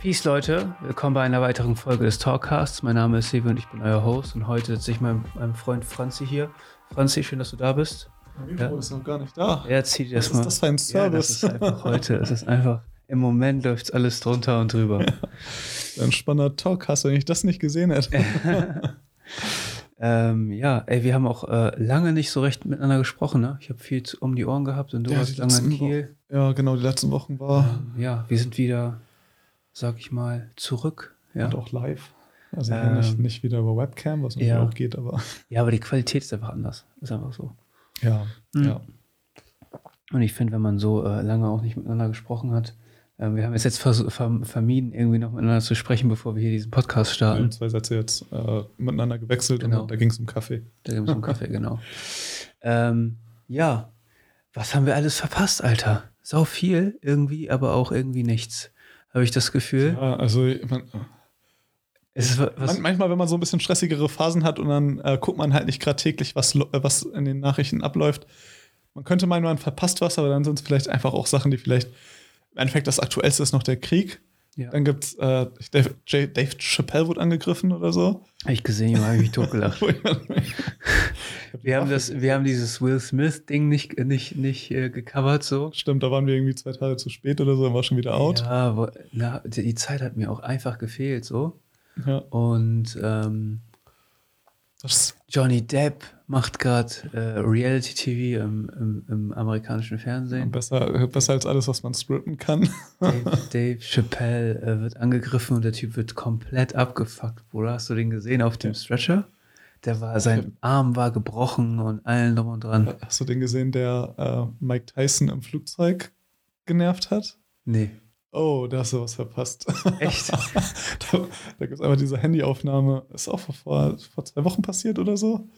Peace, Leute. Willkommen bei einer weiteren Folge des Talkcasts. Mein Name ist Sevi und ich bin euer Host. Und heute sitze ich mit meinem Freund Franzi hier. Franzi, schön, dass du da bist. Mein Ja. ist noch gar nicht da. Ja, zieh dir das Was mal. ist das für ein Ja, das ist Service? einfach heute. Es ist einfach, im Moment läuft alles drunter und drüber. Ein spannender Talk hast, wenn ich das nicht gesehen hätte. ähm, ja, ey, wir haben auch äh, lange nicht so recht miteinander gesprochen, ne? Ich habe viel zu, um die Ohren gehabt und du Ja, warst lange in Kiel. Ja, genau, die letzten Wochen war Ähm, ja, wir sind wieder, sag ich mal, zurück. Ja, und auch live. Also Ähm, nicht, nicht wieder über Webcam, was ja. auch geht, aber ja aber die Qualität ist einfach anders. Ist einfach so. ja, Mhm. ja. Und ich finde, wenn man so äh, lange auch nicht miteinander gesprochen hat, äh, wir haben es jetzt vermieden, irgendwie noch miteinander zu sprechen, bevor wir hier diesen Podcast Wir haben starten. zwei Sätze jetzt äh, miteinander gewechselt Genau. und da ging es um Kaffee. Da gibt es einen Kaffee, genau. Ähm, ja, was haben wir alles verpasst, Alter? Sau viel irgendwie, aber auch irgendwie nichts. Habe ich das Gefühl. Ja, also man, Es ist man, manchmal, wenn man so ein bisschen stressigere Phasen hat und dann äh, guckt man halt nicht gerade täglich, was, äh, was in den Nachrichten abläuft. Man könnte meinen, man verpasst was, aber dann sind es vielleicht einfach auch Sachen, die vielleicht im Endeffekt das Aktuellste ist noch der Krieg. ja. Dann gibt's äh, Dave, Dave Chappelle wurde angegriffen oder so. Habe ich gesehen, habe ich mich totgelacht. Wir haben, das, wir haben dieses Will Smith-Ding nicht, nicht, nicht äh, gecovert so. Stimmt, da waren wir irgendwie zwei Tage zu spät oder so, dann war schon wieder out. Ja, wo, na, die Zeit hat mir auch einfach gefehlt so. Ja. Und ähm, Johnny Depp macht gerade äh, Reality-TV im, im, im amerikanischen Fernsehen. besser, besser als alles, was man scripten kann. Dave, Dave Chappelle äh, wird angegriffen und der Typ wird komplett abgefuckt. Bruder, hast du den gesehen auf dem Stretcher? Der war, sein Arm war gebrochen und allen drum und dran. Hast du den gesehen, der äh, Mike Tyson im Flugzeug genervt hat? Nee. Oh, da hast du was verpasst. Echt? da da gibt es einfach diese Handyaufnahme. Ist auch vor, vor zwei Wochen passiert oder so.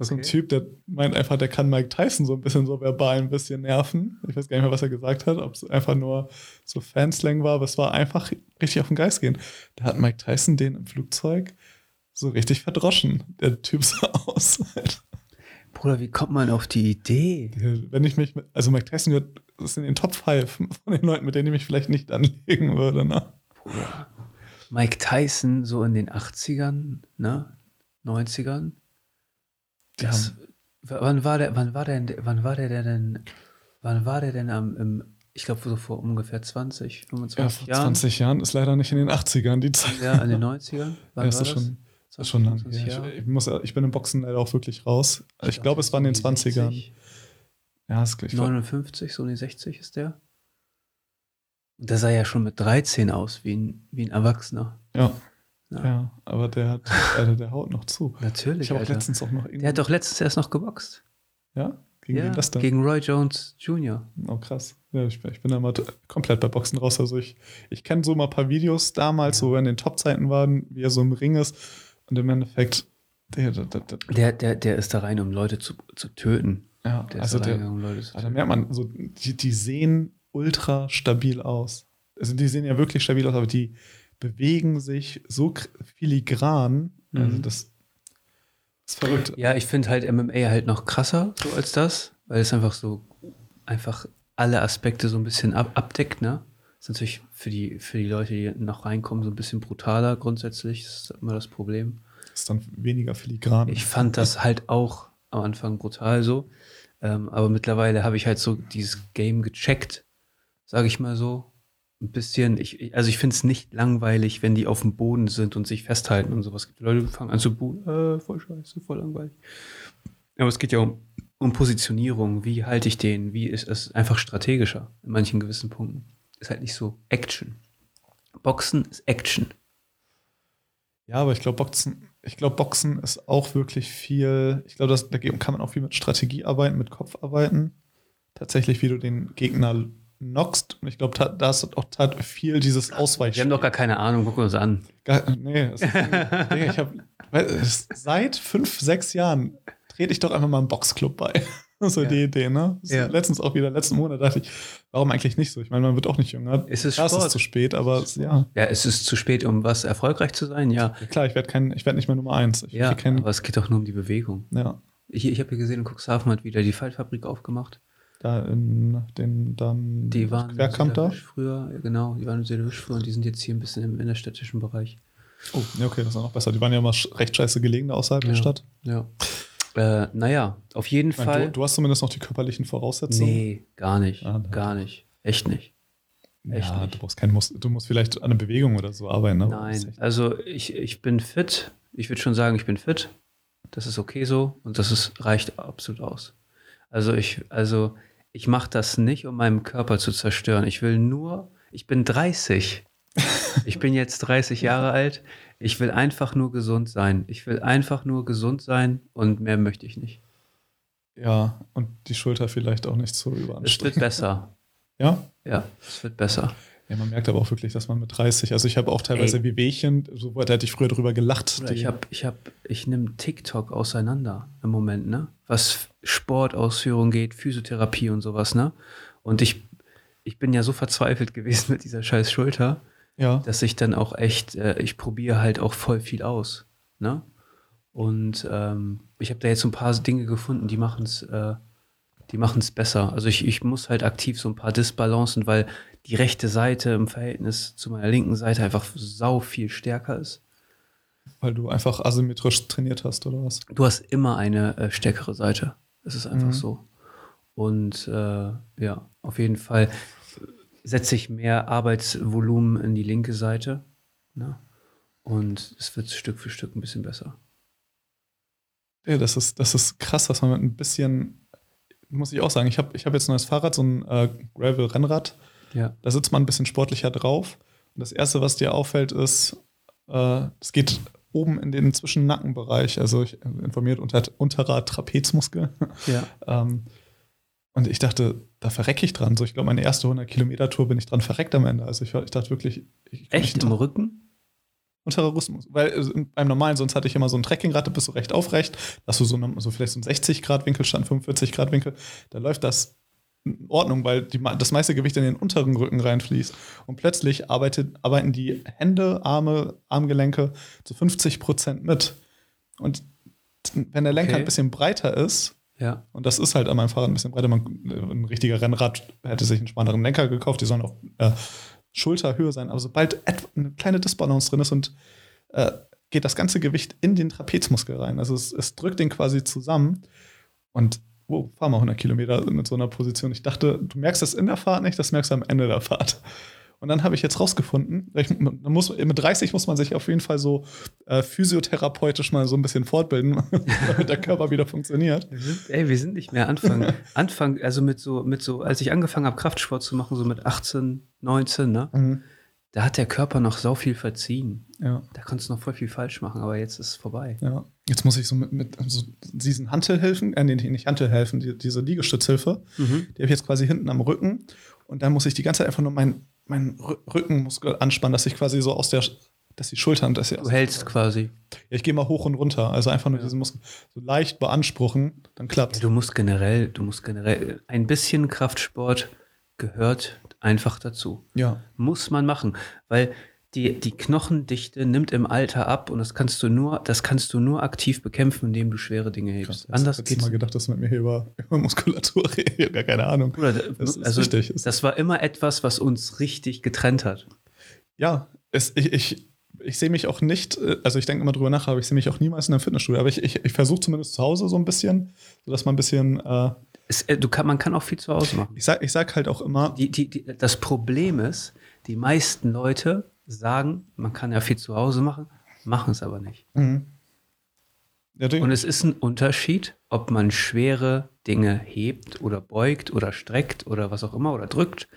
So ein Okay. Typ, der meint einfach, der kann Mike Tyson so ein bisschen so verbal ein bisschen nerven. Ich weiß gar nicht mehr, was er gesagt hat, ob es einfach nur so Fanslang war, aber es war einfach richtig auf den Geist gehen. Da hat Mike Tyson den im Flugzeug so richtig verdroschen. Der Typ sah aus. Bruder, wie kommt man auf die Idee? Wenn ich mich mit, also Mike Tyson gehört, das ist in den Top 5 von den Leuten, mit denen ich mich vielleicht nicht anlegen würde. Ne? Bruder. Mike Tyson so in den 80ern, ne? 90ern. Das, w- wann war der, wann war der, wann war der denn, wann war der denn am, im, ich glaube so vor ungefähr 20, 25 Ja, vor Jahren? 20 Jahren ist leider nicht in den 80ern die Zeit. Ja, in den 90ern? Wann Ja, ist war das schon, Das ist schon lang. 25 her. Jahre? Ich, ich, muss, ich bin im Boxen leider auch wirklich raus. Ich, glaube, es war in den 20ern. 60, Ja, ist gleich. 59, so in den 60 ist der. Und der sah ja schon mit 13 aus, wie ein, wie ein Erwachsener. Ja, Ja. ja, aber der, hat, Alter, der haut noch zu. Natürlich, Ich habe auch letztens auch noch irgendwie. Der hat doch letztens erst noch geboxt. Ja? Gegen ja, wen das denn? gegen Roy Jones Jr. Oh, krass. Ja, ich, bin- ich bin da mal komplett bei Boxen raus. Also ich, ich kenne so mal ein paar Videos damals, so in den Top-Zeiten waren, wie er so im Ring ist. Und im Endeffekt, der, der, der, der, Der, der, ist da rein, um Leute zu, zu töten. ja, Der also ist da der, reingegangen, um Leute zu da töten. merkt man, so, die, die sehen ultra stabil aus. Also die sehen ja wirklich stabil aus, aber die bewegen sich so filigran. Also Mhm. das ist verrückt. Ja, ich finde halt MMA halt noch krasser so als das, weil es einfach so einfach alle Aspekte so ein bisschen ab, abdeckt, ne? Das ist natürlich für die, für die Leute, die noch reinkommen, so ein bisschen brutaler grundsätzlich. Das ist immer das Problem. Ist dann weniger filigran. Ich fand das halt auch am Anfang brutal so. Ähm, aber mittlerweile habe ich halt so dieses Game gecheckt, sage ich mal so. Ein bisschen, ich, also ich finde es nicht langweilig, wenn die auf dem Boden sind und sich festhalten und sowas. Gibt Leute, die fangen an zu buhen, äh, voll scheiße, voll langweilig. Aber es geht ja um, um Positionierung. Wie halte ich den? Wie ist es einfach strategischer in manchen gewissen Punkten? Ist halt nicht so Action. Boxen ist Action. Ja, aber ich glaube, Boxen, ich glaube, Boxen ist auch wirklich viel. Ich glaube, da kann man auch viel mit Strategie arbeiten, mit Kopf arbeiten. Tatsächlich, wie du den Gegner knockst. Und ich glaube, da, da ist auch tat viel dieses Wir Ausweichen. haben doch gar keine Ahnung, gucken wir uns an. Gar, nee, es nee, ich habe seit fünf, sechs Jahren trete ich doch einfach mal einen Boxclub bei. So Ja. die Idee, ne? Ja. Letztens auch wieder, letzten Monat dachte ich, warum eigentlich nicht so? Ich meine, man wird auch nicht jünger. Es ist Klar, es Sport. ist zu spät, aber es, ja. Ja, es ist zu spät, um was erfolgreich zu sein, ja. ja. Klar, ich werde kein, ich werde nicht mehr Nummer eins. Ich Ja, aber es geht doch nur um die Bewegung. ja. Ich, ich habe hier gesehen, Cuxhaven hat wieder die Fallfabrik aufgemacht. Da in den dann Die waren Querkamp da. Früher, genau, die waren in Süderwisch früher und die sind jetzt hier ein bisschen im innerstädtischen Bereich. Oh, okay, das ist auch noch besser. Die waren ja immer recht scheiße gelegen außerhalb der Ja. Stadt. Ja. Äh, naja, auf jeden meine, Fall. Du, du hast zumindest noch die körperlichen Voraussetzungen. nee, gar nicht. Ah, gar nicht. Echt nicht. echt ja, nicht. du brauchst keinen Mus du musst vielleicht an einer Bewegung oder so arbeiten. Ne? Nein, also ich, ich bin fit. Ich würde schon sagen, ich bin fit. Das ist okay so und das ist, reicht absolut aus. Also ich, also ich mache das nicht, um meinen Körper zu zerstören. Ich will nur, ich bin 30. Ich bin jetzt 30 Jahre alt. Ich will einfach nur gesund sein. Ich will einfach nur gesund sein und mehr möchte ich nicht. Ja, und die Schulter vielleicht auch nicht so Es wird überanstrengend. besser. Ja? Ja, es wird besser. Ja, man merkt aber auch wirklich, dass man mit 30, also ich habe auch teilweise Ey. wie Wehchen, so da hätte ich früher drüber gelacht. Oder ich habe, ich habe, ich nehme TikTok auseinander im Moment, ne? Was Sportausführung geht, Physiotherapie und sowas, ne? Und ich, ich bin ja so verzweifelt gewesen mit dieser scheiß Schulter, ja. dass ich dann auch echt, äh, ich probiere halt auch voll viel aus, ne? Und ähm, ich habe da jetzt so ein paar Dinge gefunden, die machen es, äh, die machen es besser. Also ich, ich muss halt aktiv so ein paar Disbalancen, weil die rechte Seite im Verhältnis zu meiner linken Seite einfach sau viel stärker ist. Weil du einfach asymmetrisch trainiert hast, oder was? Du hast immer eine äh, stärkere Seite. Es ist einfach Mhm. so. Und äh, ja, auf jeden Fall setze ich mehr Arbeitsvolumen in die linke Seite. Ne? Und es wird Stück für Stück ein bisschen besser. Ja, das ist, das ist krass, was man mit ein bisschen, muss ich auch sagen, ich habe ich hab jetzt ein neues Fahrrad, so ein äh, Gravel-Rennrad. Ja. Da sitzt man ein bisschen sportlicher drauf. Und das Erste, was dir auffällt, ist, äh, es geht oben in den Zwischennackenbereich, also ich, informiert unter, unterer Trapezmuskel. Ja. ähm, und ich dachte, da verrecke ich dran. So, ich glaube, meine erste 100 Kilometer Tour bin ich dran verreckt am Ende. Also ich, ich dachte wirklich, ich Echt im Rücken? Unterer Rüstmus. Weil äh, beim normalen, sonst hatte ich immer so ein Trekkingrad, da bist du recht aufrecht, dass du so, eine, so vielleicht so ein 60 Grad Winkel stand, 45 Grad Winkel, da läuft das in Ordnung, weil die, das meiste Gewicht in den unteren Rücken reinfließt. Und plötzlich arbeitet, arbeiten die Hände, Arme, Armgelenke zu 50 Prozent mit. Und wenn der Lenker Okay. ein bisschen breiter ist, Ja. und das ist halt an meinem Fahrrad ein bisschen breiter. Man, ein richtiger Rennrad hätte sich einen schmaleren Lenker gekauft. Die sollen auf äh, Schulterhöhe sein. Aber sobald eine kleine Disbalance drin ist und äh, geht das ganze Gewicht in den Trapezmuskel rein. Also es, es drückt den quasi zusammen. Und wow, fahr mal 100 Kilometer mit so einer Position. Ich dachte, du merkst das in der Fahrt nicht, das merkst du am Ende der Fahrt. Und dann habe ich jetzt rausgefunden, ich, man muss, mit 30 muss man sich auf jeden Fall so äh, physiotherapeutisch mal so ein bisschen fortbilden, damit der Körper wieder funktioniert. Wir sind, ey, wir sind nicht mehr Anfang. Anfang, also mit so, mit so, als ich angefangen habe, Kraftsport zu machen, so mit 18, 19, ne? Mhm. Da hat der Körper noch sau viel verziehen. Ja. Da konntest du noch voll viel falsch machen, aber jetzt ist es vorbei. Ja, jetzt muss ich so mit, mit so diesen Hantelhilfen, äh, nee, nicht Hantelhilfen, die, diese Liegestützhilfe, Mhm. die habe ich jetzt quasi hinten am Rücken und dann muss ich die ganze Zeit einfach nur meinen meinen Rü- Rückenmuskel anspannen, dass ich quasi so aus der, dass die Schultern, dass sie Du hältst quasi. Ja, ich gehe mal hoch und runter, also einfach nur diesen Muskel so leicht beanspruchen, dann klappt Ja, du musst generell, du musst generell, ein bisschen Kraftsport gehört einfach dazu. Ja, Muss man machen, weil die, die Knochendichte nimmt im Alter ab und das kannst du nur, das kannst du nur aktiv bekämpfen, indem du schwere Dinge hebst. krass. Anders geht's mal gedacht, dass du mit mir hier über, über Muskulatur. Ich hab gar keine Ahnung. Bruder, Das ist also, richtig. Das war immer etwas, was uns richtig getrennt hat. Ja, es, ich, ich, ich sehe mich auch nicht, äh, also ich denke immer drüber nach, aber ich sehe mich auch niemals in einem Fitnessstudio. Aber ich, ich, ich versuche zumindest zu Hause so ein bisschen, sodass man ein bisschen, äh, Es, äh, du kann, man kann auch viel zu Hause machen. ich sag, ich sag halt auch immer, Die, die, die, das Problem ist, die meisten Leute sagen, man kann ja viel zu Hause machen, machen es aber nicht. mhm. ja, Und es ist ein Unterschied, ob man schwere Dinge hebt oder beugt oder streckt oder was auch immer oder drückt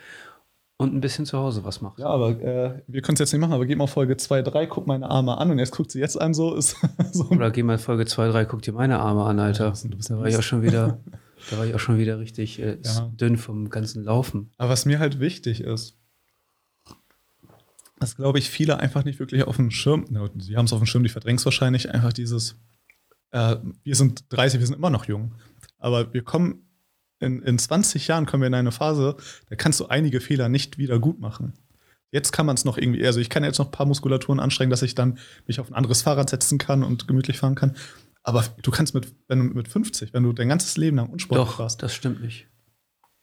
und ein bisschen zu Hause was macht. ja, aber äh, wir können es jetzt nicht machen, aber geh mal Folge 2, 3, guck meine Arme an und jetzt guckt sie jetzt an, so ist so. Oder geh mal Folge 2, 3, guck dir meine Arme an, Alter. Ja, du bist da war ich auch schon wieder, da war ich auch schon wieder richtig äh, Ja. dünn vom ganzen Laufen. Aber was mir halt wichtig ist, was glaube ich viele einfach nicht wirklich auf dem Schirm, na, sie haben es auf dem Schirm, die verdrängen es wahrscheinlich, einfach dieses, äh, wir sind 30, wir sind immer noch jung, aber wir kommen, in, in 20 Jahren kommen wir in eine Phase, da kannst du einige Fehler nicht wieder gut machen. Jetzt kann man es noch irgendwie, also ich kann jetzt noch ein paar Muskulaturen anstrengen, dass ich dann mich auf ein anderes Fahrrad setzen kann und gemütlich fahren kann. Aber du kannst mit, wenn du mit 50, wenn du dein ganzes Leben lang unsportlich Doch, warst, das stimmt nicht.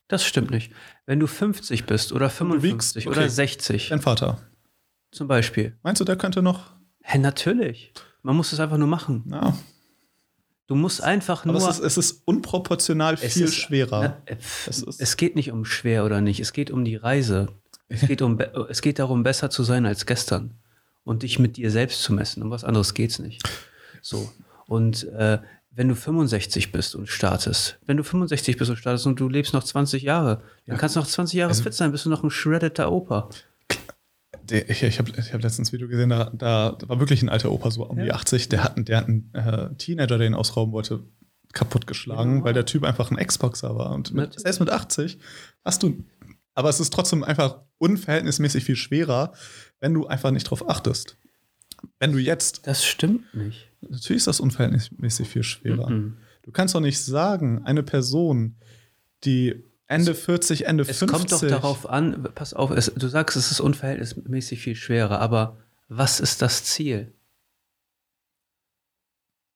Das stimmt nicht. Wenn du 50 bist oder 55 okay. oder 60 Dein Vater. Zum Beispiel. Meinst du, der könnte noch? Hä, natürlich. Man muss es einfach nur machen. Ja. Du musst einfach Aber nur. es ist, es ist unproportional es viel ist- schwerer. Na, äh, Es ist- es geht nicht um schwer oder nicht. Es geht um die Reise. Es geht, um, be- es geht darum, besser zu sein als gestern und dich mit dir selbst zu messen. Um was anderes geht's nicht. So. Und äh, wenn du 65 bist und startest, wenn du 65 bist und startest und du lebst noch 20 Jahre, dann kannst du noch 20 Jahre Also- fit sein, bist du noch ein shreddeter Opa. Der, ich ich habe ich hab letztens ein Video gesehen, da, da war wirklich ein alter Opa, so um die Ja. 80, der hat, einen- der hat einen äh, Teenager, der ihn ausrauben wollte, kaputtgeschlagen, Ja. weil der Typ einfach ein Xboxer war. Und mit, selbst mit 80 hast du. Aber es ist trotzdem einfach unverhältnismäßig viel schwerer, wenn du einfach nicht drauf achtest. Wenn du jetzt, Das stimmt nicht. natürlich ist das unverhältnismäßig viel schwerer. Mhm. Du kannst doch nicht sagen, eine Person, die Ende 40, Ende Es 50. kommt doch darauf an, pass auf, es, du sagst, es ist unverhältnismäßig viel schwerer, aber was ist das Ziel?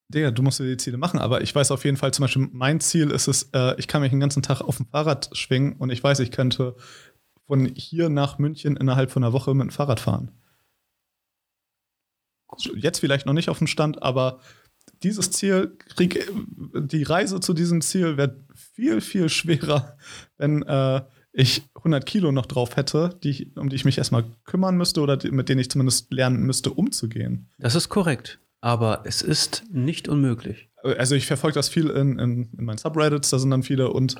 Digga, du musst dir die Ziele machen, aber ich weiß auf jeden Fall, zum Beispiel, mein Ziel ist es, äh, ich kann mich den ganzen Tag auf dem Fahrrad schwingen und ich weiß, ich könnte von hier nach München innerhalb von einer Woche mit dem Fahrrad fahren. Jetzt vielleicht noch nicht auf dem Stand, aber dieses Ziel, krieg, die Reise zu diesem Ziel wird viel, viel schwerer, wenn äh, ich 100 Kilo noch drauf hätte, die ich, um die ich mich erstmal kümmern müsste oder die, mit denen ich zumindest lernen müsste, umzugehen. Das ist korrekt, aber es ist nicht unmöglich. also ich verfolge das viel in, in, in meinen Subreddits, da sind dann viele und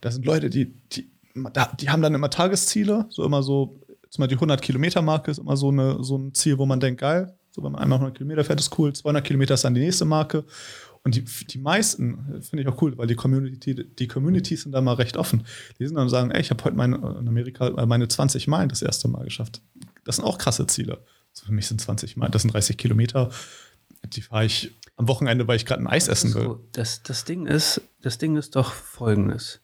da sind Leute, die, die, die haben dann immer Tagesziele, so immer so, zum Beispiel die 100 Kilometer Marke ist immer so, eine, so ein Ziel, wo man denkt, geil, so wenn man einmal 100 Kilometer fährt, ist cool, 200 Kilometer ist dann die nächste Marke und die, die meisten, finde ich auch cool, weil die Community, die Communities sind da mal recht offen. Die sind dann und sagen, ey, ich habe heute meine, in Amerika äh, meine 20 Meilen das erste Mal geschafft. Das sind auch krasse Ziele. So für mich sind 20 Meilen, das sind 30 Kilometer. Die fahre ich am Wochenende, weil ich gerade ein Eis essen will. So, das, das, Ding ist, das Ding ist doch folgendes.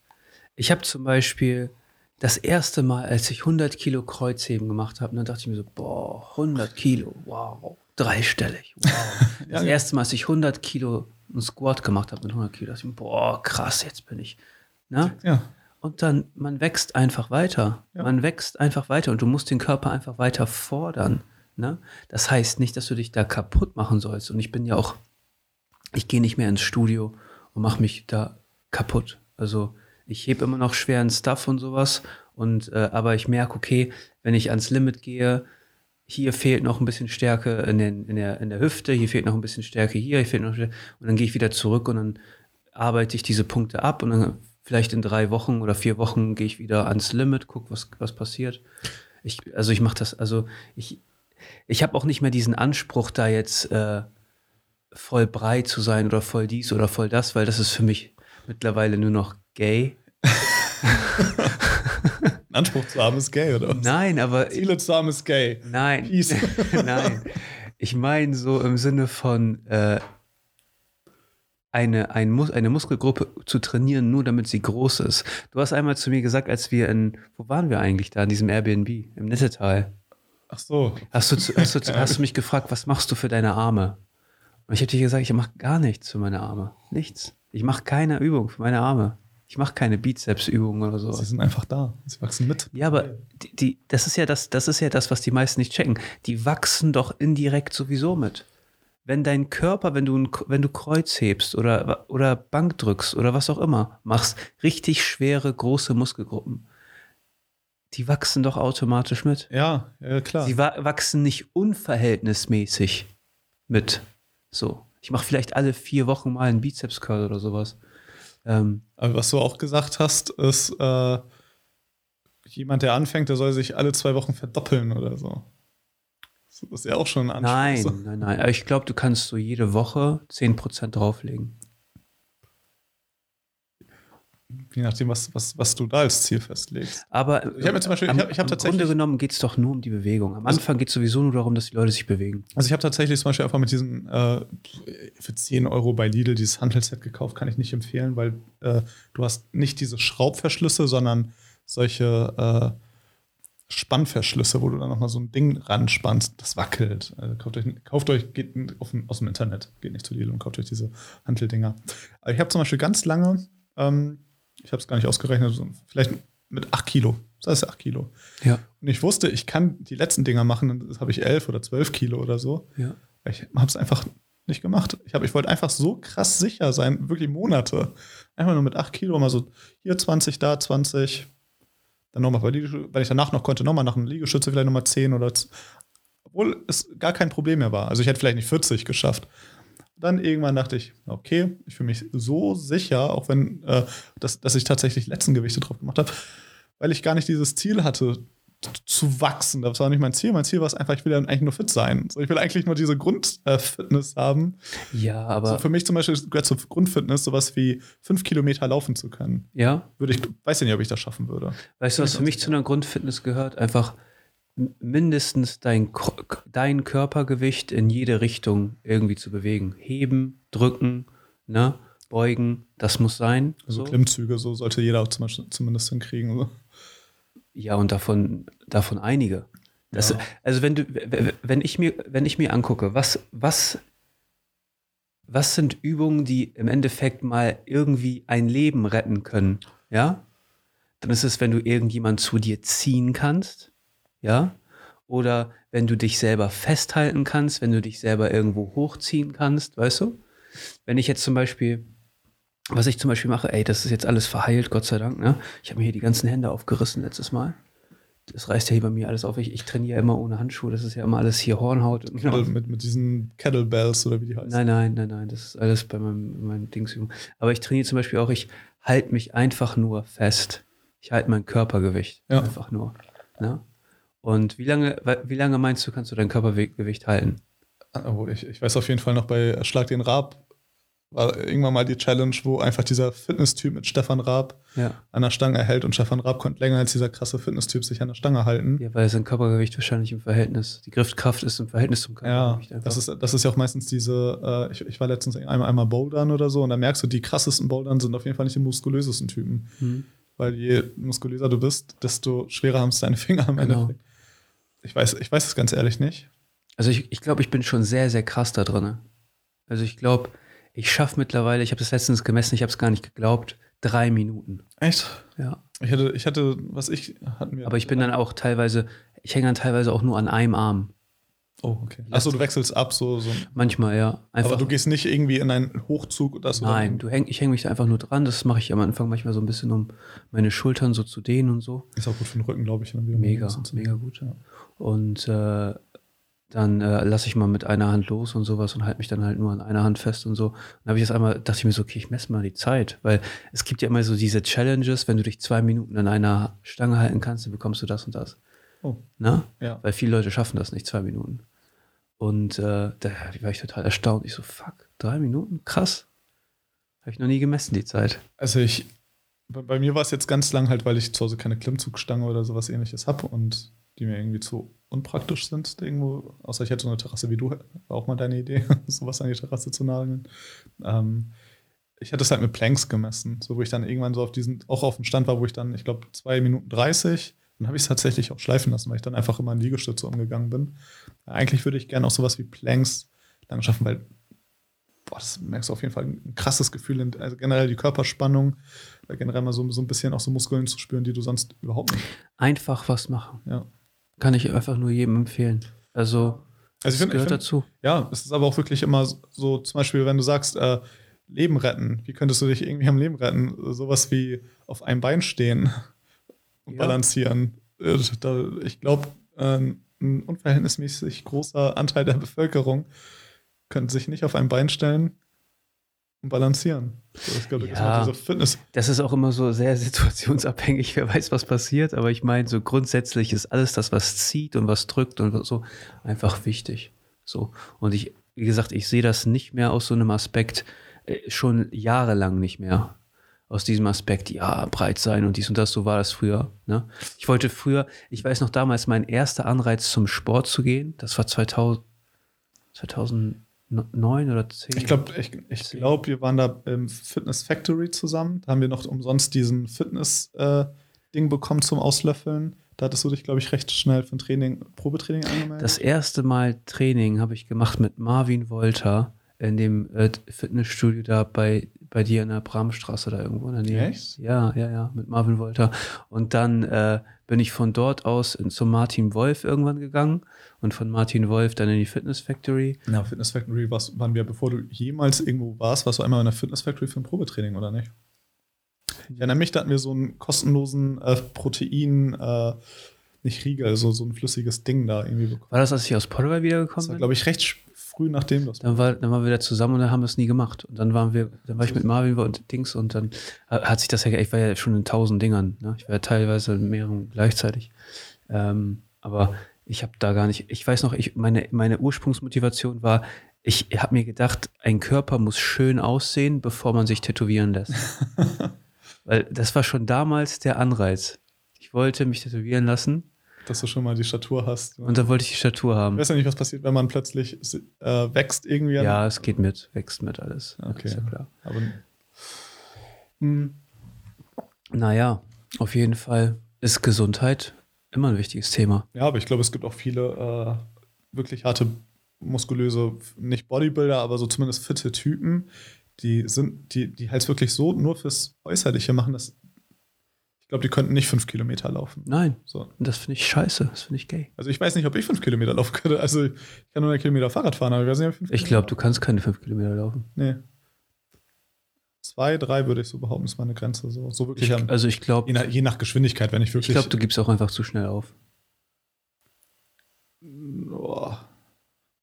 Ich habe zum Beispiel das erste Mal, als ich 100 Kilo Kreuzheben gemacht habe, dann dachte ich mir so, boah, 100 Kilo, wow, dreistellig, wow. Das erste Mal, als ich 100 Kilo einen Squat gemacht habe mit 100 Kilo, dachte ich mir, boah, krass, jetzt bin ich. Ne? Ja. Und dann, man wächst einfach weiter. Ja. Man wächst einfach weiter und du musst den Körper einfach weiter fordern. Ne? Das heißt nicht, dass du dich da kaputt machen sollst. Und ich bin ja auch, ich gehe nicht mehr ins Studio und mache mich da kaputt. Also ich hebe immer noch schweren Stuff und sowas. Und äh, aber ich merke, okay, wenn ich ans Limit gehe, hier fehlt noch ein bisschen Stärke in, den, in, der, in der Hüfte, hier fehlt noch ein bisschen Stärke hier, hier fehlt noch Stärke. Und dann gehe ich wieder zurück und dann arbeite ich diese Punkte ab und dann vielleicht in drei Wochen oder vier Wochen gehe ich wieder ans Limit, gucke, was, was passiert. Ich, also ich mache das, also ich, ich habe auch nicht mehr diesen Anspruch, da jetzt äh, voll breit zu sein oder voll dies oder voll das, weil das ist für mich mittlerweile nur noch gay. Anspruch zu haben ist gay, oder was? Nein, aber Ziele zu haben ist gay. nein, nein. Ich meine so im Sinne von äh, eine, ein Mus eine Muskelgruppe zu trainieren, nur damit sie groß ist. Du hast einmal zu mir gesagt, als wir in, wo waren wir eigentlich da, in diesem Airbnb, im Nettetal. Ach so. Hast du, zu- hast, du, hast du mich gefragt, was machst du für deine Arme? Und ich habe dir gesagt, ich mache gar nichts für meine Arme. Nichts. Ich mache keine Übung für meine Arme. Ich mache keine Bizepsübungen oder so. Sie sind einfach da. Sie wachsen mit. Ja, aber die, die, das ist ja das, das ist ja das, was die meisten nicht checken. Die wachsen doch indirekt sowieso mit. Wenn dein Körper, wenn du, ein, wenn du Kreuz hebst oder, oder Bank drückst oder was auch immer machst, richtig schwere, große Muskelgruppen, die wachsen doch automatisch mit. Ja, ja klar. Sie wa wachsen nicht unverhältnismäßig mit. So. Ich mache vielleicht alle vier Wochen mal einen Bizeps-Curl oder sowas. Ähm, Aber was du auch gesagt hast, ist, äh, jemand, der anfängt, der soll sich alle zwei Wochen verdoppeln oder so. Das ist ja auch schon ein nein, Anspruch. nein, nein. Aber ich glaube, du kannst so jede Woche 10% drauflegen. Je nachdem, was, was, was du da als Ziel festlegst. Aber Ich hab mir zum Beispiel- am, ich hab- ich hab tatsächlich- Grunde genommen geht es doch nur um die Bewegung. Am Also- Anfang geht es sowieso nur darum, dass die Leute sich bewegen. Also ich habe tatsächlich zum Beispiel einfach mit diesem äh, für 10 Euro bei Lidl dieses Hantelset gekauft, kann ich nicht empfehlen, weil äh, du hast nicht diese Schraubverschlüsse, sondern solche äh, Spannverschlüsse, wo du dann nochmal so ein Ding ranspannst, das wackelt. Also kauft, euch, kauft euch, geht aus dem Internet, geht nicht zu Lidl und kauft euch diese Hanteldinger. Aber ich habe zum Beispiel ganz lange ähm, ich habe es gar nicht ausgerechnet, vielleicht mit 8 Kilo. Das heißt 8 Kilo. Ja. Und ich wusste, ich kann die letzten Dinger machen, das habe ich 11 oder 12 Kilo oder so. Ja. Ich habe es einfach nicht gemacht. Ich, hab, ich wollte einfach so krass sicher sein, wirklich Monate. Einfach nur mit 8 Kilo mal so hier 20, da 20. Dann nochmal, weil, weil ich danach noch konnte, nochmal nach einem Liegestütze vielleicht nochmal 10 oder. Obwohl es gar kein Problem mehr war. Also ich hätte vielleicht nicht 40 geschafft. Dann irgendwann dachte ich, okay, ich fühle mich so sicher, auch wenn, äh, dass, dass ich tatsächlich letzten Gewichte drauf gemacht habe, weil ich gar nicht dieses Ziel hatte, zu wachsen. Das war nicht mein Ziel. Mein Ziel war es einfach, ich will ja eigentlich nur fit sein. So, ich will eigentlich nur diese Grundfitness äh, haben. Ja, aber. So, für mich zum Beispiel gehört zur Grundfitness sowas wie fünf Kilometer laufen zu können. Ja. Würde ich, weiß ja nicht, ob ich das schaffen würde. Weißt du, was für mich zu einer Grundfitness gehört? Einfach mindestens dein, dein Körpergewicht in jede Richtung irgendwie zu bewegen. Heben, drücken, ne? beugen, das muss sein. Also so. Klimmzüge, so sollte jeder auch zum Beispiel, zumindest hinkriegen. So. Ja, und davon, davon einige. Das, ja. Also wenn du, wenn ich mir, wenn ich mir angucke, was, was, was sind Übungen, die im Endeffekt mal irgendwie ein Leben retten können, ja? Dann ist es, wenn du irgendjemand zu dir ziehen kannst, ja? Oder wenn du dich selber festhalten kannst, wenn du dich selber irgendwo hochziehen kannst, weißt du? Wenn ich jetzt zum Beispiel, was ich zum Beispiel mache, ey, das ist jetzt alles verheilt, Gott sei Dank, ne? Ich habe mir hier die ganzen Hände aufgerissen letztes Mal. Das reißt ja hier bei mir alles auf. Ich, ich trainiere immer ohne Handschuhe. Das ist ja immer alles hier Hornhaut. Kettle, mit, mit diesen Kettlebells oder wie die heißen. Nein, nein, nein, nein. Das ist alles bei meinem, meinem Dingsübung. Aber ich trainiere zum Beispiel auch, ich halte mich einfach nur fest. Ich halte mein Körpergewicht ja. einfach nur. Ne? Und wie lange, wie lange meinst du, kannst du dein Körpergewicht halten? Oh, ich, ich weiß auf jeden Fall noch bei Schlag den Raab war irgendwann mal die Challenge, wo einfach dieser Fitnesstyp mit Stefan Raab ja. an der Stange hält und Stefan Raab konnte länger als dieser krasse Fitnesstyp sich an der Stange halten. Ja, weil sein Körpergewicht wahrscheinlich im Verhältnis, die Griffkraft ist im Verhältnis zum Körpergewicht. Ja, das ist, das ist ja auch meistens diese, äh, ich, ich war letztens einmal, einmal Bouldern oder so und da merkst du, die krassesten Bouldern sind auf jeden Fall nicht die muskulösesten Typen. Mhm. Weil je muskulöser du bist, desto schwerer haben es deine Finger am genau. Endeffekt. Ich weiß, ich weiß es ganz ehrlich nicht. Also ich, ich glaube, ich bin schon sehr, sehr krass da drin. Also ich glaube, ich schaffe mittlerweile, ich habe das letztens gemessen, ich habe es gar nicht geglaubt, drei Minuten. Echt? Ja. Ich hatte, ich hatte, was ich, hatten wir. Aber ich bin dann auch teilweise, ich hänge dann teilweise auch nur an einem Arm. Oh, okay. Achso, du wechselst ab, so. so. Manchmal, ja. Einfach. Aber du gehst nicht irgendwie in einen Hochzug oder so? Nein, du häng, ich hänge mich da einfach nur dran. Das mache ich am Anfang manchmal so ein bisschen, um meine Schultern so zu dehnen und so. Ist auch gut für den Rücken, glaube ich. Mega, mega gut. Ja. Und äh, dann äh, lasse ich mal mit einer Hand los und sowas und halte mich dann halt nur an einer Hand fest und so. Dann habe ich das einmal, dachte ich mir so, okay, ich messe mal die Zeit, weil es gibt ja immer so diese Challenges, wenn du dich zwei Minuten an einer Stange halten kannst, dann bekommst du das und das. Oh. Na? Ja. Weil viele Leute schaffen das nicht, zwei Minuten. Und äh, da war ich total erstaunt. Ich so, fuck, drei Minuten? Krass. Habe ich noch nie gemessen, die Zeit. Also ich, bei, bei mir war es jetzt ganz lang halt, weil ich zu Hause keine Klimmzugstange oder sowas ähnliches habe und die mir irgendwie zu unpraktisch sind irgendwo. Außer ich hätte so eine Terrasse wie du, war auch mal deine Idee, sowas an die Terrasse zu nageln. Ähm, ich hätte es halt mit Planks gemessen, so wo ich dann irgendwann so auf diesen, auch auf dem Stand war, wo ich dann, ich glaube, zwei Minuten 30, dann habe ich es tatsächlich auch schleifen lassen, weil ich dann einfach immer in Liegestütze umgegangen bin. Eigentlich würde ich gerne auch sowas wie Planks lang schaffen, weil boah, das merkst du auf jeden Fall ein krasses Gefühl, also generell die Körperspannung, generell mal so, so ein bisschen auch so Muskeln zu spüren, die du sonst überhaupt nicht. Einfach was machen. Ja. Kann ich einfach nur jedem empfehlen. Also, also ich find, gehört find, dazu. Ja, es ist aber auch wirklich immer so, zum Beispiel, wenn du sagst, äh, Leben retten, wie könntest du dich irgendwie am Leben retten? Sowas wie auf einem Bein stehen und ja. balancieren. Äh, ich glaube, äh, ein unverhältnismäßig großer Anteil der Bevölkerung könnte sich nicht auf ein Bein stellen und balancieren. Ich glaube, ja, Fitness. Das ist auch immer so sehr situationsabhängig, wer weiß, was passiert. Aber ich meine, so grundsätzlich ist alles das, was zieht und was drückt und so, einfach wichtig. So. Und ich, wie gesagt, ich sehe das nicht mehr aus so einem Aspekt, äh, schon jahrelang nicht mehr. Aus diesem Aspekt, ja, breit sein und dies und das, so war das früher. Ne? Ich wollte früher, ich weiß noch damals, mein erster Anreiz zum Sport zu gehen, das war 2000, 2000 neun oder zehn. Ich glaube, ich, ich glaub, wir waren da im Fitness Factory zusammen. Da haben wir noch umsonst diesen Fitness-Ding äh, bekommen zum Auslöffeln. Da hattest du dich, glaube ich, recht schnell für ein Training, Probetraining angemeldet. Das erste Mal Training habe ich gemacht mit Marvin Wolter in dem äh, Fitnessstudio da bei bei dir in der Bramstraße da irgendwo in der Nähe. Echt? Ja, ja, ja, mit Marvin Wolter. Und dann äh, bin ich von dort aus in, zum Martin Wolf irgendwann gegangen und von Martin Wolf dann in die Fitness Factory. Na, Fitness Factory warst, waren wir, bevor du jemals irgendwo warst, warst du einmal in der Fitness Factory für ein Probetraining, oder nicht? Ich erinnere mich, da hatten wir so einen kostenlosen äh, Protein, äh, nicht Riegel, also so ein flüssiges Ding da irgendwie bekommen. War das, als ich aus Portugal Das wiedergekommen war, bin? glaube ich, recht früh nachdem das Dann war, dann waren wir wieder zusammen und dann haben wir es nie gemacht. Und dann waren wir, dann war ich mit Marvin und Dings und dann ha- hat sich das ja, ich war ja schon in tausend Dingern, ne? Ich war ja teilweise in mehreren gleichzeitig. Ähm, aber ich habe da gar nicht, ich weiß noch, ich, meine, meine Ursprungsmotivation war, ich habe mir gedacht, ein Körper muss schön aussehen, bevor man sich tätowieren lässt. Weil das war schon damals der Anreiz. Ich wollte mich tätowieren lassen dass du schon mal die Statur hast. und dann wollte ich die Statur ich haben. weiß ja nicht, was passiert, wenn man plötzlich äh, wächst irgendwie. Ja, es geht mit, wächst mit alles. Okay. Ist ja klar. Aber, hm, Naja, auf jeden Fall ist Gesundheit immer ein wichtiges Thema. ja, aber ich glaube, es gibt auch viele äh, wirklich harte, muskulöse, nicht Bodybuilder, aber so zumindest fitte Typen, die sind, die, die halt wirklich so nur fürs Äußerliche machen, dass ich glaube, die könnten nicht fünf Kilometer laufen. Nein, So. das finde ich scheiße, das finde ich gay. Also ich weiß nicht, ob ich fünf Kilometer laufen könnte. Also ich kann nur einen Kilometer Fahrrad fahren, aber ich weiß nicht, ob ich fünf Ich glaube, du kannst keine fünf Kilometer laufen. Nee. Zwei, drei würde ich so behaupten, ist meine Grenze. So, so wirklich Ich, am, also ich je, glaube, nach, je nach Geschwindigkeit, wenn ich ich wirklich. glaube, du gibst auch einfach zu schnell auf. oh,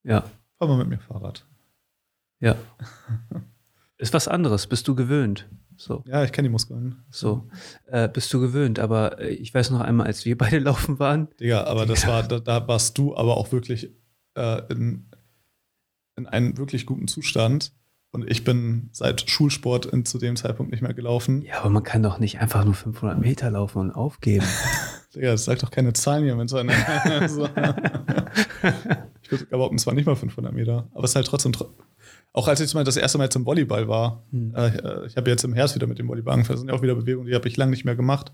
Ja, fahr mal mit mir Fahrrad. ja. ist was anderes, bist du gewöhnt. So, Ja, ich kenne die Muskeln. so. Äh, bist du gewöhnt, aber äh, ich weiß noch einmal, als wir beide laufen waren, Digga, aber das war, da, da warst du aber auch wirklich äh, in, in einem wirklich guten Zustand. Und ich bin seit Schulsport in, zu dem Zeitpunkt nicht mehr gelaufen. ja, aber man kann doch nicht einfach nur 500 Meter laufen und aufgeben. Digga, das sagt doch keine Zahlen hier. Wenn so eine, so. Ich behaupten, es war nicht mal 500 Meter. Aber es ist halt trotzdem. tro- Auch als ich mal das erste Mal zum Volleyball war, Hm. äh, ich habe jetzt im Herbst wieder mit dem Volleyball angefangen. Das sind ja auch wieder Bewegungen, die habe ich lange nicht mehr gemacht.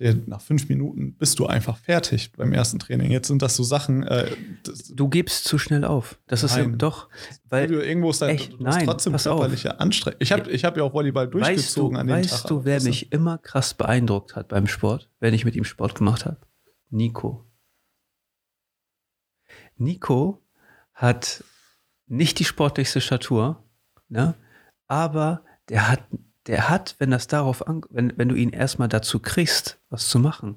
Der, nach fünf Minuten bist du einfach fertig beim ersten Training. Jetzt sind das so Sachen, äh, das, Du gibst zu schnell auf. Das ist ja Nein. doch, du, weil irgendwo ist da, echt, du hast nein, trotzdem körperliche Anstrengung. Ich habe ich hab ja auch Volleyball weißt du, durchgezogen an dem weißt Tag. du, aber wer mich immer krass beeindruckt hat beim Sport, wenn ich mit ihm Sport gemacht habe? Nico. Nico hat nicht die sportlichste Statur, ne? aber der hat, der hat, wenn das darauf an, wenn, wenn du ihn erstmal dazu kriegst, was zu machen,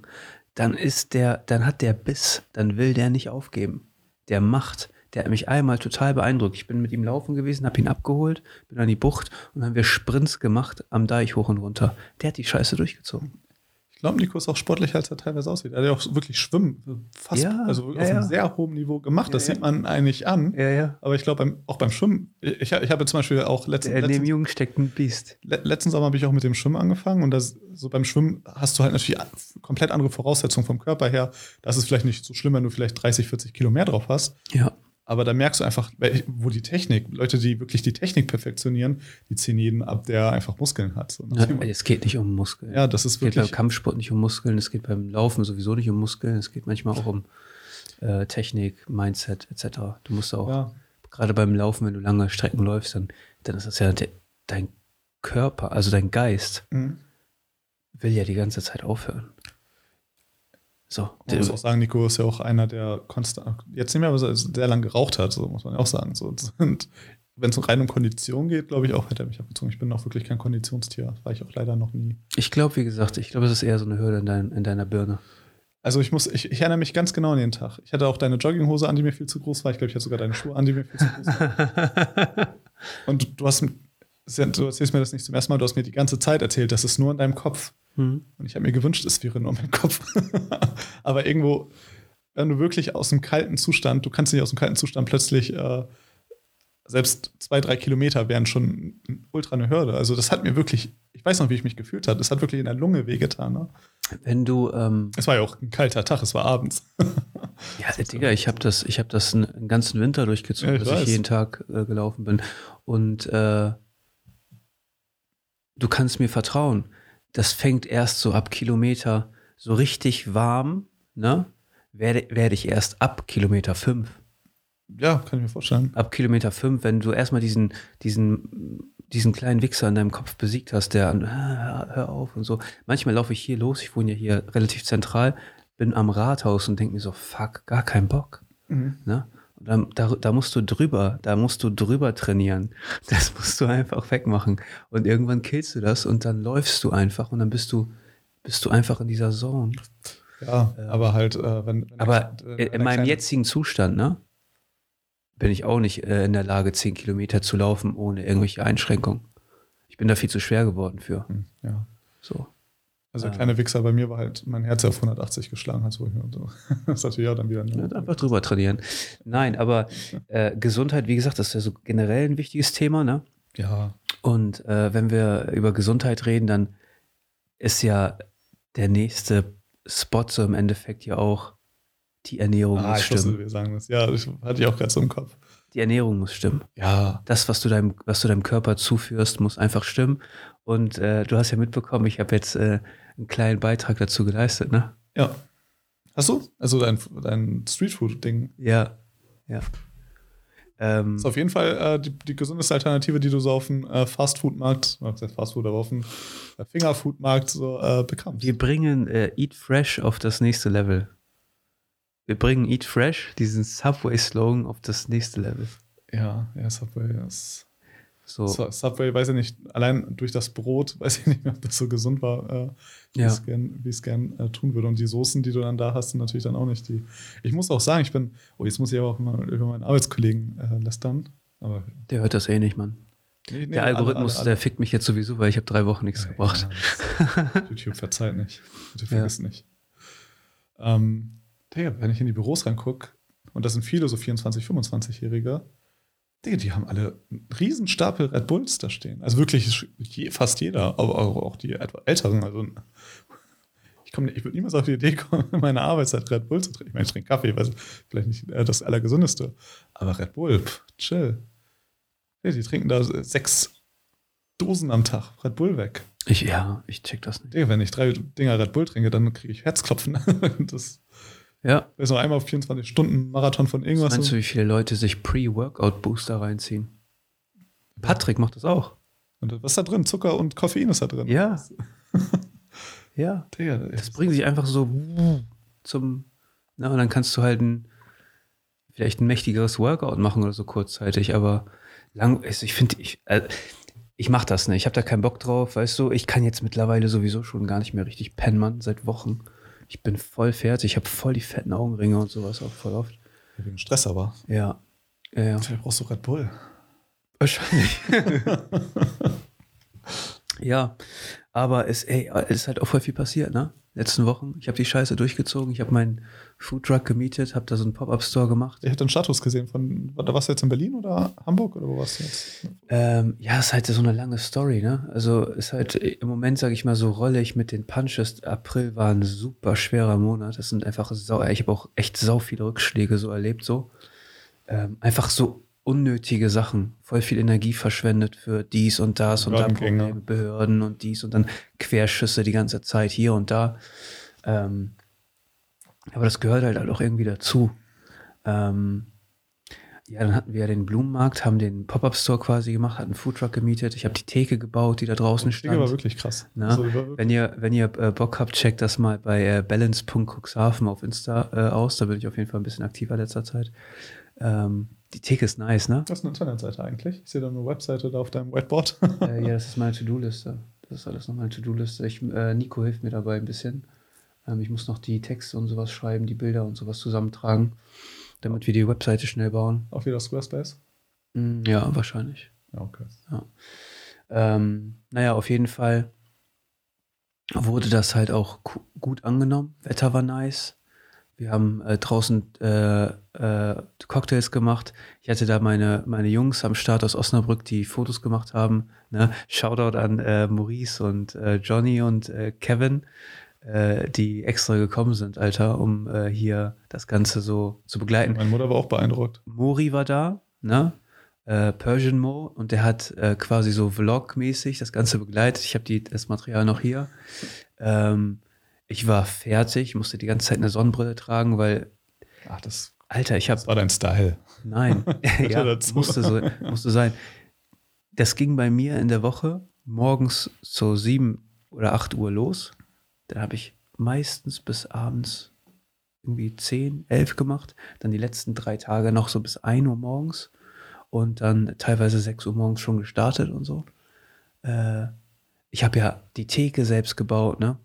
dann ist der, dann hat der Biss, dann will der nicht aufgeben. Der macht, der hat mich einmal total beeindruckt. Ich bin mit ihm laufen gewesen, habe ihn abgeholt, bin an die Bucht und dann haben wir Sprints gemacht am Deich hoch und runter. Der hat die Scheiße durchgezogen. Ich glaube, Nico ist auch sportlicher, als er teilweise aussieht. Er hat ja auch wirklich Schwimmen fast, Ja, also ja, auf einem ja. sehr hohen Niveau gemacht. Das sieht man eigentlich an. Aber ich glaube, auch beim Schwimmen, ich, ich habe zum Beispiel auch letzten, Der dem Jungen steckt ein Biest. le- letzten Sommer habe ich auch mit dem Schwimmen angefangen und das, so beim Schwimmen hast du halt natürlich komplett andere Voraussetzungen vom Körper her. Das ist vielleicht nicht so schlimm, wenn du vielleicht 30, 40 Kilo mehr drauf hast. Ja. Aber da merkst du einfach, wo die Technik, Leute, die wirklich die Technik perfektionieren, die ziehen jeden ab, der einfach Muskeln hat. So, ja. Es geht nicht um Muskeln. ja, das ist Es geht beim wirklich. Kampfsport nicht um Muskeln, es geht beim Laufen sowieso nicht um Muskeln, es geht manchmal auch um äh, Technik, Mindset etc. Du musst auch, Ja, gerade beim Laufen, wenn du lange Strecken läufst, dann, dann ist das ja de, dein Körper, also dein Geist Mhm. will ja die ganze Zeit aufhören. So, Man muss auch sagen, Nico ist ja auch einer, der konstant, jetzt nicht mehr, aber sehr lange geraucht hat, so muss man ja auch sagen. So, und wenn es rein um Kondition geht, glaube ich auch, hätte er mich abgezogen. Ich bin auch wirklich kein Konditionstier. War ich auch leider noch nie. ich glaube, wie gesagt, ich glaube, es ist eher so eine Hürde in, dein, in deiner Birne. Also ich muss, ich, ich erinnere mich ganz genau an den Tag. Ich hatte auch deine Jogginghose an, die mir viel zu groß war. Ich glaube, ich hatte sogar deine Schuhe an, die mir viel zu groß waren. Und du hast, du erzählst mir das nicht zum ersten Mal, du hast mir die ganze Zeit erzählt, das ist nur in deinem Kopf. Hm. Und ich habe mir gewünscht, es wäre nur mein Kopf. Aber irgendwo, wenn du wirklich aus dem kalten Zustand, du kannst nicht aus dem kalten Zustand plötzlich, äh, selbst zwei, drei Kilometer wären schon ultra eine Hürde. Also das hat mir wirklich, ich weiß noch, wie ich mich gefühlt habe. Das hat wirklich in der Lunge wehgetan. Ne? Wenn du, ähm, Es war ja auch ein kalter Tag, es war abends. Ja, Digga, ich habe das, ich habe das einen, ganzen Winter durchgezogen, Ja, ich dass ich weiß. jeden Tag äh, gelaufen bin. Und äh, du kannst mir vertrauen. Das fängt erst so ab Kilometer so richtig warm, ne? Werde, werde ich erst ab Kilometer fünf. Ja, kann ich mir vorstellen. Ab Kilometer fünf, wenn du erstmal diesen, diesen, diesen kleinen Wichser in deinem Kopf besiegt hast, der an, ah, hör auf und so. Manchmal laufe ich hier los, ich wohne ja hier relativ zentral, bin am Rathaus und denke mir so, fuck, gar keinen Bock. Mhm. Ne? Dann, da, da musst du drüber, da musst du drüber trainieren. Das musst du einfach wegmachen. Und irgendwann killst du das und dann läufst du einfach und dann bist du, bist du einfach in dieser Zone. Ja, aber halt, äh, wenn, wenn Aber in- wenn in meinem jetzigen Zustand, ne, bin ich auch nicht äh, in der Lage, 10 Kilometer zu laufen ohne irgendwelche Einschränkungen. Ich bin da viel zu schwer geworden für. Hm, Ja. So. Also der Ah. kleine Wichser bei mir war halt mein Herz auf 180 geschlagen hat. So. Das natürlich auch dann wieder. Ja, einfach drüber trainieren. Nein, aber äh, Gesundheit, wie gesagt, das ist ja so generell ein wichtiges Thema, ne? Ja, Und äh, wenn wir über Gesundheit reden, dann ist ja der nächste Spot so im Endeffekt ja auch die Ernährung ah, muss ich wusste, stimmen. wir sagen das. Ja, das hatte ich auch gerade so im Kopf. Die Ernährung muss stimmen. Ja, Das, was du deinem, was du deinem Körper zuführst, muss einfach stimmen. Und äh, du hast ja mitbekommen, ich habe jetzt äh, einen kleinen Beitrag dazu geleistet, ne? ja. Hast du? Also dein, dein Streetfood-Ding. Ja, ja. Ähm, Ist auf jeden Fall äh, die, die gesundeste Alternative, die du so auf dem äh, Fastfood-Markt, Fastfood, aber auf dem äh, Fingerfood-Markt so äh, bekommst. wir bringen äh, Eat Fresh auf das nächste Level. Wir bringen Eat Fresh, diesen Subway-Slogan, auf das nächste Level. Ja, ja, Subway ist. So, Su- Subway, weiß ich nicht, allein durch das Brot, weiß ich nicht mehr, ob das so gesund war, äh, wie Ja. ich es gern, äh, tun würde. Und die Soßen, die du dann da hast, sind natürlich dann auch nicht die. Ich muss auch sagen, ich bin, oh, jetzt muss ich aber auch mal über meinen Arbeitskollegen äh, lästern. Aber der hört das eh nicht, Mann. nee, nee, Der Algorithmus, alle- alle- der fickt mich jetzt sowieso, weil ich habe drei Wochen nichts Ja, gebracht. ja, YouTube verzeiht nicht. YouTube Ja. vergisst nicht. Ähm, Digga, wenn ich in die Büros reingucke, und das sind viele so 24-, 25-Jährige, Digga, die haben alle einen riesen Stapel Red Bulls da stehen. Also wirklich fast jeder, aber auch die etwa Älteren. Also ich, komm, ich würde niemals auf die Idee kommen, in meiner Arbeitszeit Red Bull zu trinken. Ich meine, ich trinke Kaffee, weil vielleicht nicht äh, das Allergesündeste. Aber Red Bull, pff, chill. Ja, die trinken da sechs Dosen am Tag Red Bull weg. Ich, ja, ich check das nicht. Digga, wenn ich drei Dinger Red Bull trinke, dann kriege ich Herzklopfen. das Ja. ist noch einmal auf 24 Stunden Marathon von Was irgendwas. meinst du, wie viele Leute sich Pre-Workout-Booster reinziehen? Patrick macht das auch. Und was ist da drin? Zucker und Koffein ist da drin. Ja. Ja. Digga, Das bringt sich einfach so zum. Na, und dann kannst du halt ein, vielleicht ein mächtigeres Workout machen oder so kurzzeitig, aber lang, also ich finde, ich, äh, ich mache das nicht. Ich habe da keinen Bock drauf, weißt du. Ich kann jetzt mittlerweile sowieso schon gar nicht mehr richtig pennen, Mann, seit Wochen. Ich bin voll fertig, ich habe voll die fetten Augenringe und sowas auch voll oft. Wegen Stress aber. Ja. Ja, ja. Da brauchst du Red Bull. Wahrscheinlich. ja, aber es, ey, es ist halt auch voll viel passiert, ne? Letzten Wochen. Ich habe die Scheiße durchgezogen. Ich habe meinen Foodtruck gemietet, habe da so einen Pop-Up-Store gemacht. Ich habe den Status gesehen von, da warst du jetzt in Berlin oder Hamburg oder wo warst du jetzt? Ähm, ja, ist halt so eine lange Story, ne? Also ist halt im Moment, sage ich mal, so rolle ich mit den Punches. April war ein super schwerer Monat. Das sind einfach sau, ich habe auch echt sau viele Rückschläge so erlebt, so. Ähm, einfach so unnötige Sachen. Voll viel Energie verschwendet für dies und das und dann. Probleme, Behörden und dies und dann Querschüsse die ganze Zeit hier und da. Ähm, aber das gehört halt auch irgendwie dazu. Ähm, ja, dann hatten wir ja den Blumenmarkt, haben den Pop-Up-Store quasi gemacht, hatten einen Foodtruck gemietet. Ich habe die Theke gebaut, die da draußen Digga, war stand. wirklich krass. Na, Also, die war wirklich- wenn ihr, wenn ihr äh, Bock habt, checkt das mal bei äh, balance.cuxhaven auf Insta äh, aus. Da bin ich auf jeden Fall ein bisschen aktiver letzter Zeit. Ähm, die Theke ist nice, ne? das ist eine Internetseite eigentlich. Ich sehe da eine Webseite da auf deinem Whiteboard. äh, ja, das ist meine To-Do-Liste. Das ist alles noch meine To-Do-Liste. Äh, Nico hilft mir dabei ein bisschen. Ähm, ich muss noch die Texte und sowas schreiben, die Bilder und sowas zusammentragen, damit wir die Webseite schnell bauen. Auch wieder Squarespace. Mm, ja, wahrscheinlich. Ja, okay. Ähm, naja, auf jeden Fall wurde das halt auch gut angenommen. Wetter war nice. Wir haben äh, draußen äh, äh, Cocktails gemacht. Ich hatte da meine, meine Jungs am Start aus Osnabrück, die Fotos gemacht haben. Ne? Shoutout an äh, Maurice und äh, Johnny und äh, Kevin, äh, die extra gekommen sind, Alter, um äh, hier das Ganze so zu begleiten. Meine Mutter war auch beeindruckt. Mori war da, ne? Äh, Persian Mo und der hat äh, quasi so Vlog-mäßig das Ganze begleitet. Ich habe das Material noch hier. Ähm, ich war fertig, musste die ganze Zeit eine Sonnenbrille tragen, weil Ach, das Alter, ich habe. Das war dein Style. Nein, ja, dazu. musste, so, musste sein. Das ging bei mir in der Woche morgens so sieben oder acht Uhr los. Dann habe ich meistens bis abends irgendwie zehn, elf gemacht. Dann die letzten drei Tage noch so bis ein Uhr morgens und dann teilweise sechs Uhr morgens schon gestartet und so. Äh, ich habe ja die Theke selbst gebaut, ne?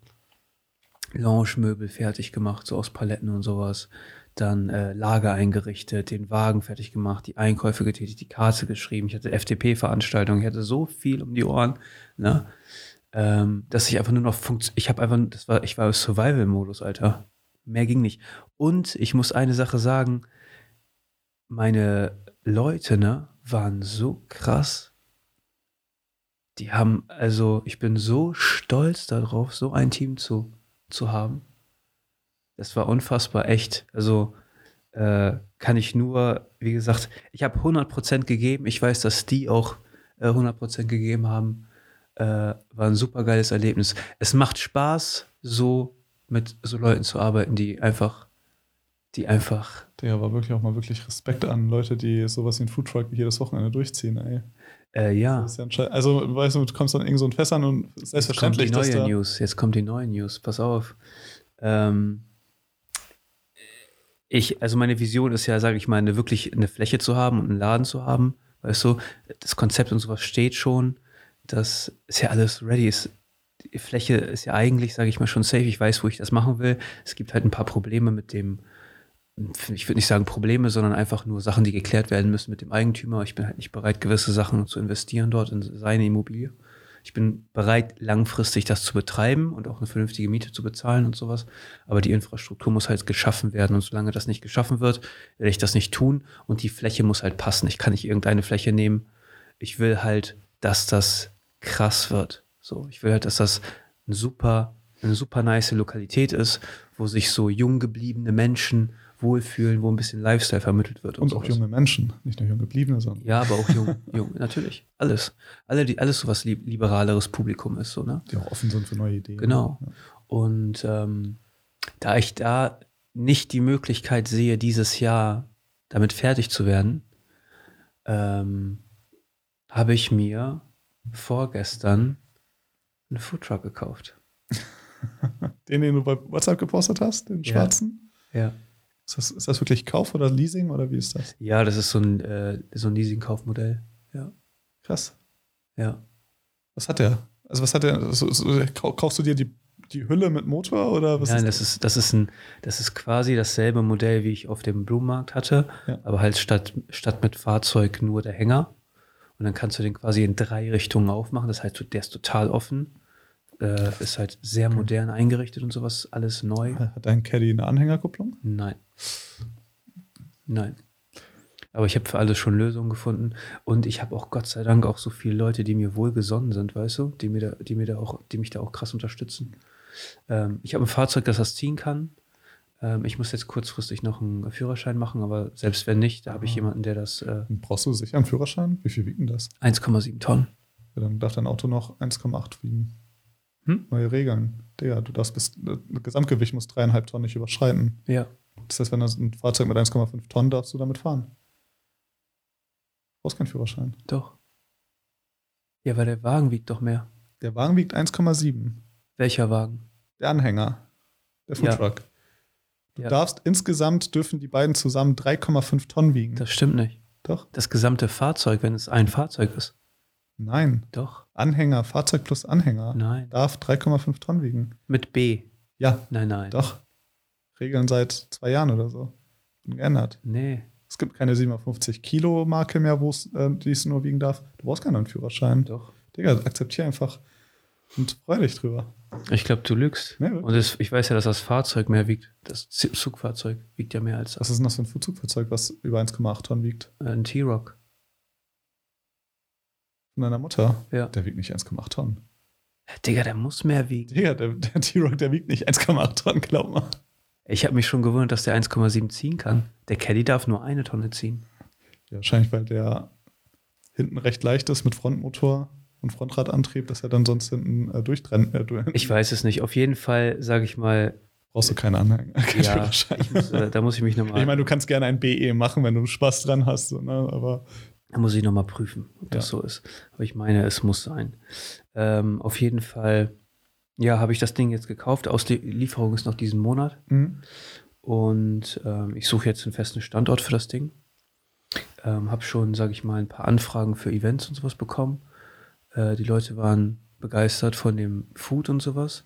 Lounge-Möbel fertig gemacht, so aus Paletten und sowas. Dann äh, Lager eingerichtet, den Wagen fertig gemacht, die Einkäufe getätigt, die Karte geschrieben. Ich hatte FDP-Veranstaltungen, ich hatte so viel um die Ohren, ne? Ähm, dass ich einfach nur noch funkt. Ich habe einfach, das war, ich war Survival-Modus, Alter. Mehr ging nicht. Und ich muss eine Sache sagen, meine Leute, ne, waren so krass. Die haben, also, ich bin so stolz darauf, so ein Team zu, zu haben. Das war unfassbar echt. Also, äh, kann ich nur, wie gesagt, ich habe 100% gegeben. Ich weiß, dass die auch äh, 100% gegeben haben. Äh, war ein super geiles Erlebnis. Es macht Spaß, so mit so Leuten zu arbeiten, die einfach, die einfach, Der war wirklich auch mal wirklich Respekt an Leute, die sowas wie ein Foodtruck jedes Wochenende durchziehen, ey. äh, ja. Ja also, weißt du, du kommst dann irgend so ein an und Jetzt kommt selbstverständlich, die neue da, News. Jetzt kommt die neue News. Pass auf. Ähm, ich, also meine Vision ist ja, sage ich mal, eine, wirklich eine Fläche zu haben und einen Laden zu haben. Weißt du, das Konzept und sowas steht schon. Das ist ja alles ready. Ist, die Fläche ist ja eigentlich, sage ich mal, schon safe. Ich weiß, wo ich das machen will. Es gibt halt ein paar Probleme mit dem, ich würde nicht sagen Probleme, sondern einfach nur Sachen, die geklärt werden müssen mit dem Eigentümer. Ich bin halt nicht bereit, gewisse Sachen zu investieren dort in seine Immobilie. Ich bin bereit, langfristig das zu betreiben und auch eine vernünftige Miete zu bezahlen und sowas. Aber die Infrastruktur muss halt geschaffen werden. Und solange das nicht geschaffen wird, werde ich das nicht tun. Und die Fläche muss halt passen. Ich kann nicht irgendeine Fläche nehmen. Ich will halt, dass das krass wird. So, ich will halt, dass das ein super, eine super nice Lokalität ist, wo sich so jung gebliebene Menschen wohlfühlen, wo ein bisschen Lifestyle vermittelt wird. und auch sowas. junge Menschen, nicht nur junge Gebliebene, sondern Ja, aber auch jung, jung, natürlich. Alles. Alle, die, alles so was li liberaleres Publikum ist, so, ne? die auch offen sind für neue Ideen. Genau. Ja. Und ähm, da ich da nicht die Möglichkeit sehe, dieses Jahr damit fertig zu werden, ähm, habe ich mir vorgestern einen Foodtruck gekauft. Den, den du bei WhatsApp gepostet hast, den Ja. schwarzen? Ja. Ist das, ist das wirklich Kauf oder Leasing oder wie ist das? Ja, das ist so ein, äh, so ein Leasing-Kaufmodell. Ja. Krass. Ja. Was hat der? Also was hat der? So, so, kau- kaufst du dir die, die Hülle mit Motor oder was Nein, ist das ist, das ist ein, das ist quasi dasselbe Modell, wie ich auf dem Blumenmarkt hatte, Ja. aber halt statt, statt mit Fahrzeug nur der Hänger. Und dann kannst du den quasi in drei Richtungen aufmachen. Das heißt, der ist total offen. Äh, ist halt sehr modern eingerichtet und sowas, alles neu. Hat dein Caddy eine Anhängerkupplung? Nein. Nein. Aber ich habe für alles schon Lösungen gefunden. Und ich habe auch Gott sei Dank auch so viele Leute, die mir wohlgesonnen sind, weißt du, die mir da, die mir da auch, die mich da auch krass unterstützen. Ähm, ich habe ein Fahrzeug, das das ziehen kann. Ähm, ich muss jetzt kurzfristig noch einen Führerschein machen, aber selbst wenn nicht, da habe ich Ah. jemanden, der das äh, Brauchst du sicher einen Führerschein? Wie viel wiegt denn das? 1,7 Tonnen. Ja, dann darf dein Auto noch 1,8 wiegen. Hm? Neue Regeln. Digga, du darfst bis, das Gesamtgewicht muss dreieinhalb Tonnen nicht überschreiten. Ja. Das heißt, wenn das ein Fahrzeug mit 1,5 Tonnen, darfst du damit fahren. Brauchst keinen Führerschein. Doch. Ja, weil der Wagen wiegt doch mehr. Der Wagen wiegt 1,7. Welcher Wagen? Der Anhänger. Der Ja. Du Ja. darfst, insgesamt dürfen die beiden zusammen 3,5 Tonnen wiegen. Das stimmt nicht. Doch? Das gesamte Fahrzeug, wenn es ein Fahrzeug ist. Nein. Doch. Anhänger, Fahrzeug plus Anhänger Nein. darf 3,5 Tonnen wiegen. Mit B. Ja, Nein, nein. doch. Regeln seit zwei Jahren oder so. Wurden geändert. Nee. Es gibt keine 750 Kilo Marke mehr, wo es äh, die es nur wiegen darf. Du brauchst keinen Führerschein. Doch. Digga, akzeptier einfach und freu dich drüber. Ich glaube, du lügst. Wirklich? Und es, ich weiß ja, dass das Fahrzeug mehr wiegt. Das Zugfahrzeug wiegt ja mehr als Was ist denn das für ein Zugfahrzeug, was über 1,8 Tonnen wiegt? ein T-Rock. Von deiner Mutter? Ja. Der wiegt nicht 1,8 Tonnen. Digga, der muss mehr wiegen. Digga, der, der T-Rock, der wiegt nicht 1,8 Tonnen, glaub mal. Ich habe mich schon gewundert, dass der 1,7 ziehen kann. Der Caddy darf nur eine Tonne ziehen. Ja, wahrscheinlich, weil der hinten recht leicht ist mit Frontmotor und Frontradantrieb, dass er dann sonst hinten äh, durchtrennt. Äh, Ich weiß es nicht. Auf jeden Fall, sage ich mal, Brauchst du keine Anhänger. keinen Ja, muss, äh, da muss ich mich nochmal Ich meine, du kannst gerne ein BE machen, wenn du Spaß dran hast, so, ne? aber Da muss ich nochmal prüfen, ob das Ja. so ist. Aber ich meine, es muss sein. Ähm, auf jeden Fall, ja, habe ich das Ding jetzt gekauft. Aus der Lieferung ist noch diesen Monat. mhm. Und ähm, ich suche jetzt einen festen Standort für das Ding. Ähm, habe schon, sage ich mal, ein paar Anfragen für Events und sowas bekommen. Äh, die Leute waren begeistert von dem Food und sowas.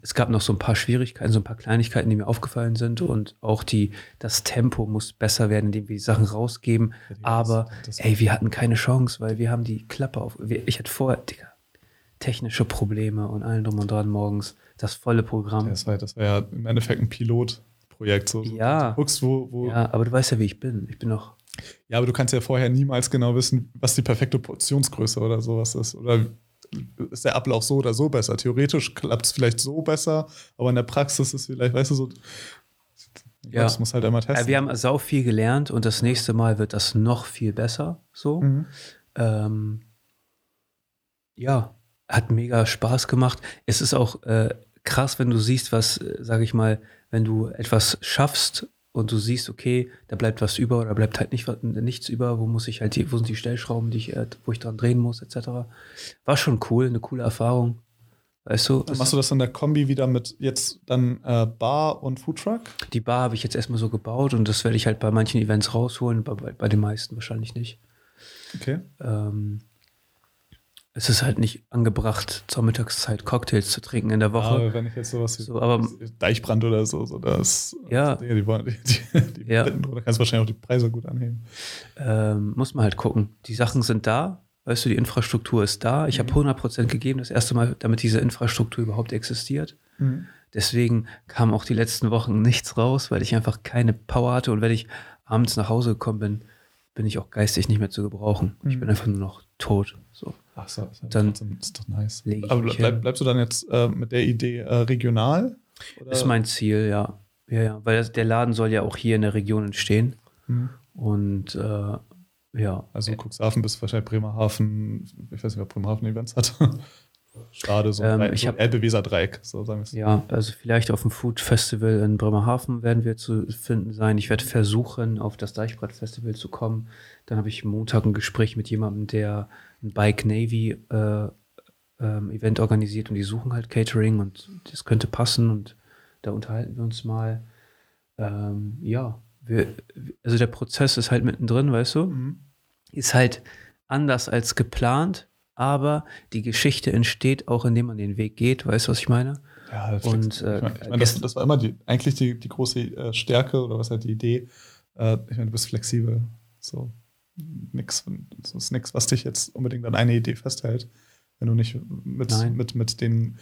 Es gab noch so ein paar Schwierigkeiten, so ein paar Kleinigkeiten, die mir aufgefallen sind. Und auch die, das Tempo muss besser werden, indem wir die Sachen rausgeben. Ja, die- Aber, das- ey, wir hatten keine Chance, weil wir haben die Klappe auf. wir- Ich hatte vorher, Digga, technische Probleme und allen drum und dran morgens. Das volle Programm. das, war, das war ja im Endeffekt ein Pilotprojekt. So. Ja. Du guckst, wo, wo Ja, aber du weißt ja, wie ich bin. Ich bin noch Ja, aber du kannst ja vorher niemals genau wissen, was die perfekte Portionsgröße oder sowas ist. Oder ist der Ablauf so oder so besser? Theoretisch klappt es vielleicht so besser, aber in der Praxis ist vielleicht, weißt du, so. Ja. Das muss halt einmal Äh, testen. wir haben sau viel gelernt und das nächste Mal wird das noch viel besser. So. Mhm. Ähm, ja, hat mega Spaß gemacht. Es ist auch äh, krass, wenn du siehst, was, äh, sage ich mal, wenn du etwas schaffst und du siehst, okay, da bleibt was über oder bleibt halt nicht, nichts über, wo muss ich halt, die, wo sind die Stellschrauben, die ich, äh, wo ich dran drehen muss, etc. War schon cool, eine coole Erfahrung. Weißt du, machst du das in der Kombi wieder mit jetzt dann äh, Bar und Foodtruck? die Bar habe ich jetzt erstmal so gebaut und das werde ich halt bei manchen Events rausholen, bei, bei, bei den meisten wahrscheinlich nicht. Okay. Ähm, es ist halt nicht angebracht, zur Mittagszeit Cocktails zu trinken in der Woche. Aber wenn ich jetzt sowas wie So, aber- Deichbrand oder so, so das, Ja. die, die, wollen- die, die, Ja. oder kannst wahrscheinlich auch die Preise gut anheben. Ähm, muss man halt gucken. Die Sachen sind da, weißt du, die Infrastruktur ist da. Ich habe 100% gegeben, das erste Mal, damit diese Infrastruktur überhaupt existiert. Deswegen kam auch die letzten Wochen nichts raus, weil ich einfach keine Power hatte. Und wenn ich abends nach Hause gekommen bin, bin ich auch geistig nicht mehr zu gebrauchen. Ich Mhm. bin einfach nur noch tot. Ach so, ist Dann trotzdem- ist doch nice. Aber bleib, bleibst du dann jetzt äh, mit der Idee äh, regional? Oder? Ist mein Ziel, ja. Ja, ja. Weil das, der Laden soll ja auch hier in der Region entstehen. Mhm. Und äh, ja. Also Cuxhaven bis wahrscheinlich Bremerhaven, ich weiß nicht, wer Bremerhaven Events hat. Schade, so Ähm, ein ich so hab- Elbe-Weser Dreieck, so sagen wir es. Ja, also vielleicht auf dem Food Festival in Bremerhaven werden wir zu finden sein. Ich werde versuchen, auf das Deichbrett Festival zu kommen. Dann habe ich Montag ein Gespräch mit jemandem, der ein Bike Navy äh, ähm, Event organisiert und die suchen halt Catering und das könnte passen und da unterhalten wir uns mal. Ähm, ja, wir, also der Prozess ist halt mittendrin, weißt du? Mhm. ist halt anders als geplant, aber die Geschichte entsteht auch, indem man den Weg geht. Weißt du, was ich meine? Ja, das Und, ich äh, meine, ich meine, das, das war immer die, eigentlich die, die große äh, Stärke oder was halt die Idee. Äh, ich meine, du bist flexibel. So, nix, es ist nichts, was dich jetzt unbedingt an eine Idee festhält. Wenn du nicht mit, Nein. mit, mit, den,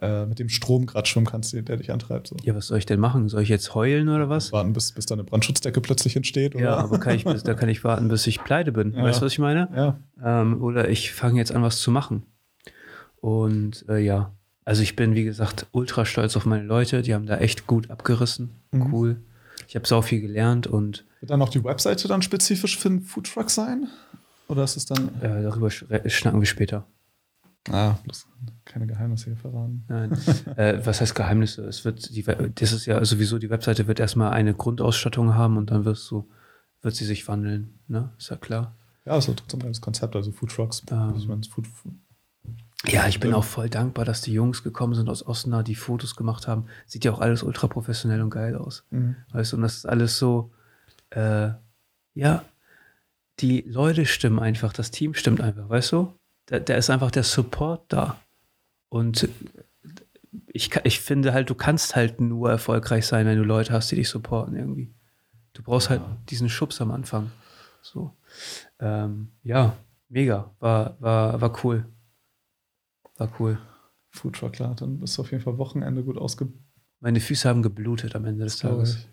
äh, mit dem Strom gerade schwimmen kannst, der der dich antreibt. So. Ja, was soll ich denn machen? Soll ich jetzt heulen oder was? Warten, bis, bis da eine Brandschutzdecke plötzlich entsteht. Oder? Ja, aber kann ich, da kann ich warten, bis ich pleite bin. Ja. Weißt du, was ich meine? ja. Ähm, oder ich fange jetzt an, was zu machen. Und äh, ja, also ich bin, wie gesagt, ultra stolz auf meine Leute. Die haben da echt gut abgerissen. Mhm. Cool. Ich habe sau viel gelernt und Wird dann auch die Webseite dann spezifisch für einen Foodtruck sein? Oder ist es dann. äh, darüber sch- schnacken wir später. Ah, das keine Geheimnisse hier verraten. Nein. äh, was heißt Geheimnisse? Es wird die, das ist ja sowieso, die Webseite wird erstmal eine Grundausstattung haben und dann wirst du, wird sie sich wandeln. Ne? Ist ja klar. Ja, ist doch trotzdem ein Konzept, also Foodtrucks. Ähm. Also ich meine, Food, Ja, ich bin auch voll dankbar, dass die Jungs gekommen sind aus Osnabrück, die Fotos gemacht haben. Sieht ja auch alles ultra professionell und geil aus. Mhm. Weißt du, und das ist alles so, äh, ja, die Leute stimmen einfach, das Team stimmt einfach, weißt du? Da, da ist einfach der Support da. Und ich, ich finde halt, du kannst halt nur erfolgreich sein, wenn du Leute hast, die dich supporten irgendwie. Du brauchst halt diesen Schubs am Anfang. So. Ähm, ja, mega. War, war, war cool. War cool. Foodtruck, klar, dann bist du auf jeden Fall Wochenende gut ausge... Meine Füße haben geblutet am Ende des glaube Tages. ich.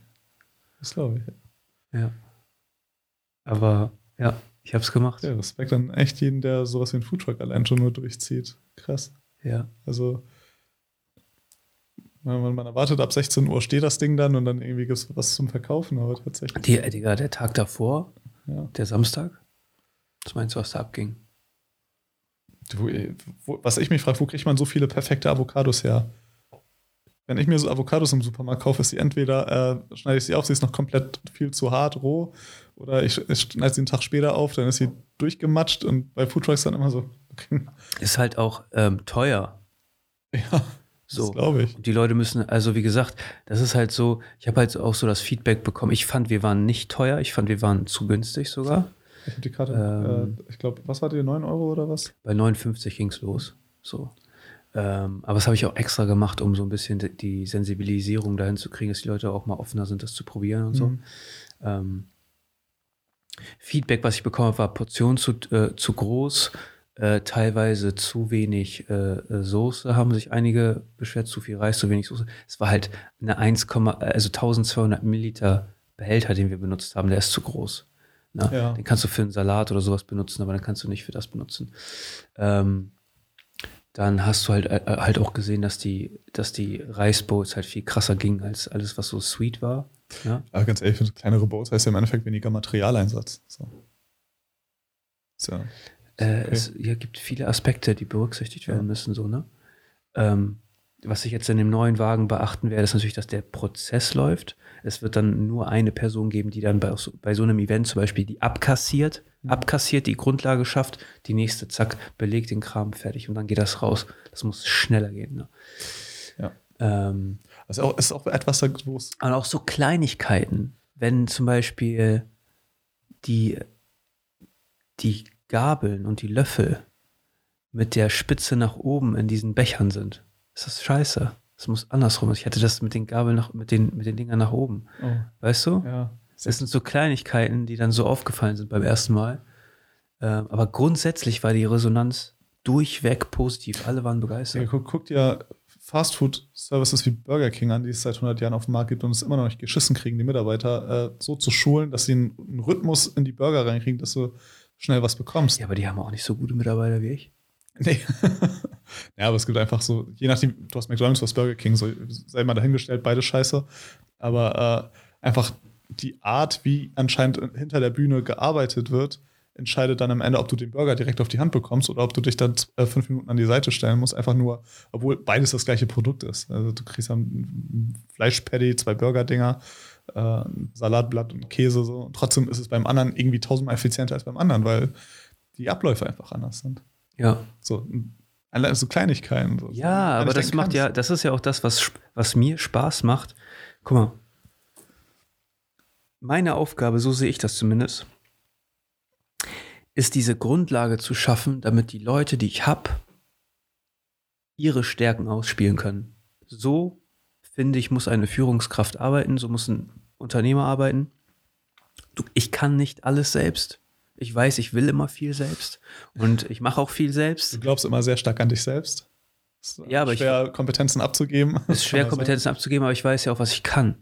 Das glaube ich. Ja. Aber ja, ich hab's gemacht. Ja, Respekt an echt jeden, der sowas wie einen Foodtruck allein schon nur durchzieht. Krass. Ja. Also, man, man- man erwartet, ab 16 Uhr steht das Ding dann und dann irgendwie gibt es was zum Verkaufen, aber tatsächlich. Die, Digga, der Tag davor, Ja. der Samstag, was meinst du, was da abging? Du, äh, wo, was ich mich frage, wo kriegt man so viele perfekte Avocados her? wenn ich mir so Avocados im Supermarkt kaufe, ist sie entweder, äh, schneide ich sie auf, sie ist noch komplett viel zu hart, roh, oder ich, ich schneide sie einen Tag später auf, dann ist sie durchgematscht und bei Foodtrucks dann immer so. Okay. Ist halt auch ähm, teuer. Ja, So. glaube ich. Und die Leute müssen, also wie gesagt, das ist halt so, ich habe halt auch so das Feedback bekommen. Ich fand, wir waren nicht teuer, ich fand, wir waren zu günstig sogar. Ich habe die Karte, Ähm. äh, ich glaube, was war die, 9 Euro oder was? Bei 59 ging's los. So. Ähm, aber das habe ich auch extra gemacht, um so ein bisschen die, Sensibilisierung dahin zu kriegen, dass die Leute auch mal offener sind, das zu probieren und so. Mhm. Ähm, Feedback, was ich bekommen habe, war Portion zu, äh, zu groß, äh, teilweise zu wenig äh, äh, Soße, haben sich einige beschwert, zu viel Reis, zu wenig Soße. Es war halt eine 1, also 1200 Milliliter Behälter, den wir benutzt haben, der ist zu groß. Ne? Ja. Den kannst du für einen Salat oder sowas benutzen, aber dann kannst du nicht für das benutzen. Ähm, dann hast du halt, äh, halt auch gesehen, dass die, dass die Reisbowls halt viel krasser gingen als alles, was so sweet war. Ja? Aber ganz ehrlich, für kleinere Boats heißt ja im Endeffekt weniger Materialeinsatz. So. Ja, Äh, Okay. Es ja, gibt viele Aspekte, die berücksichtigt werden Ja. müssen, so, ne? Ähm, was ich jetzt in dem neuen Wagen beachten werde, ist natürlich, dass der Prozess läuft. Es wird dann nur eine Person geben, die dann bei so, bei so einem Event zum Beispiel die abkassiert, Mhm. abkassiert, die Grundlage schafft, die nächste, zack, belegt den Kram fertig und dann geht das raus. Das muss schneller gehen. Ne? Ja. Ähm, das ist auch, ist auch etwas, wo es aber auch so Kleinigkeiten, wenn zum Beispiel die, die Gabeln und die Löffel mit der Spitze nach oben in diesen Bechern sind, ist das scheiße. Es muss andersrum. Ich hätte das mit den Gabeln nach, mit den, mit den Dingern nach oben. Oh, Weißt du? ja. Das sind so Kleinigkeiten, die dann so aufgefallen sind beim ersten Mal. Ähm, aber grundsätzlich war die Resonanz durchweg positiv. Alle waren Ja, begeistert. guck, guck dir Fastfood-Services wie Burger King an, die es seit 100 Jahren auf dem Markt gibt und es immer noch nicht geschissen kriegen, die Mitarbeiter äh, so zu schulen, dass sie einen, einen Rhythmus in die Burger reinkriegen, dass du schnell was bekommst. Ja, aber die haben auch nicht so gute Mitarbeiter wie ich. Nee. ja, aber es gibt einfach so, je nachdem, du hast McDonalds, du hast Burger King, so sei mal dahingestellt, beide scheiße. Aber äh, einfach die Art, wie anscheinend hinter der Bühne gearbeitet wird, entscheidet dann am Ende, ob du den Burger direkt auf die Hand bekommst oder ob du dich dann äh, fünf Minuten an die Seite stellen musst. Einfach nur, obwohl beides das gleiche Produkt ist. Also du kriegst dann ein Fleischpaddy, zwei Burger-Dinger, äh, Salatblatt und Käse so. Und trotzdem ist es beim anderen irgendwie tausendmal effizienter als beim anderen, weil die Abläufe einfach anders sind. Ja. So, allein so Kleinigkeiten. So. Ja, aber das macht kannst. ja, das ist ja auch das, was, was mir Spaß macht. Guck mal. Meine Aufgabe, so sehe ich das zumindest, ist diese Grundlage zu schaffen, damit die Leute, die ich habe, ihre Stärken ausspielen können. So, finde ich, muss eine Führungskraft arbeiten, so muss ein Unternehmer arbeiten. Du, ich kann nicht alles selbst. Ich weiß, ich will immer viel selbst. Und ich mache auch viel selbst. Du glaubst immer sehr stark an dich selbst. Ist Ja, aber ich- schwer, Kompetenzen abzugeben. ist schwer, Kompetenzen abzugeben, aber ich weiß ja auch, was ich kann.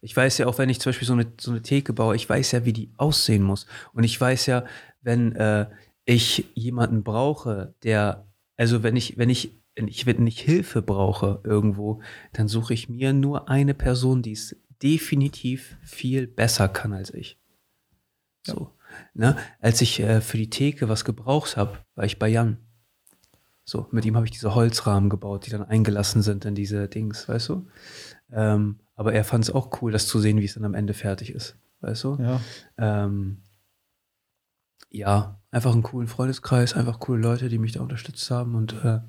Ich weiß ja auch, wenn ich zum Beispiel so eine, so eine Theke baue, ich weiß ja, wie die aussehen muss. Und ich weiß ja, wenn äh, ich jemanden brauche, der, also wenn ich, wenn ich, wenn ich, wenn ich Hilfe brauche irgendwo, dann suche ich mir nur eine Person, die es definitiv viel besser kann als ich. So. Ne? Als ich äh, für die Theke was gebraucht habe, war ich bei Jan. So, mit ihm habe ich diese Holzrahmen gebaut, die dann eingelassen sind in diese Dings, weißt du? Ähm, aber er fand es auch cool, das zu sehen, wie es dann am Ende fertig ist, weißt du? Ja. Ähm, ja, einfach einen coolen Freundeskreis, einfach coole Leute, die mich da unterstützt haben und äh,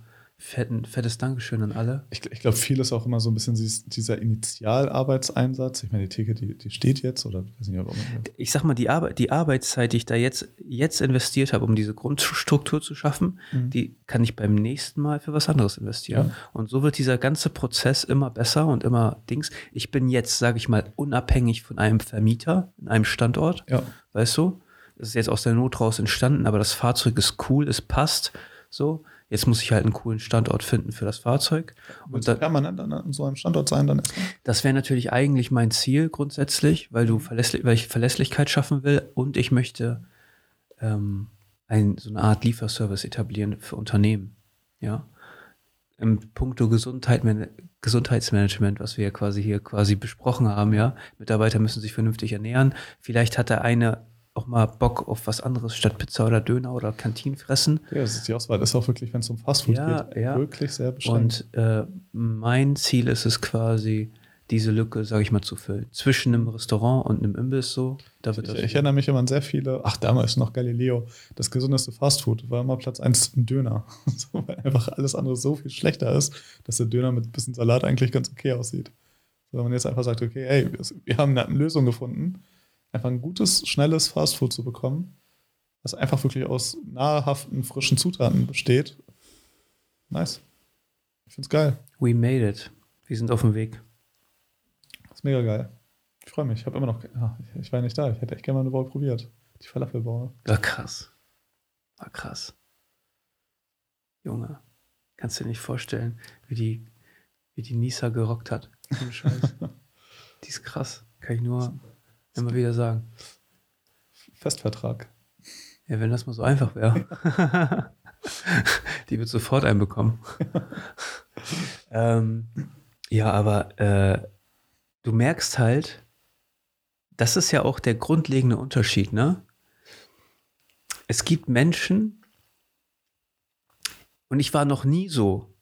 fetten, fettes Dankeschön an alle. Ich, ich glaube, viel ist auch immer so ein bisschen dies- dieser Initialarbeitseinsatz. Ich meine, die Theke, die, die steht jetzt oder ich weiß nicht, Ich sag mal, die, Arbeit, die Arbeitszeit, die ich da jetzt, jetzt investiert habe, um diese Grundstruktur zu schaffen, Mhm. die kann ich beim nächsten Mal für was anderes investieren. Ja. Und so wird dieser ganze Prozess immer besser und immer Dings. Ich bin jetzt, sage ich mal, unabhängig von einem Vermieter in einem Standort. Ja. Weißt du? Das ist jetzt aus der Not raus entstanden, aber das Fahrzeug ist cool, es passt. So, jetzt muss ich halt einen coolen Standort finden für das Fahrzeug. Und Und dann, permanent an, an so einem Standort sein, dann erstmal. das wäre natürlich eigentlich mein Ziel grundsätzlich, weil du verlässlich, weil ich Verlässlichkeit schaffen will und ich möchte ähm, ein, so eine Art Lieferservice etablieren für Unternehmen. Ja. Im Punkto Gesundheit, Gesundheitsmanagement, was wir ja quasi hier quasi besprochen haben, ja. Mitarbeiter müssen sich vernünftig ernähren. Vielleicht hat der eine auch mal Bock auf was anderes statt Pizza oder Döner oder Kantin fressen. Ja, das ist die Auswahl. Das ist auch wirklich, wenn es um Fastfood Ja, geht, ja. wirklich sehr beschränkt. Und äh, mein Ziel ist es quasi, diese Lücke, sage ich mal, zu füllen. Zwischen einem Restaurant und einem Imbiss so. Da wird Ich, das ich erinnere mich immer an sehr viele, ach, damals noch Galileo, das gesundeste Fastfood war immer Platz 1 ein Döner. so, weil einfach alles andere so viel schlechter ist, dass der Döner mit ein bisschen Salat eigentlich ganz okay aussieht. So, wenn man jetzt einfach sagt, okay, ey, wir- wir haben eine Lösung gefunden, einfach ein gutes, schnelles Fastfood zu bekommen, das einfach wirklich aus nahrhaften, frischen Zutaten besteht. Nice. Ich find's geil. We made it. Wir sind auf dem Weg. Das ist mega geil. Ich freue mich. Ich habe immer noch, ja, ich, ich war nicht da. Ich hätte echt gerne mal eine Woche probiert. Die Falafelbauer. War krass. War krass. Junge, kannst dir nicht vorstellen, wie die, wie die Nisa gerockt hat. Scheiß. die ist krass. Kann ich nur immer wieder sagen. Festvertrag. Ja, wenn das mal so einfach wäre. die wird sofort einbekommen. ähm, ja, aber äh, du merkst halt, das ist ja auch der grundlegende Unterschied, ne? Es gibt Menschen, und ich war noch nie so,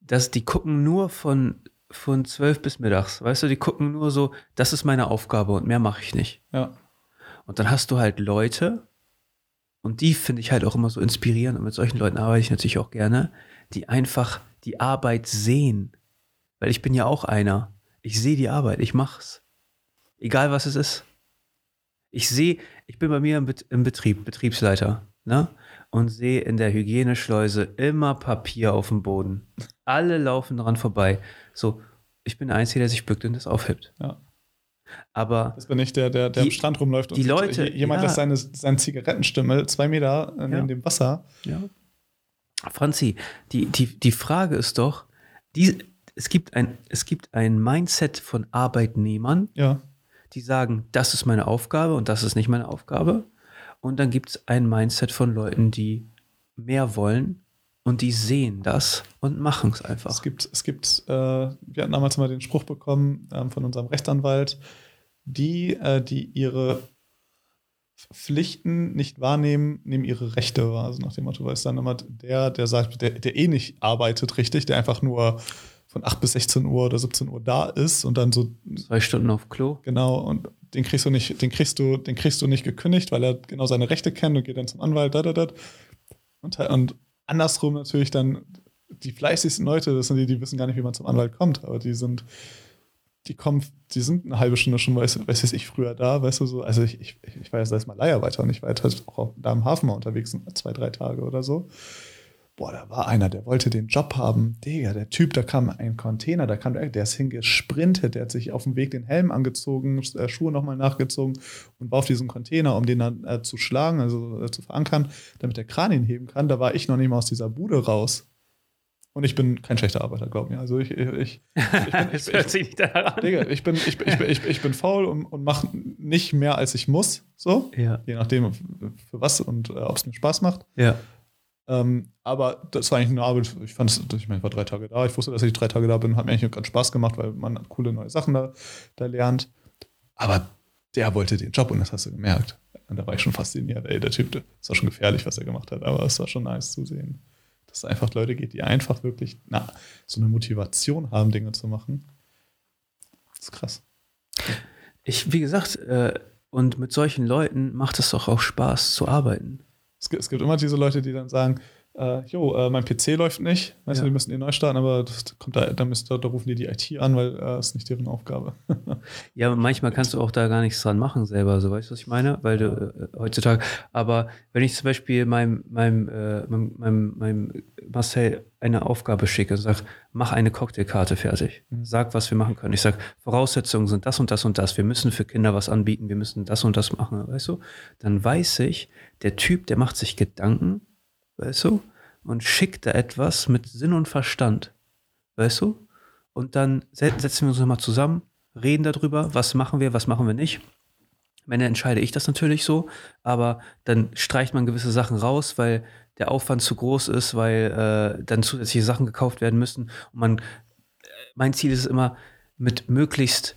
dass die gucken nur von, von 12 bis mittags, weißt du, die gucken nur so, das ist meine Aufgabe und mehr mache ich nicht. Ja. Und dann hast du halt Leute, und die finde ich halt auch immer so inspirierend, und mit solchen Leuten arbeite ich natürlich auch gerne, die einfach die Arbeit sehen. Weil ich bin ja auch einer. Ich sehe die Arbeit, ich mach's. Egal was es ist. Ich sehe, ich bin bei mir im, Bet im Betrieb, Betriebsleiter, ne? Und sehe in der Hygieneschleuse immer Papier auf dem Boden. Alle laufen dran vorbei. So, ich bin der Einzige, der sich bückt und das aufhebt. Ja. Aber Das bin ich, der, der, der Die- am Strand rumläuft die Leute, jemand ja. lässt seine, seinen Zigarettenstimmel zwei Meter neben Ja. dem Wasser. Ja. Franzi, die, die, die Frage ist doch, die, es, gibt ein, es gibt ein Mindset von Arbeitnehmern, Ja. die sagen, das ist meine Aufgabe und das ist nicht meine Aufgabe. Und dann gibt es ein Mindset von Leuten, die mehr wollen und die sehen das und machen es einfach. Es gibt, es gibt, äh, wir hatten damals mal den Spruch bekommen ähm, von unserem Rechtsanwalt, die, äh, die ihre Pflichten nicht wahrnehmen, nehmen ihre Rechte wahr. Also nach dem Motto, weil es dann immer der, der sagt, der, der eh nicht arbeitet richtig, der einfach nur von 8 bis 16 Uhr oder 17 Uhr da ist und dann so Zwei Stunden auf Klo. Genau, und den kriegst du nicht, den kriegst du, den kriegst du nicht gekündigt, weil er genau seine Rechte kennt und geht dann zum Anwalt, da, da, da. Und, und andersrum natürlich dann die fleißigsten Leute, das sind die, die wissen gar nicht, wie man zum Anwalt kommt, aber die sind, die kommen, die sind eine halbe Stunde schon, weiß, weiß ich, früher da, weißt du so. Also ich, ich, ich war jetzt erst mal Leierweiter und ich war halt auch da im Hafen mal unterwegs, zwei, drei Tage oder so. Boah, da war einer, der wollte den Job haben. Digga, der Typ, da kam ein Container, da kam, der ist hingesprintet, der hat sich auf dem Weg den Helm angezogen, äh, Schuhe nochmal nachgezogen und war auf diesem Container, um den dann äh, zu schlagen, also äh, zu verankern, damit der Kran ihn heben kann. Da war ich noch nicht mal aus dieser Bude raus. Und ich bin kein schlechter Arbeiter, glaub mir. Also ich, ich, ich, ich bin faul und, und mache nicht mehr, als ich muss. So, Ja, je nachdem, für was und äh, ob es mir Spaß macht. ja. Ähm, aber das war eigentlich eine Arbeit, ich fand es, ich meine, ich war drei Tage da, ich wusste, dass ich drei Tage da bin, hat mir eigentlich ganz Spaß gemacht, weil man coole neue Sachen da, da lernt. Aber der wollte den Job und das hast du gemerkt. Und da war ich schon fasziniert, ey, der Typ, das war schon gefährlich, was er gemacht hat, aber es war schon nice zu sehen. Dass es einfach Leute geht, die einfach wirklich na, so eine Motivation haben, Dinge zu machen. Das ist krass. Ich, wie gesagt, äh, und mit solchen Leuten macht es doch auch Spaß zu arbeiten. Es gibt, immer diese Leute, die dann sagen, äh, jo, äh, mein PC läuft nicht, weißt Ja. du, die müssen den neu starten, aber das kommt da, da, müsst, da, da rufen die die IT an, weil äh, das ist nicht deren Aufgabe. Ja, manchmal kannst du auch da gar nichts dran machen selber, so weißt du, was ich meine? Weil du äh, heutzutage, aber wenn ich zum Beispiel meinem, meinem, äh, meinem, meinem, meinem Marcel eine Aufgabe schicke und sage, mach eine Cocktailkarte fertig, sag, was wir machen können. Ich sage, Voraussetzungen sind das und das und das, wir müssen für Kinder was anbieten, wir müssen das und das machen, weißt du? Dann weiß ich, der Typ, der macht sich Gedanken, weißt du, und schickt da etwas mit Sinn und Verstand, weißt du? Und dann se- setzen wir uns nochmal zusammen, reden darüber, was machen wir, was machen wir nicht. Am Ende entscheide ich das natürlich so, aber dann streicht man gewisse Sachen raus, weil der Aufwand zu groß ist, weil äh, dann zusätzliche Sachen gekauft werden müssen. Und man, mein Ziel ist es immer, mit möglichst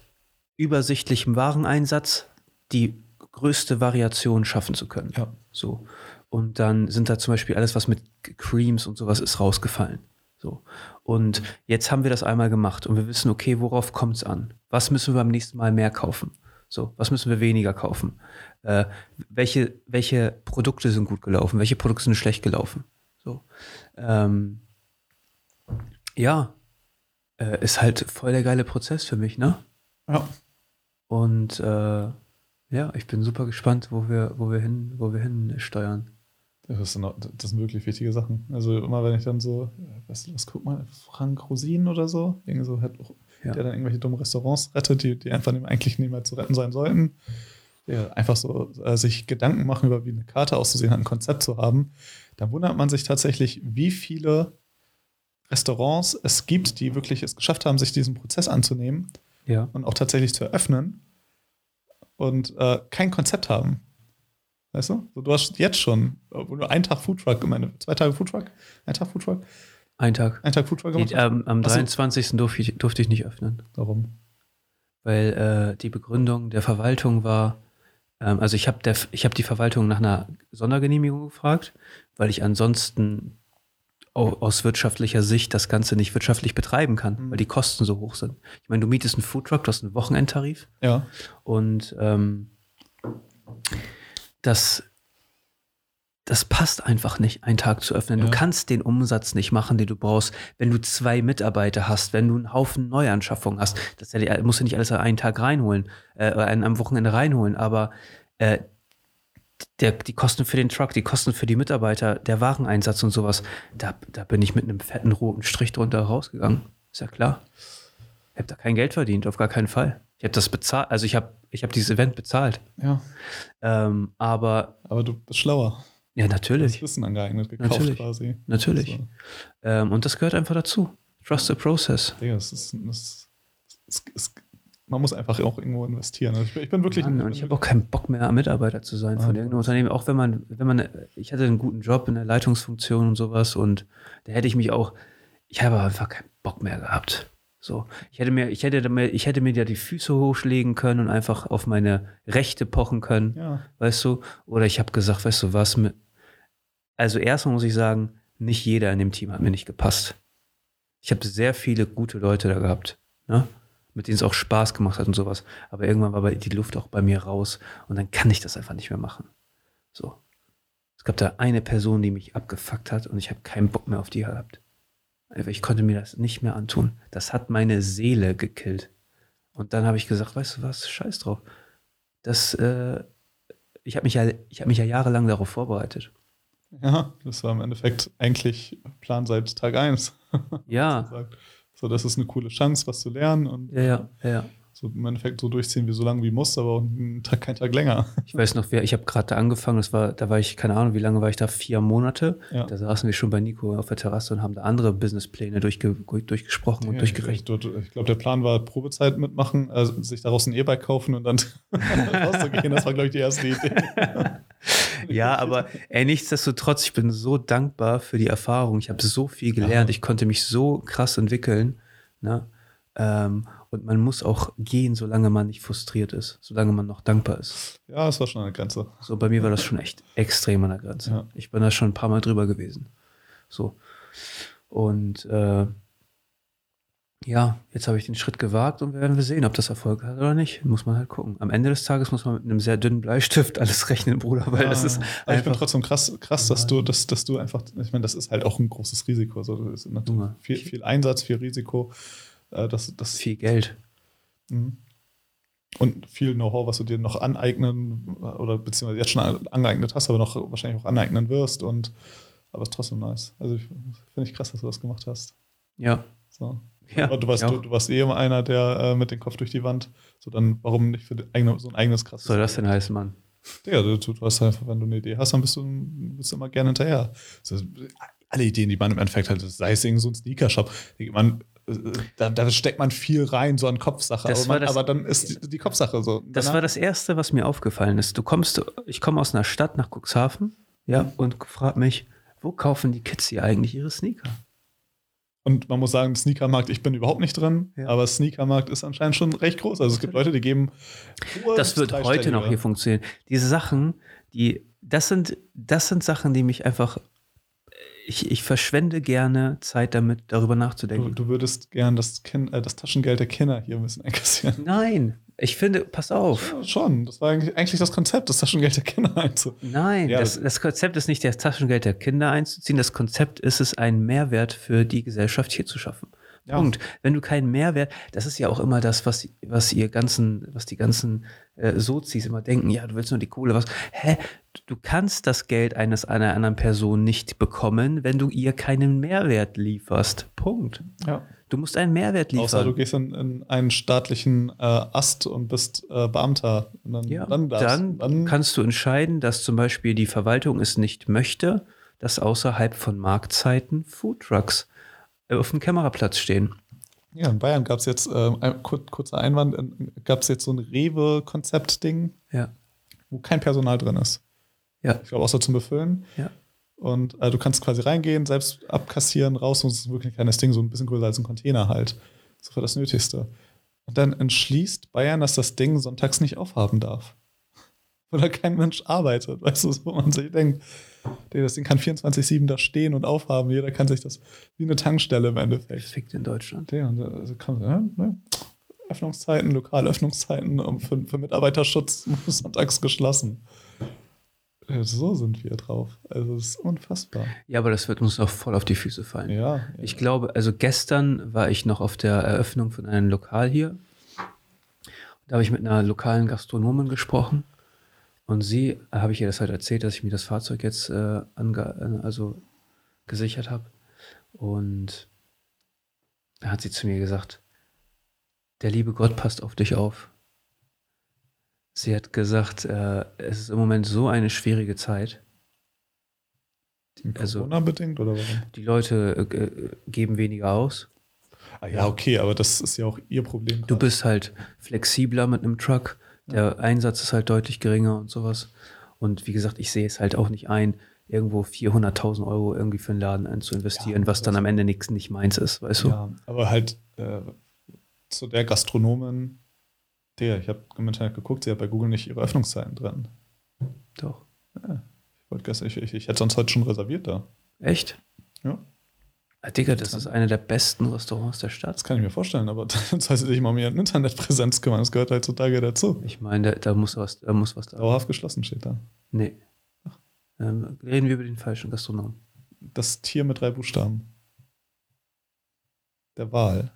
übersichtlichem Wareneinsatz die größte Variation schaffen zu können. Ja. So. Und dann sind da zum Beispiel alles, was mit Creams und sowas ist, rausgefallen. So. Und jetzt haben wir das einmal gemacht und wir wissen, okay, worauf kommt es an? Was müssen wir beim nächsten Mal mehr kaufen? So, was müssen wir weniger kaufen? Äh, welche, welche Produkte sind gut gelaufen? Welche Produkte sind schlecht gelaufen? So. Ähm, ja, äh, ist halt voll der geile Prozess für mich, ne? Ja. Und äh, ja, ich bin super gespannt, wo wir, wo wir hin, wo wir hin steuern. Das sind, das sind wirklich wichtige Sachen. Also immer wenn ich dann so, weißt du, was guck mal, Frank Rosin oder so, irgendwie so hat, Ja. der dann irgendwelche dummen Restaurants rettet, die, die einfach eigentlich nicht mehr zu retten sein sollten. Der einfach so äh, sich Gedanken machen über, wie eine Karte auszusehen hat, ein Konzept zu haben. Da wundert man sich tatsächlich, wie viele Restaurants es gibt, die wirklich es geschafft haben, sich diesem Prozess anzunehmen Ja. und auch tatsächlich zu eröffnen und äh, kein Konzept haben. Weißt du? So, du hast jetzt schon, wo du einen Tag Foodtruck, meine, zwei Tage Foodtruck, ein Tag Foodtruck, Ein Tag. ein Tag Foodtruck gemacht. Die, ähm, am Ach so. 23. Durfte ich, durfte ich nicht öffnen, Warum? weil äh, die Begründung der Verwaltung war, ähm, also ich habe hab die Verwaltung nach einer Sondergenehmigung gefragt, weil ich ansonsten au- aus wirtschaftlicher Sicht das Ganze nicht wirtschaftlich betreiben kann, Mhm. weil die Kosten so hoch sind. Ich meine, du mietest einen Foodtruck, du hast einen Wochenendtarif Ja. und ähm, das, das passt einfach nicht, einen Tag zu öffnen. Ja. Du kannst den Umsatz nicht machen, den du brauchst, wenn du zwei Mitarbeiter hast, wenn du einen Haufen Neuanschaffungen hast. Das musst du nicht alles an einen Tag reinholen, äh, oder an- am Wochenende reinholen, aber äh, der, die Kosten für den Truck, die Kosten für die Mitarbeiter, der Wareneinsatz und sowas, da, da bin ich mit einem fetten roten Strich drunter rausgegangen. Ist ja klar. Ich habe da kein Geld verdient, auf gar keinen Fall. Ich habe das bezahlt, also ich habe ich hab dieses Event bezahlt. Ja. Ähm, aber Aber du bist schlauer. ja, Du hast natürlich, Wissen angeeignet, gekauft Natürlich. quasi. natürlich. So. Ähm, und das gehört einfach dazu. Trust the process. Digga, das ist, das, das, das, man muss einfach auch irgendwo investieren. Also ich, bin- ich bin wirklich. Mann, und ich habe auch keinen Bock mehr, Mitarbeiter zu sein Ah, von irgendeinem Unternehmen. Auch wenn man, wenn man, ich hatte einen guten Job in der Leitungsfunktion und sowas und da hätte ich mich auch, ich habe einfach keinen Bock mehr gehabt. So, ich hätte mir, ich hätte mir, ich hätte mir ja die Füße hochschlägen können und einfach auf meine Rechte pochen können. ja, weißt du? Oder ich habe gesagt, weißt du was, mit, also erstmal muss ich sagen, nicht jeder in dem Team hat mir nicht gepasst. Ich habe sehr viele gute Leute da gehabt, ne? mit denen es auch Spaß gemacht hat und sowas. Aber irgendwann war die Luft auch bei mir raus und dann kann ich das einfach nicht mehr machen. So. Es gab da eine Person, die mich abgefuckt hat und ich habe keinen Bock mehr auf die gehabt. Ich konnte mir das nicht mehr antun. Das hat meine Seele gekillt. Und dann habe ich gesagt, weißt du was, scheiß drauf. Das, äh, ich habe mich, ja, ich hab mich ja jahrelang darauf vorbereitet. ja, das war im Endeffekt eigentlich Plan seit Tag 1. Ja, So, das ist eine coole Chance, was zu lernen und ja, ja, ja. So im Endeffekt so durchziehen, wie so lange wie muss, aber auch einen Tag, keinen Tag länger. Ich weiß noch, wer, ich habe gerade da angefangen, das war, da war ich, keine Ahnung, wie lange war ich da? Vier Monate. Ja. Da saßen wir schon bei Nico auf der Terrasse und haben da andere Businesspläne durchge durchgesprochen und Ja, durchgerechnet. Ich, ich, glaube, der Plan war Probezeit mitmachen, also sich daraus ein E-Bike kaufen und dann rauszugehen. Das war, glaube ich, die erste Idee. Ja, aber ey, nichtsdestotrotz, ich bin so dankbar für die Erfahrung. Ich habe so viel gelernt, ich konnte mich so krass entwickeln. Ne? Ähm, und man muss auch gehen, solange man nicht frustriert ist, solange man noch dankbar ist. Ja, das war schon eine Grenze. So, bei mir war das schon echt extrem an der Grenze. Ja. Ich bin da schon ein paar Mal drüber gewesen. So. Und äh, ja, jetzt habe ich den Schritt gewagt und werden wir sehen, ob das Erfolg hat oder nicht. Muss man halt gucken. Am Ende des Tages muss man mit einem sehr dünnen Bleistift alles rechnen, Bruder, weil das ist aber ich bin trotzdem krass, krass dass, du, dass, dass du einfach, ich meine, das ist halt auch ein großes Risiko. Also das ist natürlich Junge. viel, viel Einsatz, viel Risiko. Äh, das, das, viel Geld. Mhm. Und viel Know-how, was du dir noch aneignen oder beziehungsweise jetzt schon an- angeeignet hast, aber noch wahrscheinlich auch aneignen wirst. Und aber es ist trotzdem nice. Also finde ich krass, dass du das gemacht hast. Ja. So. Ja, aber du warst, du, du warst eh immer einer, der äh, mit dem Kopf durch die Wand. So dann, warum nicht für eigene, so ein eigenes krasses. Soll das denn heißen, Mann? Ja, du, du hast einfach, wenn du eine Idee hast, dann bist du, bist du immer gerne hinterher. So, alle Ideen, die man im Endeffekt hat, sei es irgend so ein Sneaker-Shop, man, äh, da, da steckt man viel rein, so an Kopfsache. Aber, man, das- aber dann ist die, die Kopfsache so. Das Danach- war das Erste, was mir aufgefallen ist. Du kommst, ich komme aus einer Stadt nach Cuxhaven, ja, und frag mich, wo kaufen die Kids hier eigentlich ihre Sneaker? Und man muss sagen, Sneakermarkt, ich bin überhaupt nicht drin, Ja. aber Sneakermarkt ist anscheinend schon recht groß. Also es gibt Leute, die geben. Das wird heute noch hier funktionieren. Diese Sachen, die, das sind, das sind Sachen, die mich einfach. Ich, ich verschwende gerne Zeit damit, darüber Du, nachzudenken. du würdest gern das, äh, das Taschengeld der Kinder hier ein bisschen einkassieren. Nein, ich finde, pass auf. Ja, schon. Das war eigentlich, eigentlich das Konzept, das Taschengeld der Kinder einzu. Nein, Ja, das, das Konzept ist nicht, das Taschengeld der Kinder einzuziehen. Das Konzept ist es, einen Mehrwert für die Gesellschaft hier zu schaffen. Ja. Punkt. Wenn du keinen Mehrwert, das ist ja auch immer das, was, was ihr ganzen, was die ganzen äh, Sozis immer denken, ja, du willst nur die Kohle, was. Hä? Du kannst das Geld eines einer anderen Person nicht bekommen, wenn du ihr keinen Mehrwert lieferst. Punkt. Ja. Du musst einen Mehrwert liefern. Außer du gehst in, in einen staatlichen äh, Ast und bist äh, Beamter. Und dann, Ja, dann, darfst, dann, dann kannst du entscheiden, dass zum Beispiel die Verwaltung es nicht möchte, dass außerhalb von Marktzeiten Foodtrucks äh, auf dem Kämmererplatz stehen. Ja, in Bayern gab es jetzt, ähm, ein kur kurzer Einwand, gab es jetzt so ein Rewe-Konzept-Ding, Ja, wo kein Personal drin ist. ja, Ich glaube, außer zum Befüllen. ja. Und äh, du kannst quasi reingehen, selbst abkassieren, raus und es ist wirklich ein kleines Ding, so ein bisschen größer als ein Container halt. So für das Nötigste. Und dann entschließt Bayern, dass das Ding sonntags nicht aufhaben darf. Oder kein Mensch arbeitet. Weißt du, wo man sich denkt, das Ding kann 24-7 da stehen und aufhaben. Jeder kann sich das wie eine Tankstelle im Endeffekt. Fickt in Deutschland. Ja, und also kann, ja, ne? Öffnungszeiten, lokale Öffnungszeiten um für, für Mitarbeiterschutz sonntags geschlossen. Ja, So sind wir drauf. Also es ist unfassbar. Ja, aber das wird uns auch voll auf die Füße fallen. Ja, Ich glaube, also gestern war ich noch auf der Eröffnung von einem Lokal hier. Da habe ich mit einer lokalen Gastronomin gesprochen. Und sie, äh, habe ich ihr das halt erzählt, dass ich mir das Fahrzeug jetzt äh, äh, also gesichert habe. Und da hat sie zu mir gesagt, der liebe Gott passt auf dich auf. Sie hat gesagt, äh, es ist im Moment so eine schwierige Zeit. also- Corona-bedingt oder warum? Die Leute äh, äh, geben weniger aus. Ah, ja, okay, aber das ist ja auch ihr Problem. Du bist halt flexibler mit einem Truck. Der Einsatz ist halt deutlich geringer und sowas. Und wie gesagt, ich sehe es halt auch nicht ein, irgendwo 400.000 Euro irgendwie für einen Laden ein zu investieren, Ja, was dann am Ende nichts nicht meins ist, weißt du? Ja, aber halt äh, zu der Gastronomin, der, ich habe im Internet geguckt, sie hat bei Google nicht ihre Öffnungszeiten drin. Doch. Ich, wollte gestern- ich, ich, ich hätte sonst heute schon reserviert da. Echt? Ah, Digga, das ist eine der besten Restaurants der Stadt. Das kann ich mir vorstellen, aber soll sie sich mal um ihre Internetpräsenz kümmern. Das gehört heutzutage dazu. Ich meine, da, da muss was, da muss was da. Dauerhaft geschlossen steht da. Nee. Ähm, reden wir über den falschen Gastronom. Das Tier mit drei Buchstaben. Der Wal.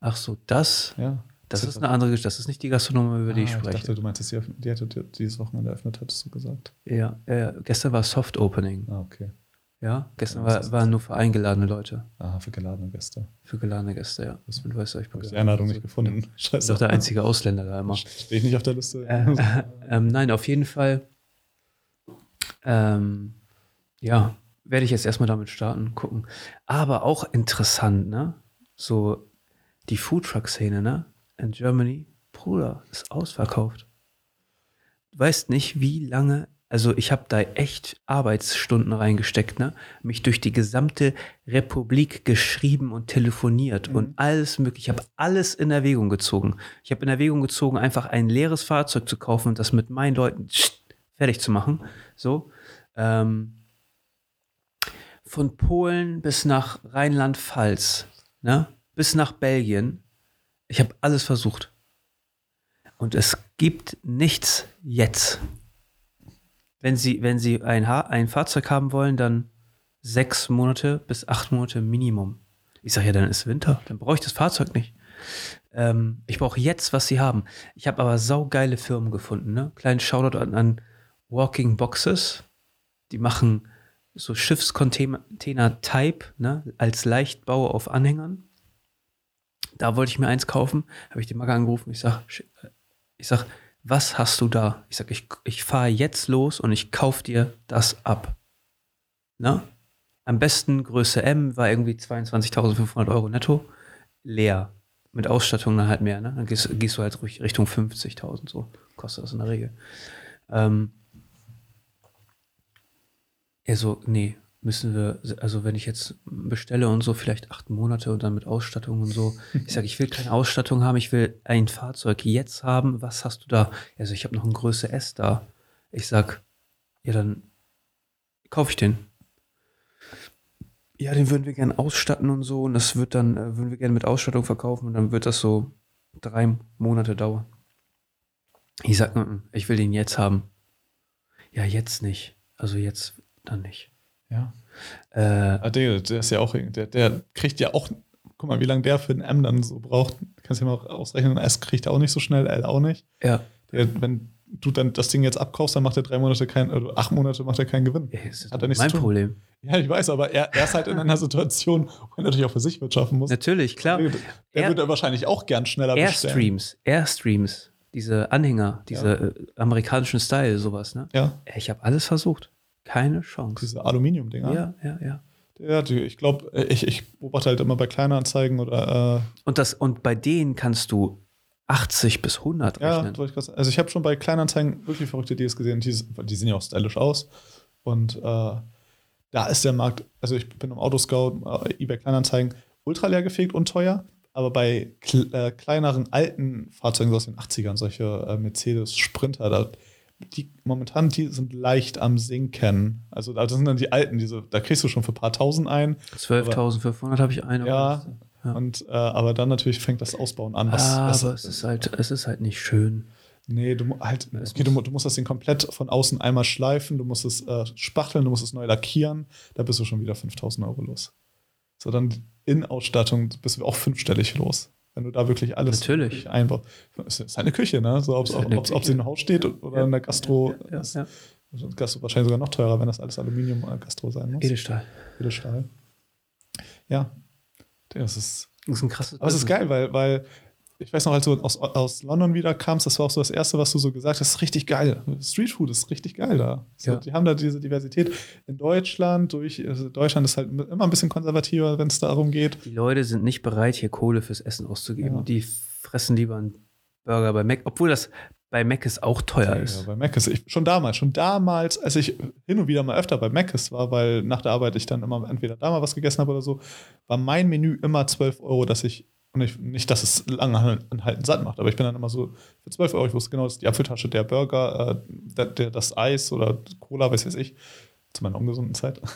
Ach so, das, Ja. das ist eine andere Geschichte. Das ist nicht die Gastronomie, über die ich Ah, spreche. Ich dachte, du meintest, die, die hätte die- dieses Wochenende eröffnet, hattest du gesagt. ja, äh, gestern war Soft Opening. Ah, okay. Ja, gestern war, ist- waren nur für eingeladene Leute. Ah, für geladene Gäste. Für geladene Gäste, ja. Das du weißt, ich die Einladung nicht gefunden. Ich Scheiße. bin doch der einzige Ausländer da immer. Stehe ich nicht auf der Liste. Äh, äh, ähm, nein, auf jeden Fall. Ähm, ja, werde ich jetzt erstmal damit starten, gucken. Aber auch interessant, ne? So die Foodtruck-Szene, ne? In Germany, Bruder, ist ausverkauft. Du weißt nicht, wie lange, also ich habe da echt Arbeitsstunden reingesteckt, ne? Mich durch die gesamte Republik geschrieben und telefoniert Mhm. und alles mögliche. Ich habe alles in Erwägung gezogen. Ich habe in Erwägung gezogen, einfach ein leeres Fahrzeug zu kaufen und das mit meinen Leuten fertig zu machen. So. Ähm, von Polen bis nach Rheinland-Pfalz, ne? bis nach Belgien. Ich habe alles versucht. Und es gibt nichts jetzt. Wenn Sie, wenn Sie ein, ha ein Fahrzeug haben wollen, dann sechs Monate bis acht Monate Minimum. Ich sage ja, dann ist Winter, dann brauche ich das Fahrzeug nicht. Ähm, ich brauche jetzt, was Sie haben. Ich habe aber saugeile Firmen gefunden. Ne? Kleinen Shoutout an, an Walking Boxes. Die machen so Schiffscontainer Type ne? als Leichtbau auf Anhängern. Da wollte ich mir eins kaufen, habe ich den Magger angerufen. Ich sag, ich sag, was hast du da? Ich sag, ich, ich fahre jetzt los und ich kauf dir das ab. Na? Am besten Größe M war irgendwie 22.500 Euro netto. Leer. Mit Ausstattung dann halt mehr, ne? Dann gehst, gehst du halt Richtung 50.000 so. Kostet das in der Regel. Ähm, er so, nee, müssen wir, also wenn ich jetzt bestelle und so, vielleicht acht Monate und dann mit Ausstattung und so. Ich sage, ich will keine Ausstattung haben, ich will ein Fahrzeug jetzt haben. Was hast du da? Also ich habe noch ein Größe S da. Ich sag, ja, dann kaufe ich den. Ja, den würden wir gerne ausstatten und so. Und das wird dann, äh, würden wir gerne mit Ausstattung verkaufen und dann wird das so drei Monate dauern. Ich sag, mm, ich will den jetzt haben. Ja, jetzt nicht. Also jetzt dann nicht. Ja. Äh, Ah, der, der ist ja auch, der, der kriegt ja auch, guck mal, wie lange der für ein M dann so braucht. Kannst du dir mal ausrechnen, S kriegt er auch nicht so schnell, L auch nicht. ja. Der, wenn du dann das Ding jetzt abkaufst, dann macht er drei Monate kein, oder acht Monate macht er keinen Gewinn. Ja, das ist Hat er nichts mein. Problem. Ja, ich weiß, aber er, er ist halt in einer Situation, wo er natürlich auch für sich wirtschaften muss. Natürlich, klar. Der Er- würde wahrscheinlich auch gern schneller bestellen. Airstreams, Airstreams, diese Anhänger, diese äh, amerikanischen Style, sowas, ne? Ja, Ich habe alles versucht. Keine Chance. diese Aluminium-Dinger. Ja, ja, ja. Ja, ich glaube, ich, ich beobachte halt immer bei Kleinanzeigen oder äh, Und, das, und bei denen kannst du 80 bis 100 Ja, rechnen. grad sagen. also ich habe schon bei Kleinanzeigen wirklich verrückte Deals gesehen, die, die sehen ja auch stylisch aus. Und äh, da ist der Markt, also ich bin im Autoscout, äh, eBay Kleinanzeigen, ultra leer gefegt und teuer. Aber bei kl äh, kleineren alten Fahrzeugen so aus den 80ern, solche äh, Mercedes Sprinter, da, die momentan die sind leicht am Sinken. Also das sind dann die alten, diese, da kriegst du schon für ein paar tausend ein. 12.500 habe ich eine. Ja, Ja. Und, äh, aber dann natürlich fängt das Ausbauen an. Was, Ah, was, aber es ist halt, es ist halt nicht schön. Nee, du, halt, okay, du, du musst das Ding komplett von außen einmal schleifen, du musst es äh, spachteln, du musst es neu lackieren, da bist du schon wieder 5000 Euro los. So, dann in Ausstattung bist du auch fünfstellig los. Wenn du da wirklich alles Natürlich. einbaust. Es ist eine Küche, ne? So, ob, Küche. in einem Haus steht oder in der Gastro. Ja, ist ja. Gastro wahrscheinlich sogar noch teurer, wenn das alles Aluminium äh, Gastro sein muss. Edelstahl. Edelstahl. Ja. Das ist Das ist ein krasses aber es ist geil, weil, weil ich weiß noch, als du aus, aus London wieder kamst, das war auch so das Erste, was du so gesagt hast, das ist richtig geil. Streetfood ist richtig geil da. So, Ja. Die haben da diese Diversität. In Deutschland, durch, also Deutschland ist halt immer ein bisschen konservativer, wenn es darum geht. Die Leute sind nicht bereit, hier Kohle fürs Essen auszugeben. Ja. Die fressen lieber einen Burger bei Mac, obwohl das bei Mac ist auch teuer Ja, ist. bei Mc's. Ich, schon damals, schon damals, als ich hin und wieder mal öfter bei Mc's war, weil nach der Arbeit ich dann immer entweder da mal was gegessen habe oder so, war mein Menü immer 12 Euro, dass ich, und ich, nicht, dass es lange anhalten satt macht, aber ich bin dann immer so, für 12 Euro, ich wusste genau, das ist die Apfeltasche, der Burger, äh, der, der, das Eis oder Cola, weiß weiß ich, zu meiner ungesunden Zeit.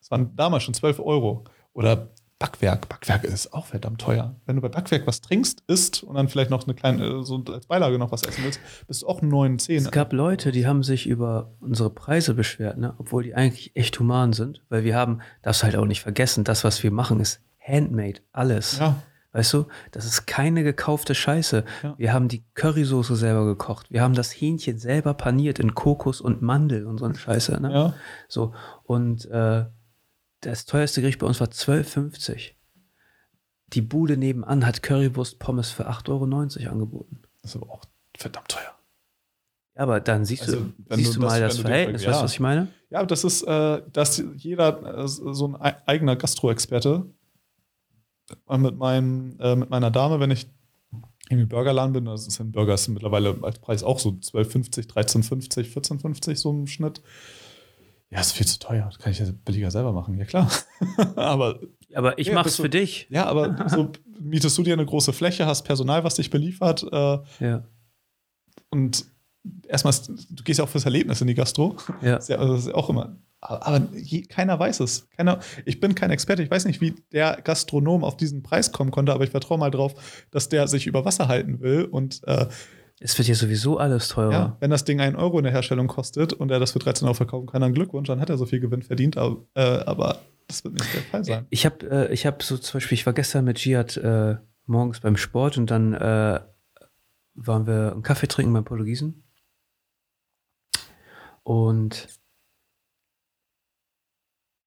Das waren damals schon 12 Euro. Oder Backwerk. Backwerk ist auch verdammt teuer. Wenn du bei Backwerk was trinkst, isst und dann vielleicht noch eine kleine, äh, so als Beilage noch was essen willst, bist du auch 9, 10. Es gab Leute, die haben sich über unsere Preise beschwert, ne? obwohl die eigentlich echt human sind, weil wir haben, darfst halt auch nicht vergessen, das, was wir machen, ist handmade, alles. Ja. Weißt du, das ist keine gekaufte Scheiße. Ja. Wir haben die Currysoße selber gekocht. Wir haben das Hähnchen selber paniert in Kokos und Mandel und so eine Scheiße. Ne? Ja. So, und äh, das teuerste Gericht bei uns war 12,50. Die Bude nebenan hat Currywurst Pommes für 8,90 Euro angeboten. Das ist aber auch verdammt teuer. Ja, aber dann siehst Also, du, siehst du das- mal das Verhältnis, Ver- weißt du, was ich meine? Ja, das ist, äh, dass jeder äh, so ein ei- eigener Gastro-Experte mit, meinem, äh, mit meiner Dame, wenn ich im Burgerladen bin, das ist ein Burger ist mittlerweile als Preis auch so 12,50, 13,50, 14,50 so im Schnitt. Ja, ist viel zu teuer. Das kann ich ja billiger selber machen, ja klar. aber Aber ich Ja, mach's du- für dich. ja, aber so mietest du dir eine große Fläche, hast Personal, was dich beliefert äh, Ja. und erstmal, du gehst ja auch fürs Erlebnis in die Gastro. Ja. Das ist ja, also das ist auch immer. Aber aber je, keiner weiß es. Keiner, ich bin kein Experte. Ich weiß nicht, wie der Gastronom auf diesen Preis kommen konnte, aber ich vertraue mal drauf, dass der sich über Wasser halten will. Und äh, Es wird ja sowieso alles teurer. ja, wenn das Ding einen Euro in der Herstellung kostet und er das für 13 Euro verkaufen kann, dann Glückwunsch, dann hat er so viel Gewinn verdient. Aber, äh, aber das wird nicht der Fall sein. Ich habe äh, ich hab so zum Beispiel, ich war gestern mit Giat äh, morgens beim Sport und dann äh, waren wir einen Kaffee trinken beim Portugiesen. Und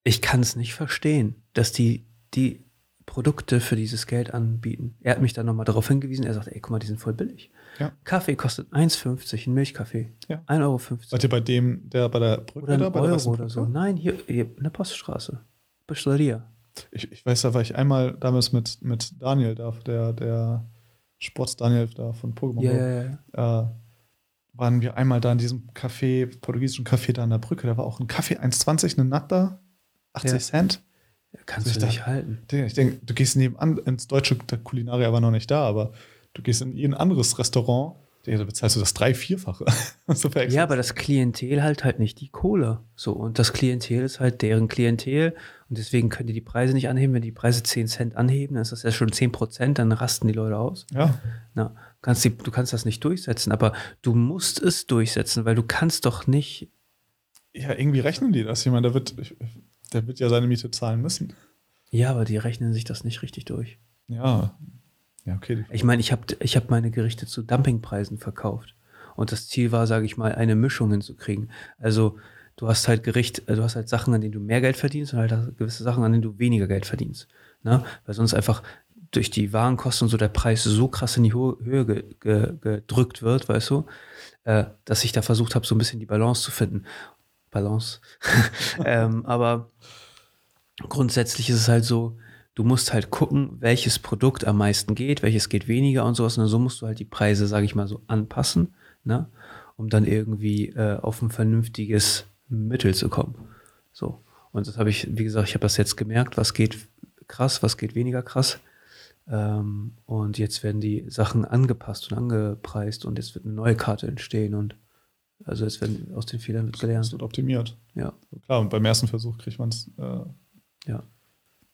ich kann es nicht verstehen, dass die die Produkte für dieses Geld anbieten. Er hat mich dann nochmal darauf hingewiesen. Er sagt, ey, guck mal, die sind voll billig. Ja. Kaffee kostet 1,50, ein Milchkaffee. Ja. 1,50 Euro. Ihr bei dem, der bei der Brücke Oder ein da, bei der Euro Weißen oder so. Nein, hier, hier in der Poststraße. Pasteleria. Ich, ich weiß, da war ich einmal damals mit, mit Daniel da, der, der Sports-Daniel da von Pokémon. Ja, ja, ja. äh, waren wir einmal da in diesem Café, portugiesischen Café da an der Brücke. Da war auch ein Kaffee 1,20, eine Natter. 80 Ja. Cent? Kannst Also du ich nicht halten. Ich denke, du gehst nebenan ins deutsche der Kulinaria war noch nicht da, aber du gehst in ein anderes Restaurant, da bezahlst du das drei-, vierfache. so Ja, aber das Klientel halt halt nicht die Kohle. So, und das Klientel ist halt deren Klientel. Und deswegen können die die Preise nicht anheben. Wenn die Preise 10 Cent anheben, dann ist das ja schon 10 Prozent, dann rasten die Leute aus. ja. Na, kannst die, du kannst das nicht durchsetzen, aber du musst es durchsetzen, weil du kannst doch nicht. ja, irgendwie rechnen die das. Ich meine, der wird, der wird ja seine Miete zahlen müssen. Ja, aber die rechnen sich das nicht richtig durch. Ja. Ja, okay. Ich meine, ich habe ich hab meine Gerichte zu Dumpingpreisen verkauft. Und das Ziel war, sage ich mal, eine Mischung hinzukriegen. Also du hast halt Gericht, äh, du hast halt Sachen, an denen du mehr Geld verdienst und halt gewisse Sachen, an denen du weniger Geld verdienst. Ne? Weil sonst einfach durch die Warenkosten und so der Preis so krass in die Ho Höhe ge ge gedrückt wird, weißt du, äh, dass ich da versucht habe, so ein bisschen die Balance zu finden. Balance. ähm, aber grundsätzlich ist es halt so, du musst halt gucken, welches Produkt am meisten geht, welches geht weniger und sowas. Und so musst du halt die Preise, sage ich mal, so anpassen, ne? um dann irgendwie äh, auf ein vernünftiges Mittel zu kommen. So. Und das habe ich, wie gesagt, ich habe das jetzt gemerkt, was geht krass, was geht weniger krass. Ähm, und jetzt werden die Sachen angepasst und angepreist und jetzt wird eine neue Karte entstehen und also jetzt werden aus den Fehlern wird gelernt. wird optimiert. Ja, Klar, und beim ersten Versuch kriegt man es äh, ja.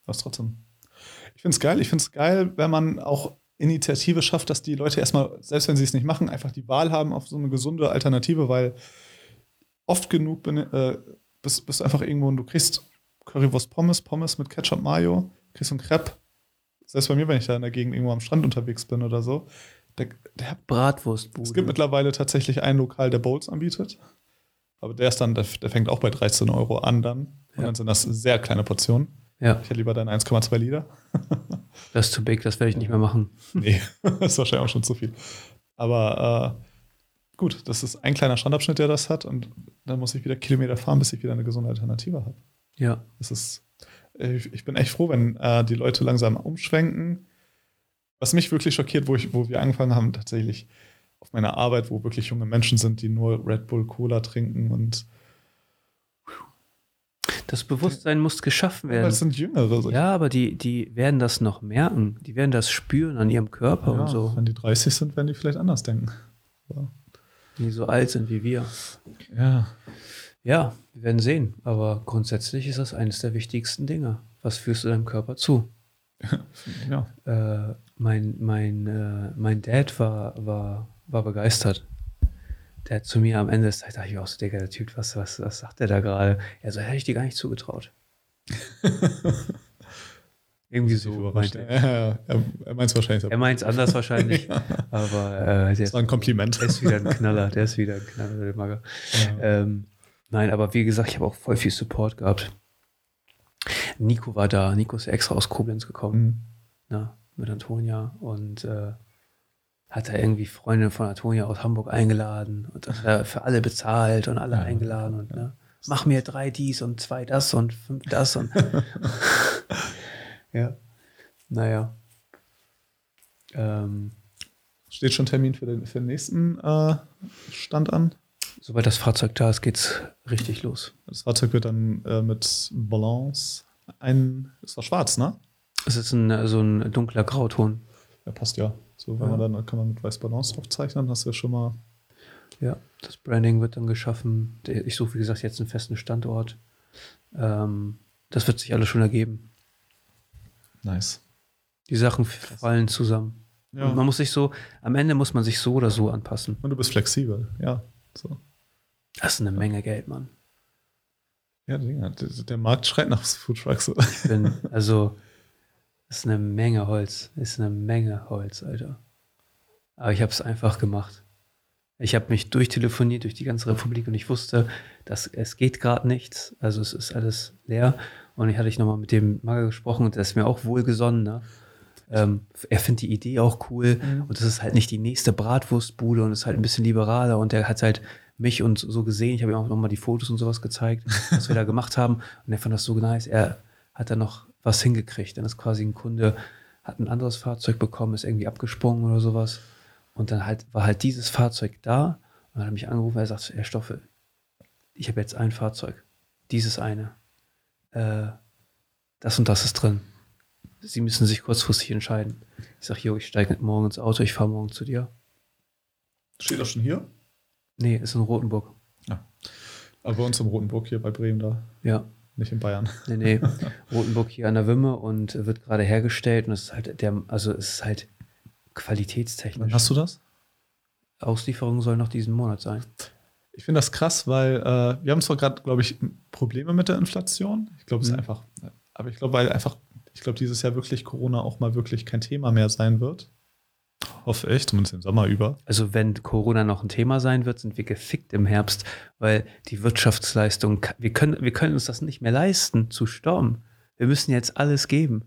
was trotzdem. Ich finde es geil. Ich finde es geil, wenn man auch Initiative schafft, dass die Leute erstmal, selbst wenn sie es nicht machen, einfach die Wahl haben auf so eine gesunde Alternative, weil oft genug bin, äh, bist, bist du einfach irgendwo und du kriegst Currywurst Pommes, Pommes mit Ketchup Mayo, kriegst ein Crepe. Selbst bei mir, wenn ich da in der Gegend irgendwo am Strand unterwegs bin oder so. Der, der, Bratwurstbude. es gibt mittlerweile tatsächlich ein Lokal, der Bowls anbietet. Aber der ist dann, der, der fängt auch bei 13 Euro an dann. Und Ja. dann sind das sehr kleine Portionen. ja, Ich hätte lieber deine 1,2 Liter. das ist zu big, das werde ich nicht mehr machen. Nee, das ist wahrscheinlich auch schon zu viel. Aber äh, gut, das ist ein kleiner Strandabschnitt, der das hat. Und dann muss ich wieder Kilometer fahren, bis ich wieder eine gesunde Alternative habe. Ja, Das ist, ich, ich bin echt froh, wenn äh, die Leute langsam umschwenken. Was mich wirklich schockiert, wo, ich, wo wir angefangen haben, tatsächlich auf meiner Arbeit, wo wirklich junge Menschen sind, die nur Red Bull Cola trinken und das Bewusstsein muss geschaffen werden. sind Jüngere. so- Ja, aber die, die werden das noch merken. Die werden das spüren an ihrem Körper Ja, und so. Wenn die 30 sind, werden die vielleicht anders denken. Aber, Die so alt sind wie wir. ja. Ja, wir werden sehen. Aber grundsätzlich ist das eines der wichtigsten Dinge. Was führst du deinem Körper zu? ja. Äh, mein, mein, äh, mein Dad war, war, war begeistert. Der hat zu mir am Ende des Tages, dachte ich auch so, Digga, der Typ, was, was, was sagt der da gerade? Er so, hätte ich dir gar nicht zugetraut. Irgendwie so. Ja, er. ja, er, er meint es wahrscheinlich. Er meint es anders wahrscheinlich, aber äh, der, Das ist, war ein Kompliment. der ist wieder ein Knaller, der ist wieder ein Knaller, der Magger. Ja. Ähm, nein, aber wie gesagt, ich habe auch voll viel Support gehabt. Nico war da, Nico ist extra aus Koblenz gekommen. Mhm. ne, mit Antonia und äh, hat da irgendwie Freunde von Antonia aus Hamburg eingeladen und hat er für alle bezahlt und alle Ja. eingeladen und ne, mach mir drei dies und zwei das und fünf das und ja, naja. Ähm, Steht schon Termin für den, für den nächsten äh, Stand an. Sobald das Fahrzeug da ist, geht's richtig los. Das Fahrzeug wird dann äh, mit Balance ein. Ist doch schwarz, ne? Es ist ein, so ein dunkler Grauton. Ja, passt ja. So, wenn Ja. man dann kann man mit weiß Balance drauf zeichnen, hast du ja schon mal. Ja, das Branding wird dann geschaffen. Ich suche, wie gesagt, jetzt einen festen Standort. Ähm, das wird sich alles schon ergeben. Nice. Die Sachen fallen zusammen. Ja. Und man muss sich so, am Ende muss man sich so oder so anpassen. Und du bist flexibel, ja. So. Das ist eine Menge Geld, Mann. Ja, der, Markt schreit nach Foodtrucks. Ich bin, also, das ist eine Menge Holz. Ist eine Menge Holz, Alter. Aber ich habe es einfach gemacht. Ich habe mich durchtelefoniert durch die ganze Republik und ich wusste, dass es geht gerade nichts. Also es ist alles leer. Und ich hatte ich nochmal mit dem Mager gesprochen und der ist mir auch wohlgesonnen. Ne? Ähm, er findet die Idee auch cool Mhm. und das ist halt nicht die nächste Bratwurstbude und ist halt ein bisschen liberaler und der hat halt mich und so gesehen. Ich habe ihm auch nochmal die Fotos und sowas gezeigt, was wir da gemacht haben und er fand das so nice. Er hat da noch was hingekriegt. Dann ist quasi ein Kunde, hat ein anderes Fahrzeug bekommen, ist irgendwie abgesprungen oder sowas. Und dann halt war halt dieses Fahrzeug da und dann hat er mich angerufen, er sagt, Herr Stoffel, ich habe jetzt ein Fahrzeug, dieses eine. äh, das und das ist drin. Sie müssen sich kurzfristig entscheiden. Ich sage, jo, ich steige morgen ins Auto, ich fahre morgen zu dir. Steht das schon hier? Nee, ist in Rotenburg. Aber bei uns im Rotenburg hier bei Bremen da, Ja, nicht in Bayern. nee, nee. Rotenburg hier an der Wimme und wird gerade hergestellt und es ist halt der, also es ist halt qualitätstechnisch. Wann hast du das? Auslieferung soll noch diesen Monat sein. Ich finde das krass, weil äh, wir haben zwar gerade, glaube ich, Probleme mit der Inflation. Ich glaube, es ist Mhm. einfach, aber ich glaube, weil einfach, ich glaube, dieses Jahr wirklich Corona auch mal wirklich kein Thema mehr sein wird. Hoffe ich, zumindest im Sommer über. Also wenn Corona noch ein Thema sein wird, sind wir gefickt im Herbst, weil die Wirtschaftsleistung, wir können, wir können uns das nicht mehr leisten, zu stormen. Wir müssen jetzt alles geben.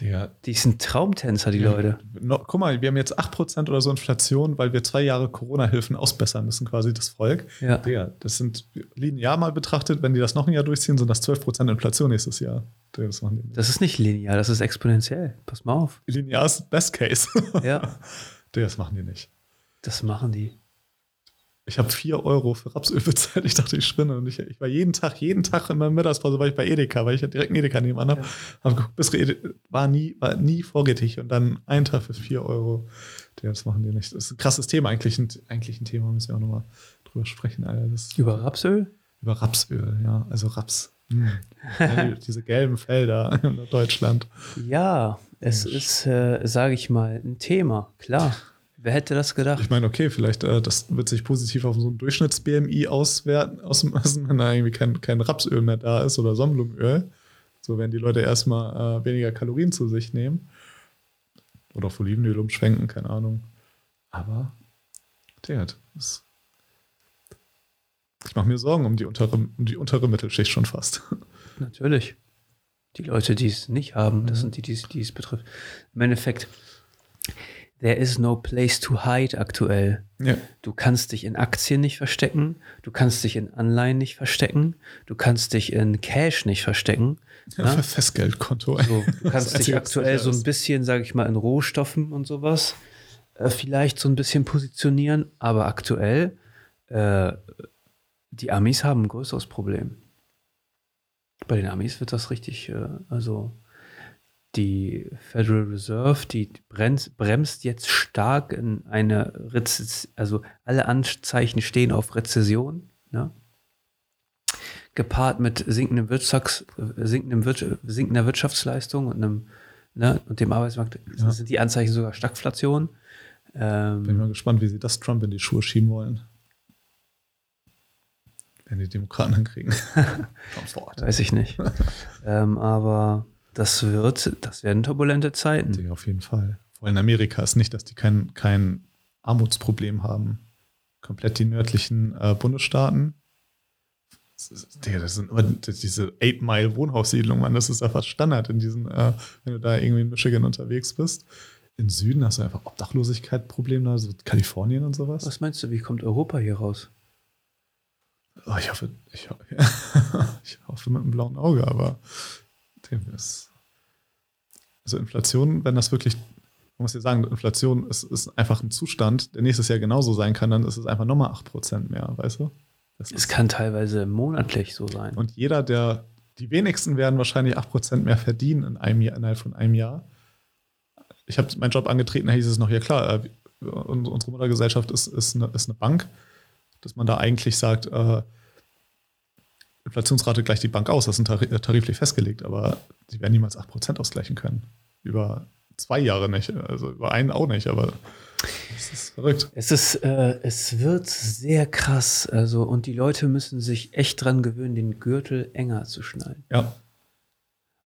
Der, Die sind Traumtänzer, die Leute. no, guck mal, wir haben jetzt 8% oder so Inflation, weil wir zwei Jahre Corona-Hilfen ausbessern müssen, quasi das Volk. Ja. Der, das sind linear mal betrachtet, wenn die das noch ein Jahr durchziehen, sind das 12% Inflation nächstes Jahr. Das. Das ist nicht linear, das ist exponentiell. Pass mal auf. Linear ist Best Case. Ja, das machen die nicht. das machen die. Ich habe 4 Euro für Rapsöl bezahlt. Ich dachte, ich spinne. Und ich, ich war jeden Tag, jeden Tag in meiner Mittagspause war ich bei Edeka, weil ich ja direkt einen Edeka nebenan habe. Ja. Hab geguckt, bis war nie, war nie vorrätig. Und dann einen Tag für 4 Euro. Das machen die nicht. Das ist ein krasses Thema. Eigentlich ein, eigentlich ein Thema, müssen wir auch nochmal drüber sprechen. Alter. Das, Über Rapsöl? über Rapsöl, ja. Also Raps. Hm. Ja, die- diese gelben Felder in Deutschland. Ja, es ist, äh, sage ich mal, ein Thema, klar. Wer hätte das gedacht? Ich meine, okay, vielleicht äh, das wird sich positiv auf so ein Durchschnitts-BMI auswerten, ausmessen, wenn da irgendwie kein, kein Rapsöl mehr da ist oder Sonnenblumenöl. So werden die Leute erstmal äh, weniger Kalorien zu sich nehmen. Oder auf Olivenöl umschwenken, keine Ahnung. Aber, der das ich mache mir Sorgen um die, untere, um die untere Mittelschicht schon fast. Natürlich. Die Leute, die es nicht haben, das sind die, die es- die es betrifft. Im Endeffekt, there is no place to hide aktuell. Ja. Du kannst dich in Aktien nicht verstecken, du kannst dich in Anleihen nicht verstecken, du kannst dich in Cash nicht verstecken. Ja, Ja? für Festgeldkonto. So, du kannst dich aktuell so ein bisschen, sage ich mal, in Rohstoffen und sowas äh, vielleicht so ein bisschen positionieren, aber aktuell, äh, die Amis haben ein größeres Problem. Bei den Amis wird das richtig, äh, also die Federal Reserve, die bremst, bremst jetzt stark in eine Rezession, also alle Anzeichen stehen auf Rezession, ne? gepaart mit sinkendem Wirtschafts, äh, sinkendem Wir sinkender Wirtschaftsleistung und, einem, ne, und dem Arbeitsmarkt Ja. sind die Anzeichen sogar Stagflation. Bin Ähm, mal gespannt, wie sie das Trump in die Schuhe schieben wollen. Wenn die Demokraten Wort. weiß ich nicht. ähm, aber das wird, das werden turbulente Zeiten. Die auf jeden Fall. Vor allem in Amerika ist nicht, dass die kein, kein Armutsproblem haben. Komplett die nördlichen äh, Bundesstaaten. Das, ist, Digga, das sind aber diese 8-Mile-Wohnhaussiedlungen, Mann, das ist fast Standard in diesen, äh, wenn du da irgendwie in Michigan unterwegs bist. Im Süden hast du einfach Obdachlosigkeit-Probleme, da, so Kalifornien und sowas. Was meinst du, wie kommt Europa hier raus? Oh, ich hoffe, ich, ich hoffe mit einem blauen Auge, aber dem ist. Also Inflation, wenn das wirklich, man muss ja sagen, Inflation ist, ist einfach ein Zustand, der nächstes Jahr genauso sein kann, dann ist es einfach nochmal 8% mehr, weißt du? Das Es kann teilweise monatlich so sein. und jeder, der, die wenigsten werden wahrscheinlich 8% mehr verdienen in einem Jahr, innerhalb von einem Jahr. Ich habe meinen Job angetreten, da hieß es noch, ja klar, äh, un- unsere Muttergesellschaft ist, ist, eine, ist eine Bank, dass man da eigentlich sagt, äh, Inflationsrate gleicht die Bank aus, das ist tarif tariflich festgelegt, aber sie werden niemals 8% ausgleichen können. Über zwei Jahre nicht, also über einen auch nicht, aber das ist verrückt. Es ist, äh, es wird sehr krass, also und die Leute müssen sich echt dran gewöhnen, den Gürtel enger zu schnallen. Ja,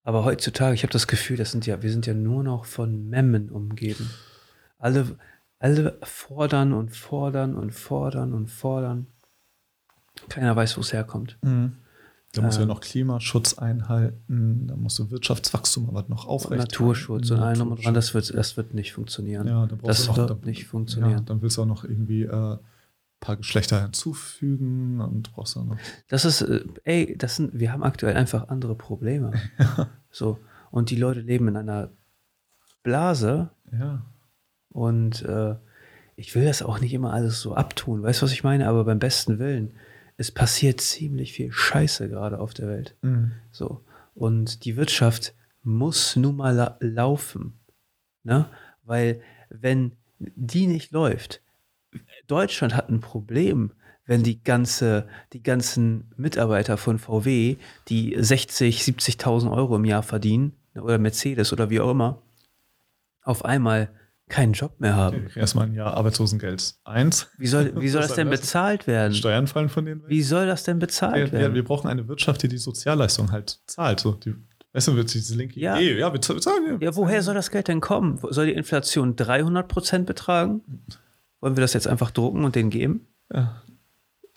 Aber heutzutage, ich habe das Gefühl, das sind ja, wir sind ja nur noch von Memmen umgeben. Alle, alle fordern und fordern und fordern und fordern. Keiner weiß, wo es herkommt. da musst du ja Ähm. noch Klimaschutz einhalten, da musst du Wirtschaftswachstum aber noch Und aufrecht Naturschutz und allem und dran, das wird, das wird nicht funktionieren. Ja, da brauchst das du auch, wird da, nicht Ja, funktionieren. dann willst du auch noch irgendwie äh, ein paar Geschlechter hinzufügen und brauchst dann noch. Das ist, äh, ey, das sind, wir haben aktuell einfach andere Probleme. So. Und die Leute leben in einer Blase Ja. Und äh, ich will das auch nicht immer alles so abtun. Weißt du, was ich meine? Aber beim besten Willen, es passiert ziemlich viel Scheiße gerade auf der Welt. Mhm. So. Und die Wirtschaft muss nun mal la laufen. Ne? Weil wenn die nicht läuft, Deutschland hat ein Problem, wenn die ganze, die ganzen Mitarbeiter von VW, die 60, 70.000 Euro im Jahr verdienen, oder Mercedes oder wie auch immer, auf einmal keinen Job mehr haben. Erstmal ein Jahr Arbeitslosengeld. Eins. Wie soll, wie soll das denn bezahlt werden? Steuern fallen von denen weg. Wie soll das denn bezahlt wir, werden? wir brauchen eine Wirtschaft, die die Sozialleistung halt zahlt. So, die, weißt du, wird diese linke Ja. Idee, ja, wir zahlen. Ja, woher soll das Geld denn kommen? Soll die Inflation 300 Prozent betragen? Wollen wir das jetzt einfach drucken und denen geben? Ja,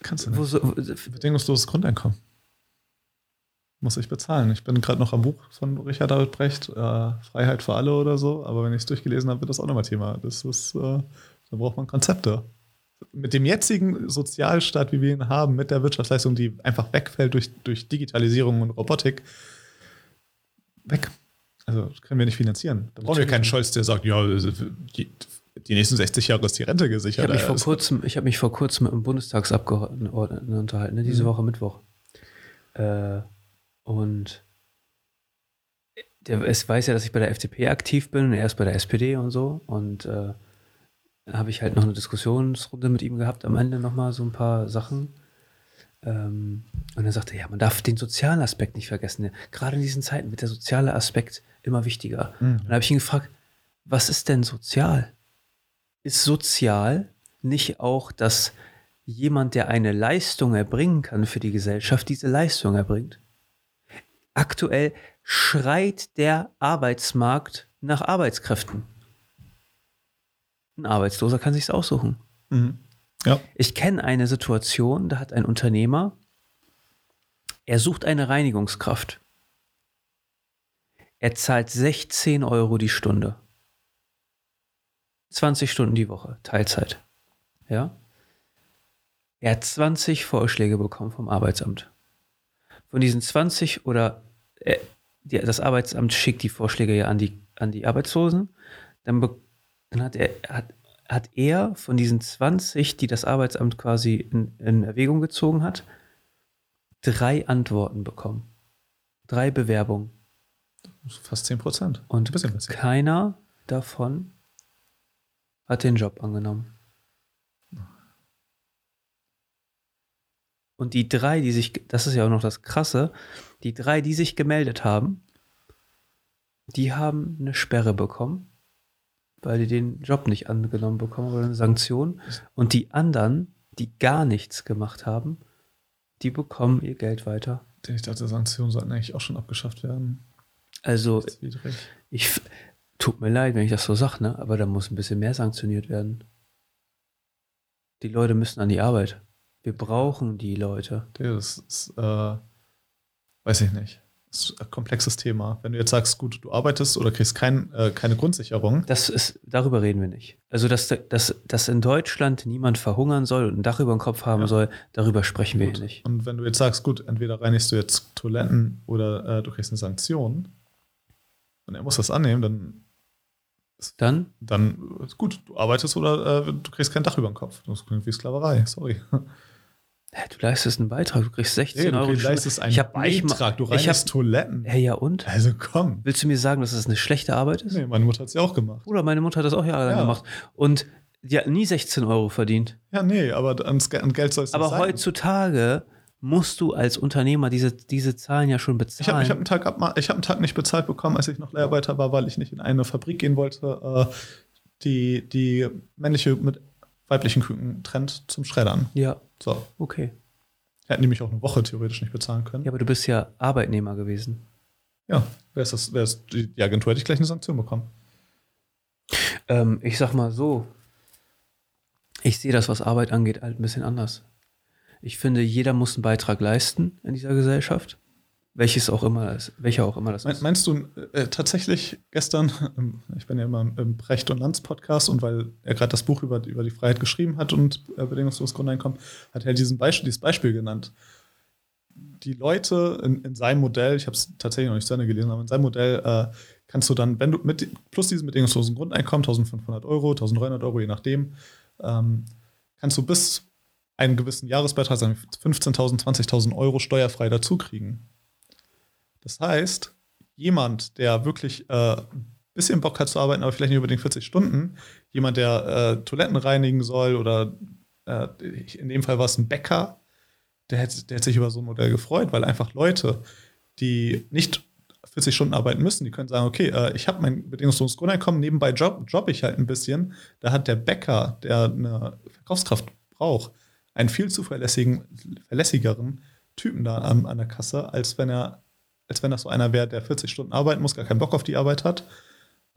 kannst du nicht. Wo so, Bedingungsloses Grundeinkommen. Muss ich bezahlen. Ich bin gerade noch am Buch von Richard David Brecht, äh, Freiheit für alle oder so, aber wenn ich es durchgelesen habe, wird das auch nochmal Thema. Das ist, äh, da braucht man Konzepte. Mit dem jetzigen Sozialstaat, wie wir ihn haben, mit der Wirtschaftsleistung, die einfach wegfällt durch, durch Digitalisierung und Robotik, weg. Also das können wir nicht finanzieren. Da brauchen wir keinen. Scholz, der sagt, ja, die, die nächsten 60 Jahre ist die Rente ich gesichert. habe mich, vor Also, kurzem- ich hab mich vor kurzem mit einem Bundestagsabgeordneten unterhalten, ne, diese Mhm. Woche Mittwoch. Äh, und der, es weiß ja, dass ich bei der FDP aktiv bin und er ist bei der SPD und so. Und äh, da habe ich halt noch eine Diskussionsrunde mit ihm gehabt, am Ende nochmal so ein paar Sachen. Ähm, und er sagte, ja, man darf den sozialen Aspekt nicht vergessen. Gerade in diesen Zeiten wird der soziale Aspekt immer wichtiger. Mhm. Und da habe ich ihn gefragt, was ist denn sozial? Ist sozial nicht auch, dass jemand, der eine Leistung erbringen kann für die Gesellschaft, diese Leistung erbringt? Aktuell schreit der Arbeitsmarkt nach Arbeitskräften. Ein Arbeitsloser kann sich's aussuchen. Mhm. Ja. Ich kenne eine Situation, da hat ein Unternehmer, er sucht eine Reinigungskraft. Er zahlt 16 Euro die Stunde. 20 Stunden die Woche, Teilzeit. Ja? Er hat 20 Vorschläge bekommen vom Arbeitsamt. Von diesen 20 oder die, das Arbeitsamt schickt die Vorschläge ja an die, an die Arbeitslosen. Dann, be- dann hat, er, hat, hat er von diesen 20, die das Arbeitsamt quasi in, in Erwägung gezogen hat, drei Antworten bekommen. Drei Bewerbungen. Fast 10 Prozent. Und keiner davon hat den Job angenommen. Und die drei, die sich, das ist ja auch noch das Krasse, die drei, die sich gemeldet haben, die haben eine Sperre bekommen, weil die den Job nicht angenommen bekommen oder eine Sanktion. Und die anderen, die gar nichts gemacht haben, die bekommen ihr Geld weiter. Ich dachte, Sanktionen sollten eigentlich auch schon abgeschafft werden. Also. Ich tut mir leid, wenn ich das so sage, ne? aber da muss ein bisschen mehr sanktioniert werden. Die Leute müssen an die Arbeit. Wir brauchen die Leute. Das ist, äh, weiß ich nicht. Das ist ein komplexes Thema. Wenn du jetzt sagst, gut, du arbeitest oder kriegst kein, äh, keine Grundsicherung, Das ist, darüber reden wir nicht. Also, dass, dass, dass in Deutschland niemand verhungern soll und ein Dach über dem Kopf haben Ja. soll, darüber sprechen wir Gut. hier nicht. Und wenn du jetzt sagst, gut, entweder reinigst du jetzt Toiletten oder äh, du kriegst eine Sanktion und er muss das annehmen, dann, Dann, dann ist gut, du arbeitest oder äh, du kriegst kein Dach über dem Kopf. Das klingt wie Sklaverei, sorry. Hä, du leistest einen Beitrag, du kriegst 16 Nee, du Euro. Stunde. leistest einen ich hab Beitrag, du ich reinigst Toiletten. Hä, ja und? Also komm. Willst du mir sagen, dass das eine schlechte Arbeit ist? Nee, meine Mutter hat es ja auch gemacht. Bruder, meine Mutter hat das auch jahrelang Ja. gemacht. Und die hat nie 16 Euro verdient. Ja, nee, aber an, an Geld soll es nicht Aber sein. heutzutage musst du als Unternehmer diese, diese Zahlen ja schon Ich habe bezahlen. ich hab einen, Tag ich hab einen Tag nicht bezahlt bekommen, als ich noch Leiharbeiter war, weil ich nicht in eine Fabrik gehen wollte, äh, die, die männliche mit weiblichen Küken trennt zum Schreddern. ja, So. okay. Hätten die mich auch eine Woche theoretisch nicht bezahlen können. Ja, aber du bist ja Arbeitnehmer gewesen. Ja, wäre es das, wär's die, die Agentur hätte ich gleich eine Sanktion bekommen. Ähm, ich sag mal so, ich sehe das, was Arbeit angeht, halt ein bisschen anders. Ich finde, jeder muss einen Beitrag leisten in dieser Gesellschaft. Welches auch immer das, welcher auch immer das ist. Meinst du äh, tatsächlich gestern, ähm, ich bin ja immer im, Brecht und Lanz Podcast und weil er gerade das Buch über, über die Freiheit geschrieben hat und äh, bedingungsloses Grundeinkommen, hat er diesen Beispiel, dieses Beispiel genannt. Die Leute in, in seinem Modell, ich habe es tatsächlich noch nicht zu Ende gelesen, aber in seinem Modell äh, kannst du dann, wenn du mit plus diesem bedingungslosen Grundeinkommen, 1500 Euro, 1300 Euro, je nachdem, ähm, kannst du bis einen gewissen Jahresbeitrag, sagen wir 15.000, 20.000 Euro steuerfrei dazukriegen. Das heißt, jemand, der wirklich äh, ein bisschen Bock hat zu arbeiten, aber vielleicht nicht unbedingt 40 Stunden, jemand, der äh, Toiletten reinigen soll oder äh, in dem Fall war es ein Bäcker, der hätte, der hätte sich über so ein Modell gefreut, weil einfach Leute, die nicht 40 Stunden arbeiten müssen, die können sagen, okay, äh, ich habe mein bedingungsloses Grundeinkommen, nebenbei job, job ich halt ein bisschen. Da hat der Bäcker, der eine Verkaufskraft braucht, einen viel zuverlässigen, verlässigeren Typen da an, an der Kasse, als wenn er, als wenn das so einer wäre, der 40 Stunden arbeiten muss, gar keinen Bock auf die Arbeit hat,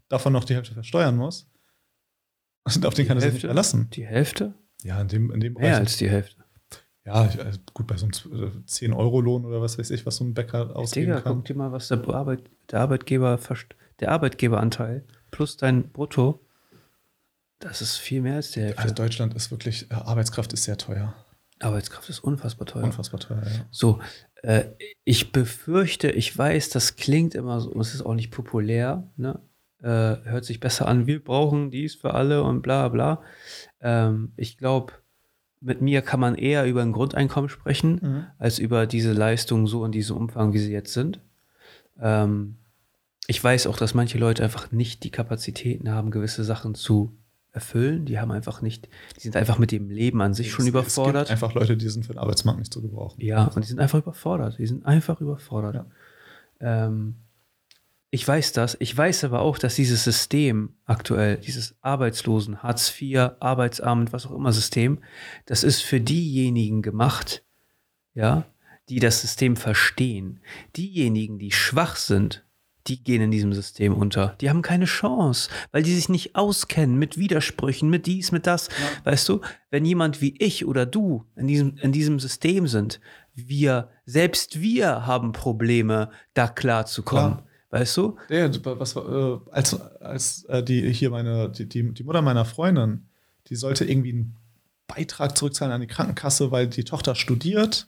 davon noch die Hälfte versteuern muss. Und auf den kann er sich nicht verlassen. Die Hälfte? Ja, in dem, in dem Mehr als die Hälfte. Ja, also gut, bei so einem 10-Euro-Lohn oder was weiß ich, was so ein Bäcker ausgeben Digga, kann. guck dir mal, was der, Arbeit, der Arbeitgeber der Arbeitgeberanteil plus dein Brutto, das ist viel mehr als die Hälfte. Also Deutschland ist wirklich, äh, Arbeitskraft ist sehr teuer. Arbeitskraft ist unfassbar teuer. Unfassbar teuer, ja. So, äh, ich befürchte, ich weiß, das klingt immer so, es ist auch nicht populär, ne? äh, hört sich besser an, wir brauchen dies für alle und bla bla. Ähm, ich glaube, mit mir kann man eher über ein Grundeinkommen sprechen, Mhm. als über diese Leistungen so in diesem Umfang, wie sie jetzt sind. Ähm, ich weiß auch, dass manche Leute einfach nicht die Kapazitäten haben, gewisse Sachen zu erfüllen. Die haben einfach nicht, die sind einfach mit dem Leben an sich schon Es- überfordert. Es gibt einfach Leute, die sind für den Arbeitsmarkt nicht zu gebrauchen. Ja, und die sind einfach überfordert. Die sind einfach überfordert. Ähm, ich weiß das. Ich weiß aber auch, dass dieses System aktuell, dieses Arbeitslosen, Hartz IV, Arbeitsamt, was auch immer System, das ist für diejenigen gemacht, ja, die das System verstehen. Diejenigen, die schwach sind, die gehen in diesem System unter. Die haben keine Chance, weil die sich nicht auskennen mit Widersprüchen, mit dies, mit das. Weißt du, wenn jemand wie ich oder du in diesem, in diesem System sind, wir, selbst wir haben Probleme, da klarzukommen. Klar. Weißt du? Der, was äh, als, als äh, die hier meine, die, die, die Mutter meiner Freundin, die sollte irgendwie einen Beitrag zurückzahlen an die Krankenkasse, weil die Tochter studiert.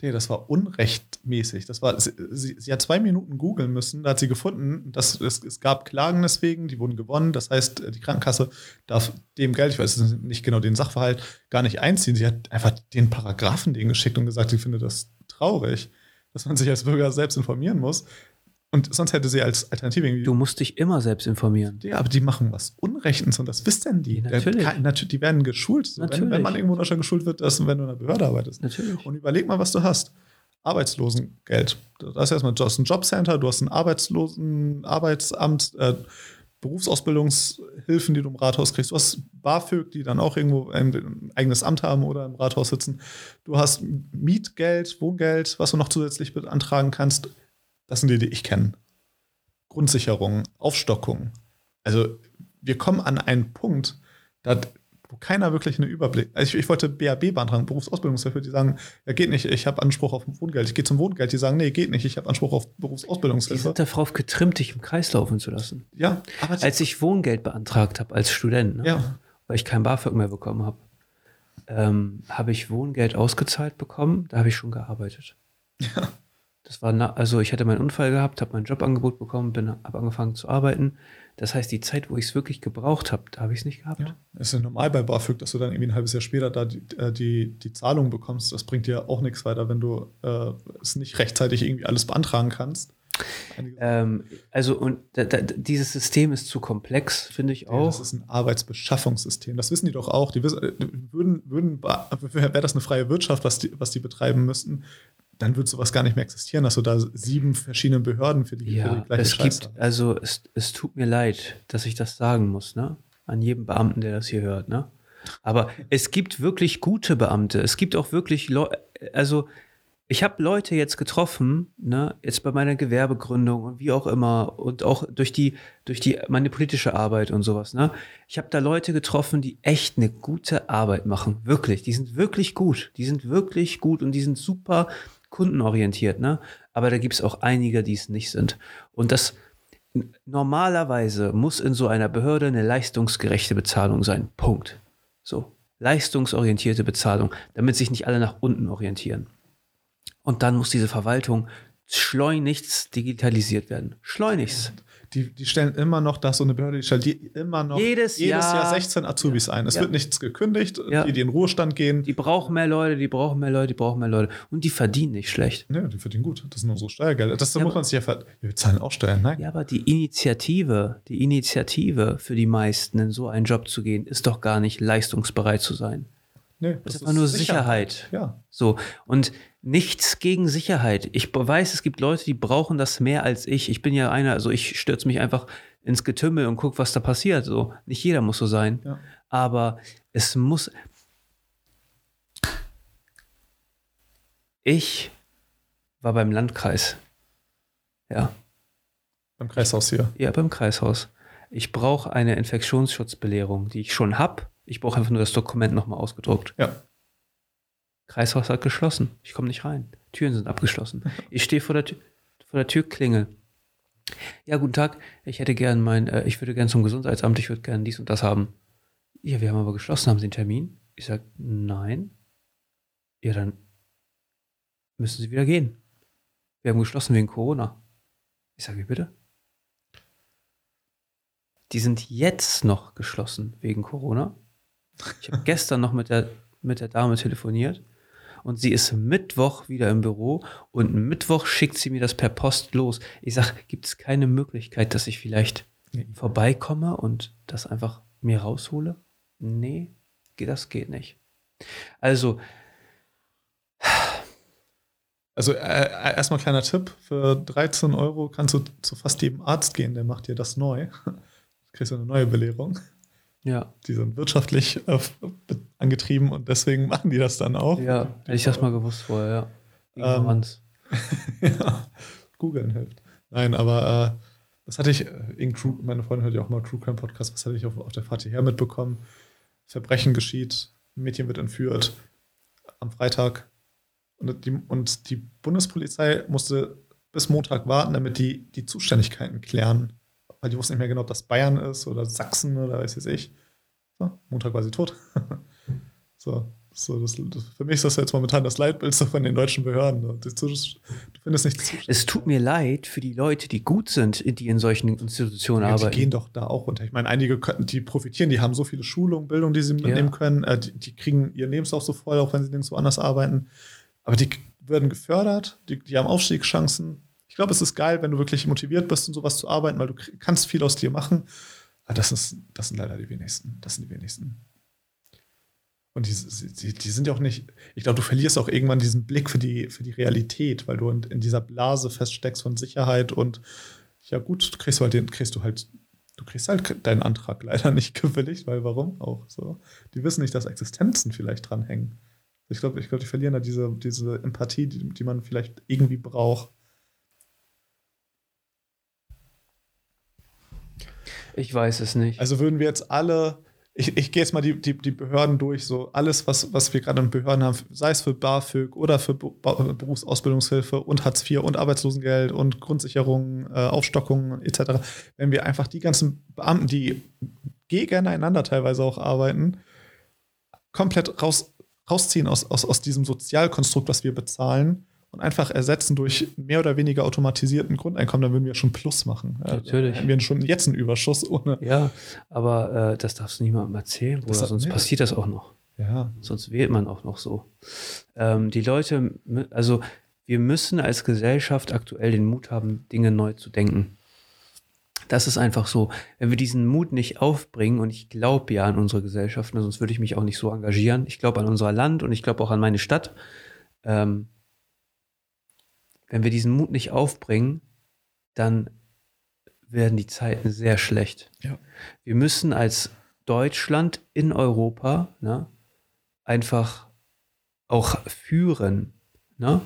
Der, das war unrechtmäßig. Das war, sie, sie, sie hat zwei Minuten googeln müssen, da hat sie gefunden, dass es, es gab Klagen deswegen, die wurden gewonnen. Das heißt, die Krankenkasse darf dem Geld, ich weiß nicht genau den Sachverhalt, gar nicht einziehen. Sie hat einfach den Paragraphen denen geschickt und gesagt, sie findet das traurig, dass man sich als Bürger selbst informieren muss. Und sonst hätte sie als Alternative irgendwie. Du musst dich immer selbst informieren. Ja, aber die machen was Unrechtens und das wissen die. Ja, natürlich. Der- natu- Die werden geschult. So, wenn, Natürlich. wenn man irgendwo Deutschland geschult wird, dass, wenn du in einer Behörde arbeitest. Natürlich. Und überleg mal, was du hast. Arbeitslosengeld. Du hast erstmal du hast ein Jobcenter, du hast ein Arbeitslosen, Arbeitsamt, äh, Berufsausbildungshilfen, die du im Rathaus kriegst. Du hast BAföG, die dann auch irgendwo ein eigenes Amt haben oder im Rathaus sitzen. Du hast Mietgeld, Wohngeld, was du noch zusätzlich beantragen kannst. Das sind die, die ich kenne. Grundsicherung, Aufstockung. Also wir kommen an einen Punkt, da, wo keiner wirklich einen Überblick. Also ich, ich wollte BAB beantragen, Berufsausbildungshilfe, die sagen, ja geht nicht, ich habe Anspruch auf Wohngeld. Ich gehe zum Wohngeld, die sagen, nee, geht nicht, ich habe Anspruch auf Die Berufsausbildungshilfe. sind darauf getrimmt, dich im Kreis laufen zu lassen. Ja, aber Als ich Wohngeld beantragt habe als Student, ne? ja, weil ich kein BAföG mehr bekommen habe, ähm, habe ich Wohngeld ausgezahlt bekommen. Da habe ich schon gearbeitet. Ja. Das war, na, also ich hatte meinen Unfall gehabt, habe mein Jobangebot bekommen, bin, habe angefangen zu arbeiten. Das heißt, die Zeit, wo ich es wirklich gebraucht habe, da habe ich es nicht gehabt. ja. Es ist ja normal bei BAföG, dass du dann irgendwie ein halbes Jahr später da die, äh, die, die Zahlung bekommst. Das bringt dir auch nichts weiter, wenn du äh, es nicht rechtzeitig irgendwie alles beantragen kannst. Ähm, also, und da, da, dieses System ist zu komplex, finde ich Ja, auch. Das ist ein Arbeitsbeschaffungssystem. Das wissen die doch auch. Die wissen, äh, würden, würden, wäre das eine freie Wirtschaft, was die, was die betreiben müssten, dann würde sowas gar nicht mehr existieren, dass du da sieben verschiedene Behörden für die, für die Ja, gleiche es gibt, hast. also es, es tut mir leid, dass ich das sagen muss, ne? An jedem Beamten, der das hier hört, ne? Aber es gibt wirklich gute Beamte. Es gibt auch wirklich Leute, also ich habe Leute jetzt getroffen, ne, jetzt bei meiner Gewerbegründung und wie auch immer und auch durch die, durch die, meine politische Arbeit und sowas, ne. Ich habe da Leute getroffen, die echt eine gute Arbeit machen. Wirklich. Die sind wirklich gut. Die sind wirklich gut und die sind super kundenorientiert, ne. Aber da gibt es auch einige, die es nicht sind. Und das, normalerweise muss in so einer Behörde eine leistungsgerechte Bezahlung sein. Punkt. So. Leistungsorientierte Bezahlung, damit sich nicht alle nach unten orientieren. Und dann muss diese Verwaltung schleunigst digitalisiert werden. Schleunigst. Die, die stellen immer noch, da ist so eine Behörde, die stellt die immer noch Jedes Jahr. 16 Azubis ein. Es Ja. wird nichts gekündigt, Ja. die, die in Ruhestand gehen. Die brauchen mehr Leute, die brauchen mehr Leute, die brauchen mehr Leute. Und die verdienen nicht schlecht. Ne, die verdienen gut. Das sind unsere Steuergelder. Das Ja, muss man sich ja ver Wir zahlen auch Steuern, nein? Ja, aber die Initiative, die Initiative für die meisten, in so einen Job zu gehen, ist doch gar nicht leistungsbereit zu sein. Nee, Das ist einfach nur Sicherheit. Ja. So. Und nichts gegen Sicherheit. Ich weiß, es gibt Leute, die brauchen das mehr als ich. Ich bin ja einer, also ich stürze mich einfach ins Getümmel und gucke, was da passiert. So. Nicht jeder muss so sein. Ja. Aber es muss. Ich war beim Landkreis. Ja. Beim Kreishaus hier. Ja, beim Kreishaus. Ich brauche eine Infektionsschutzbelehrung, die ich schon habe. Ich brauche einfach nur das Dokument nochmal ausgedruckt. Ja. Kreishaus hat geschlossen. Ich komme nicht rein. Türen sind abgeschlossen. Ich stehe vor der, Tür, vor der Türklingel. Ja, guten Tag. Ich hätte gern mein, äh, ich würde gern zum Gesundheitsamt, ich würde gern dies und das haben. Ja, wir haben aber geschlossen. Haben Sie einen Termin? Ich sage, nein. Ja, dann müssen Sie wieder gehen. Wir haben geschlossen wegen Corona. Ich sage, wie bitte? Die sind jetzt noch geschlossen wegen Corona. Ich habe gestern noch mit der, mit der Dame telefoniert und sie ist Mittwoch wieder im Büro und Mittwoch schickt sie mir das per Post los. Ich sage, gibt es keine Möglichkeit, dass ich vielleicht Nee. vorbeikomme und das einfach mir raushole? Nee, das geht nicht. Also, Also äh, äh, erstmal kleiner Tipp: Für 13 Euro kannst du zu fast jedem Arzt gehen, der macht dir das neu. Du kriegst du eine neue Belehrung. Ja, Die sind wirtschaftlich äh, be- angetrieben und deswegen machen die das dann auch. ja, hätte ich das mal gewusst vorher, ja. Ähm, Ignoranz. ja, googeln hilft. Nein, aber äh, das hatte ich, äh, in True, meine Freundin hört ja auch mal True Crime Podcast, was hatte ich auf, auf der Fahrt hierher mitbekommen? Verbrechen geschieht, ein Mädchen wird entführt am Freitag und die, und die Bundespolizei musste bis Montag warten, damit die die Zuständigkeiten klären, weil die wussten nicht mehr genau, ob das Bayern ist oder Sachsen oder weiß jetzt ich. So, Montag war sie tot. so, so das, das, für mich ist das jetzt momentan das Leitbild so von den deutschen Behörden. Die Du findest nicht. Es tut mir leid für die Leute, die gut sind, die in solchen Institutionen Ja, die arbeiten. gehen doch da auch runter. Ich meine, einige könnten, die profitieren, die haben so viele Schulungen, Bildung, die sie mitnehmen können. Äh, die, die kriegen ihren Lebenslauf so voll, auch wenn sie nirgendwo anders arbeiten. Aber die werden gefördert, die, die haben Aufstiegschancen. Ich glaube, es ist geil, wenn du wirklich motiviert bist, und sowas zu arbeiten, weil du kannst viel aus dir machen. Aber das, ist, das sind leider die wenigsten. Das sind die wenigsten. Und die, die, die sind ja auch nicht, ich glaube, du verlierst auch irgendwann diesen Blick für die, für die Realität, weil du in, in dieser Blase feststeckst von Sicherheit und ja gut, du kriegst halt den, kriegst du halt, du kriegst halt deinen Antrag leider nicht gewilligt, weil warum auch so? Die wissen nicht, dass Existenzen vielleicht dranhängen. Ich glaube, ich glaube, die verlieren da diese, diese Empathie, die, die man vielleicht irgendwie braucht. Ich weiß es nicht. Also würden wir jetzt alle, ich, ich gehe jetzt mal die, die, die Behörden durch, so alles, was, was wir gerade in Behörden haben, sei es für BAföG oder für Berufsausbildungshilfe und Hartz IV und Arbeitslosengeld und Grundsicherung, äh, Aufstockung etc. Wenn wir einfach die ganzen Beamten, die gegeneinander teilweise auch arbeiten, komplett raus, rausziehen aus, aus, aus diesem Sozialkonstrukt, was wir bezahlen und einfach ersetzen durch mehr oder weniger automatisierten Grundeinkommen, dann würden wir schon Plus machen. Natürlich. Dann wir schon jetzt einen Überschuss ohne. ja, aber äh, das darfst du niemandem erzählen, Bruder, Das- sonst nee. passiert das auch noch. Ja, Sonst wählt man auch noch so. Ähm, die Leute, also wir müssen als Gesellschaft aktuell den Mut haben, Dinge neu zu denken. Das ist einfach so. Wenn wir diesen Mut nicht aufbringen, und ich glaube ja an unsere Gesellschaft, sonst würde ich mich auch nicht so engagieren. Ich glaube an unser Land und ich glaube auch an meine Stadt. Ähm, wenn wir diesen Mut nicht aufbringen, dann werden die Zeiten sehr schlecht. Ja. Wir müssen als Deutschland in Europa ne, einfach auch führen. Ne?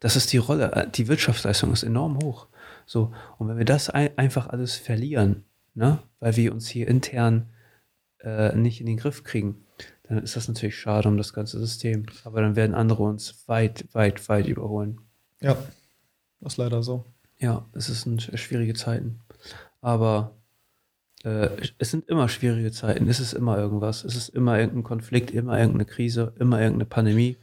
Das ist die Rolle. Die Wirtschaftsleistung ist enorm hoch. So, und wenn wir das ein, einfach alles verlieren, ne, weil wir uns hier intern äh, nicht in den Griff kriegen, dann ist das natürlich schade um das ganze System. Aber dann werden andere uns weit, weit, weit überholen. ja, das ist leider so. Ja, es sind schwierige Zeiten. Aber äh, es sind immer schwierige Zeiten. Es ist immer irgendwas. Es ist immer irgendein Konflikt, immer irgendeine Krise, immer irgendeine Pandemie.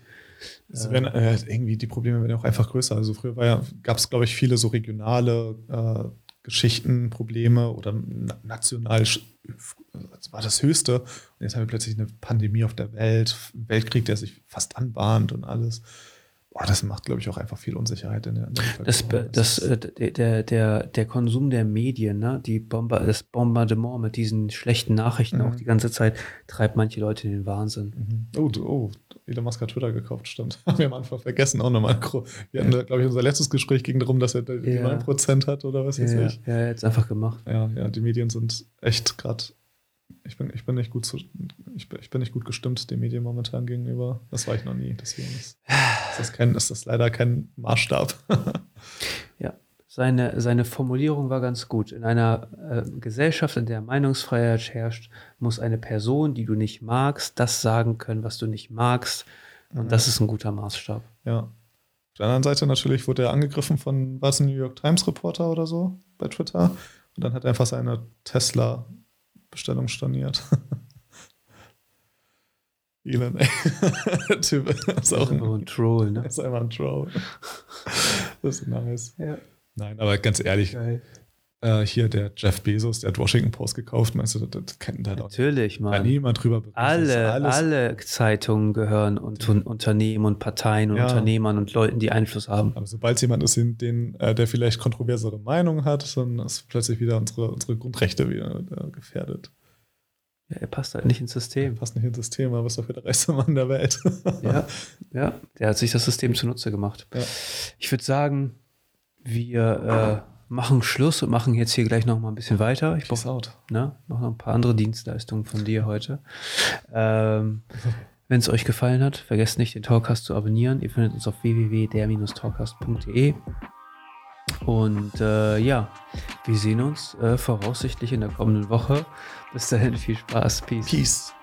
Es werden, äh, irgendwie die Probleme werden auch einfach größer. Also früher ja, gab es, glaube ich, viele so regionale äh, Geschichten, Probleme oder national war das Höchste. Und jetzt haben wir plötzlich eine Pandemie auf der Welt, Weltkrieg, der sich fast anbahnt und alles. Boah, das macht, glaube ich, auch einfach viel Unsicherheit in der, in der das, das, äh, der, der, der Konsum der Medien, ne? Die Bomba das Bombardement mit diesen schlechten Nachrichten mhm. auch die ganze Zeit treibt manche Leute in den Wahnsinn. Mhm. Oh, oh, Elon Musk hat Twitter gekauft, stimmt. Haben wir am Anfang vergessen, auch nochmal. Wir hatten, glaube ich, unser letztes Gespräch ging darum, dass er die ja. 9% hat oder was weiß ja, ich. Ja, jetzt einfach gemacht. Ja, ja, die Medien sind echt gerade ich bin, ich bin nicht gut zu, ich bin, ich bin nicht gut gestimmt den Medien momentan gegenüber. Das war ich noch nie. Deswegen ist, ist, das, kein, ist das leider kein Maßstab. ja, seine, seine Formulierung war ganz gut. In einer äh, Gesellschaft, in der Meinungsfreiheit herrscht, muss eine Person, die du nicht magst, das sagen können, was du nicht magst. Und mhm. das ist ein guter Maßstab. Ja. Auf der anderen Seite natürlich wurde er angegriffen von, was, ein New York Times Reporter oder so bei Twitter. Und dann hat er einfach seine Tesla Bestellung storniert. Elon, ey. typ ist auch ein, ein Troll, ne? Ist einfach ein Troll. Das ist nice. Ja. Nein, aber ganz ehrlich, äh, hier der Jeff Bezos, der hat Washington Post gekauft, meinst du, das, das kennt da Natürlich, man. niemand drüber. Alle, alle Zeitungen gehören und ja. Unternehmen und Parteien und ja. Unternehmern und Leuten, die Einfluss haben. Aber sobald es jemand ist, den, äh, der vielleicht kontroversere Meinungen hat, dann ist plötzlich wieder unsere, unsere Grundrechte wieder äh, gefährdet. Ja, er passt halt nicht ins System. Er passt nicht ins System, aber ist doch der reichste Mann der Welt. ja, ja, der hat sich das System zunutze gemacht. Ja. Ich würde sagen, wir äh, machen Schluss und machen jetzt hier gleich noch mal ein bisschen weiter. Ich brauche. Ne, noch ein paar andere Dienstleistungen von dir heute. Ähm, Wenn es euch gefallen hat, vergesst nicht, den Talkcast zu abonnieren. Ihr findet uns auf www.der-talkcast.de. Und äh, ja, wir sehen uns äh, voraussichtlich in der kommenden Woche. Bis dahin, viel Spaß. Peace. Peace.